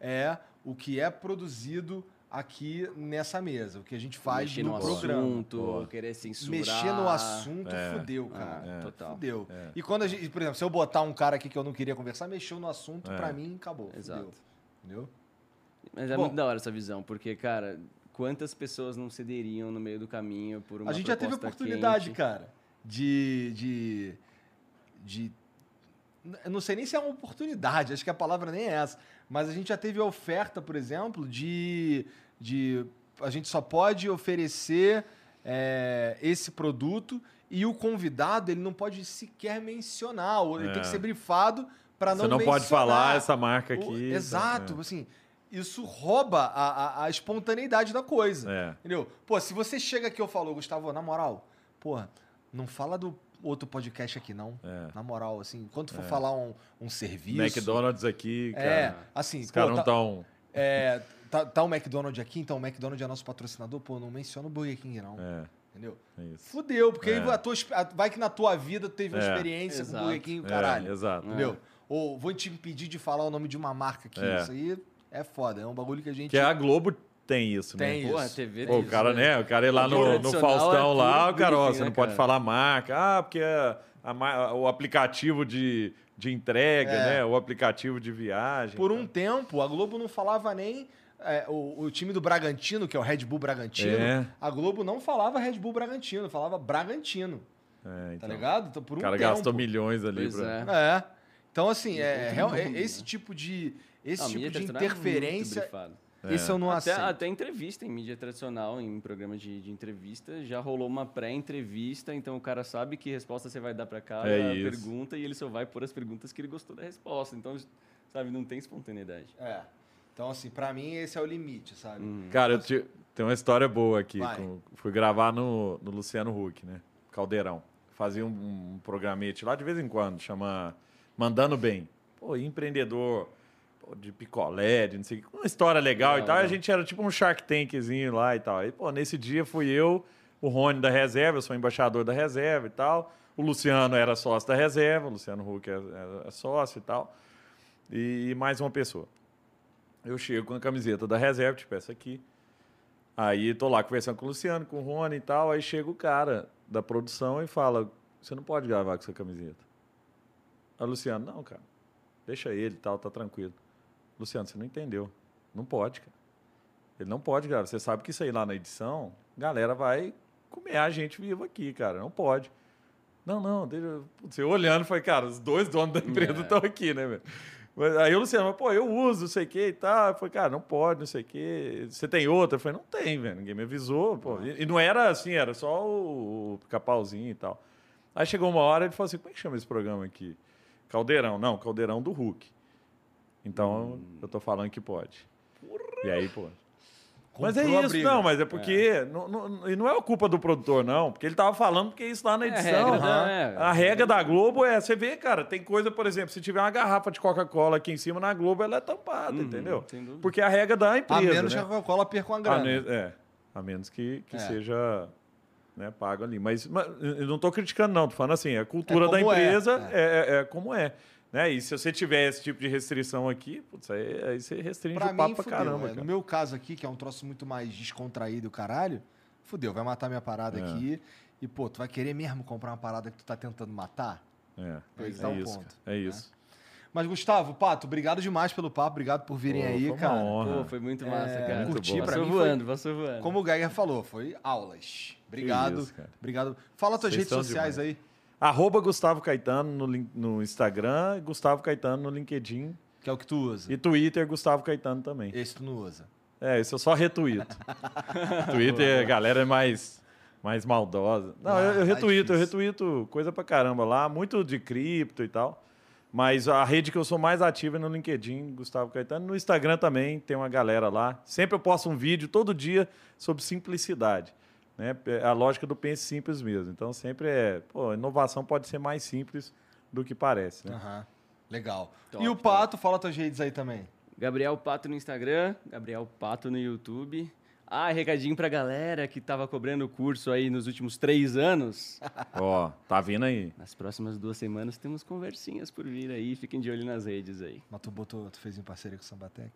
é o que é produzido aqui nessa mesa. O que a gente faz Mexer no, no programa. assunto, querer censurar. Mexer no assunto, É. fudeu, cara. Ah, total. Fudeu. É. E quando a gente, por exemplo, se eu botar um cara aqui que eu não queria conversar, mexeu no assunto, É. pra mim, acabou. Exato. Fudeu. Entendeu? Mas é Bom. muito da hora essa visão, porque, cara, quantas pessoas não cederiam no meio do caminho por uma a gente já teve oportunidade, quente? cara, de, de, de. Eu não sei nem se é uma oportunidade, acho que a palavra nem é essa. Mas a gente já teve oferta, por exemplo, de. De a gente só pode oferecer é, esse produto e o convidado ele não pode sequer mencionar, ou ele É. tem que ser brifado para não Você não pode falar essa marca O- aqui. Exato, É. assim, isso rouba a, a, a espontaneidade da coisa. É. Entendeu? Pô, se você chega aqui e eu falo, Gustavo, na moral, porra, não fala do outro podcast aqui, não. É. Na moral, assim, quando for falar um, um serviço. McDonald's aqui, cara. É, assim, Os caras não tá, estão. é, tá, tá o McDonald's aqui, então o McDonald's é nosso patrocinador, pô, não menciona o Burger King, não. É, Entendeu? é isso. Fudeu, porque É. aí a tua, a- vai que na tua vida tu teve uma É. experiência com o Exato. Burger King, o É, caralho. exato. Entendeu? Ou vou te impedir de falar o nome de uma marca aqui. É. Isso aí é foda. É um bagulho que a gente. Que a Globo tem isso, né? Tem Pô, a isso. TV Pô, o cara, né? O cara ir lá no, no Faustão é lá, o cara, ó, você não né, pode cara? falar marca. Ah, porque a- a o aplicativo de, de entrega, É. né? O aplicativo de viagem. Por um tempo, a Globo não falava nem. É, o, o time do Bragantino, que é o Red Bull Bragantino, É. a Globo não falava Red Bull Bragantino, falava Bragantino. É, Tá então. ligado? Então, por um O cara tempo. gastou milhões ali. Pois pra... é. É. Então, assim, é, real- é- né? esse tipo de. Esse A tipo de é interferência. esse eu não Até, aceito. até entrevista em mídia tradicional, em programa de, de entrevista, já rolou uma pré-entrevista, então o cara sabe que resposta você vai dar para cada É isso. pergunta e ele só vai pôr as perguntas que ele gostou da resposta. Então, sabe, não tem espontaneidade. É. Então, assim, pra mim, esse é o limite, sabe? Cara, eu te- tem uma história boa aqui. Com- fui gravar no, no Luciano Huck, né? Caldeirão. Fazia um, um programete lá de vez em quando, chama Mandando Bem. Pô, empreendedor pô, de picolé, de não sei. Uma história legal e Legal, tal. E a gente era tipo um Shark Tankzinho lá e tal. Aí, pô, nesse dia fui eu, o Rony da reserva, eu sou embaixador da reserva e tal. O Luciano era sócio da reserva, o Luciano Huck é, é- é sócio e tal. E mais uma pessoa. Eu chego com a camiseta da reserva, tipo essa aqui. Aí tô lá conversando com o Luciano, com o Rony e tal. Aí chega o cara da produção e fala: Você não pode gravar com essa camiseta. Aí o Luciano, não, cara, deixa ele e tal, tá tranquilo. Luciano, você não entendeu. Não pode, cara. Ele não pode gravar. Você sabe que isso aí lá na edição, a galera vai comer a gente vivo aqui, cara. Não pode. Não, não, deixa. Putz, eu olhando, falei, cara, os dois donos da empresa É. estão aqui, né, velho? Aí o Luciano, mas, pô, eu uso, não sei o que e tal. Eu falei, cara, não pode, não sei o que. Você tem outra? Eu falei, não tem, velho. Ninguém me avisou, pô. E, e não era assim, era só o, o capauzinho e tal. Aí chegou uma hora, ele falou assim, como é que chama esse programa aqui? Caldeirão. Não, Caldeirão do Hulk. Então, eu tô falando que pode. E aí, pô. Mas é a isso, não, mas é porque. Não, não, e não é a culpa do produtor, não. Porque ele tava falando porque isso lá na É a edição. regra da- Aham. é. a regra da Globo é, você vê, cara, tem coisa, por exemplo, se tiver uma garrafa de Coca-Cola aqui em cima na Globo, ela é tampada, Uhum, entendeu? Porque é a regra da empresa. A menos né? que a Coca-Cola perca uma A grana. me- é, a menos que, que É. seja né, pago ali. Mas, mas eu não estou criticando, não. Tô falando assim, a cultura É da é, empresa é, é- é como é. Né? E se você tiver esse tipo de restrição aqui, putz, aí, aí você restringe Pra o papo mim, pra fudeu. caramba. é. cara. No meu caso aqui, que é um troço muito mais descontraído, caralho, fudeu, vai matar minha parada É. aqui. E, pô, tu vai querer mesmo comprar uma parada que tu tá tentando matar? É, Pois é é um isso. ponto, É isso. Mas, Gustavo, Pato, obrigado demais pelo papo, obrigado por virem Pô, aí, foi uma cara. honra. Pô, foi muito massa, É, cara. curti, pra passou mim foi- voando, passou voando. Como o Geiger falou, foi aulas. Obrigado. isso, cara. obrigado. Fala tuas Vocês redes sociais demais. aí. Arroba Gustavo Caetano no, no Instagram, Gustavo Caetano no LinkedIn Que é o que tu usa. e Twitter, Gustavo Caetano também. Esse tu não usa. É, isso eu só retuito. Twitter, a galera é mais, mais maldosa. Não, Ah, eu, eu tá retuito, eu retuito coisa pra caramba lá, muito de cripto e tal. Mas a rede que eu sou mais ativo é no LinkedIn, Gustavo Caetano. No Instagram também tem uma galera lá. Sempre eu posto um vídeo todo dia sobre simplicidade. Né? É A lógica do pense simples mesmo. Então sempre é. Pô, inovação pode ser mais simples do que parece. Né? Aham. Legal. Top, e o Pato, fala tuas redes aí também. Gabriel Pato no Instagram, Gabriel Pato no YouTube. Ah, recadinho pra galera que tava cobrando o curso aí nos últimos três anos. Ó, tá vindo aí. Nas próximas duas semanas temos conversinhas por vir aí. Fiquem de olho nas redes aí. Mas tu botou, tu fez em parceria com o Sambatec?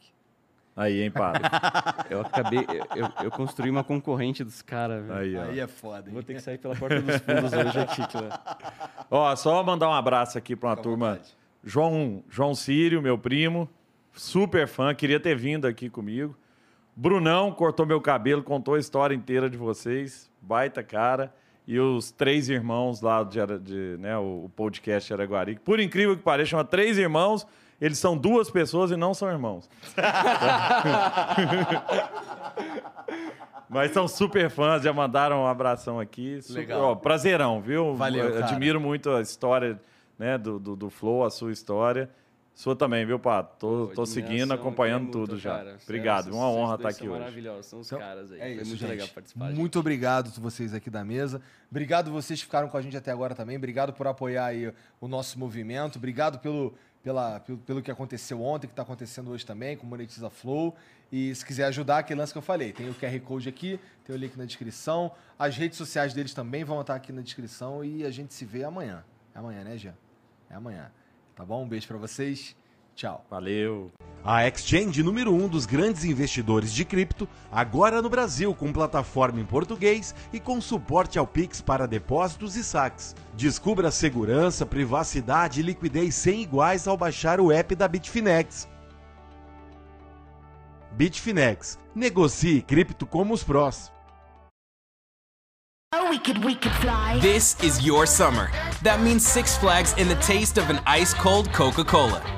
Aí, hein, padre? Eu acabei. Eu, eu- construí uma concorrente dos caras, velho. Aí, ó. Aí é foda, hein? Vou ter que sair pela porta dos fundos hoje aqui, cara. Ó, só mandar um abraço aqui pra uma Fica turma. vontade. João, João Sírio, meu primo, super fã, queria ter vindo aqui comigo. Brunão cortou meu cabelo, contou a história inteira de vocês, baita cara. E os três irmãos lá de, de né, o, podcast Araguari. que, Por incrível que pareça, chama três irmãos. Eles são duas pessoas e não são irmãos. Mas são super fãs, já mandaram um abração aqui. Super- Legal. ó, prazerão, viu? Valeu. Admiro muito a história né, do, do, do Flow, a sua história. Sua também, viu, Pato? Tô, Pô, tô seguindo, acompanhando é mútua, tudo já. cara. Obrigado, Sério, uma honra estar são aqui hoje. maravilhosos, são os Então, caras aí. É Foi isso, muito gente. legal participar. gente. Muito obrigado a vocês aqui da mesa. Obrigado vocês que ficaram com a gente até agora também. Obrigado por apoiar aí o nosso movimento. Obrigado pelo, pela, pelo, pelo que aconteceu ontem, que está acontecendo hoje também, com Monetiza Flow. E se quiser ajudar, aquele lance que eu falei. Tem o QR Code aqui, tem o link na descrição. As redes sociais deles também vão estar aqui na descrição. E a gente se vê amanhã. É amanhã, né, Jean? É amanhã. Tá bom? Um beijo pra vocês. Tchau. Valeu. A Exchange número 1 um dos grandes investidores de cripto, agora no Brasil, com plataforma em português e com suporte ao Pix para depósitos e saques. Descubra segurança, privacidade e liquidez sem iguais ao baixar o app da Bitfinex. Bitfinex. Negocie cripto como os prós. Oh, we could, we could fly. This is your summer. That means Six Flags and the taste of an ice cold Coca Cola.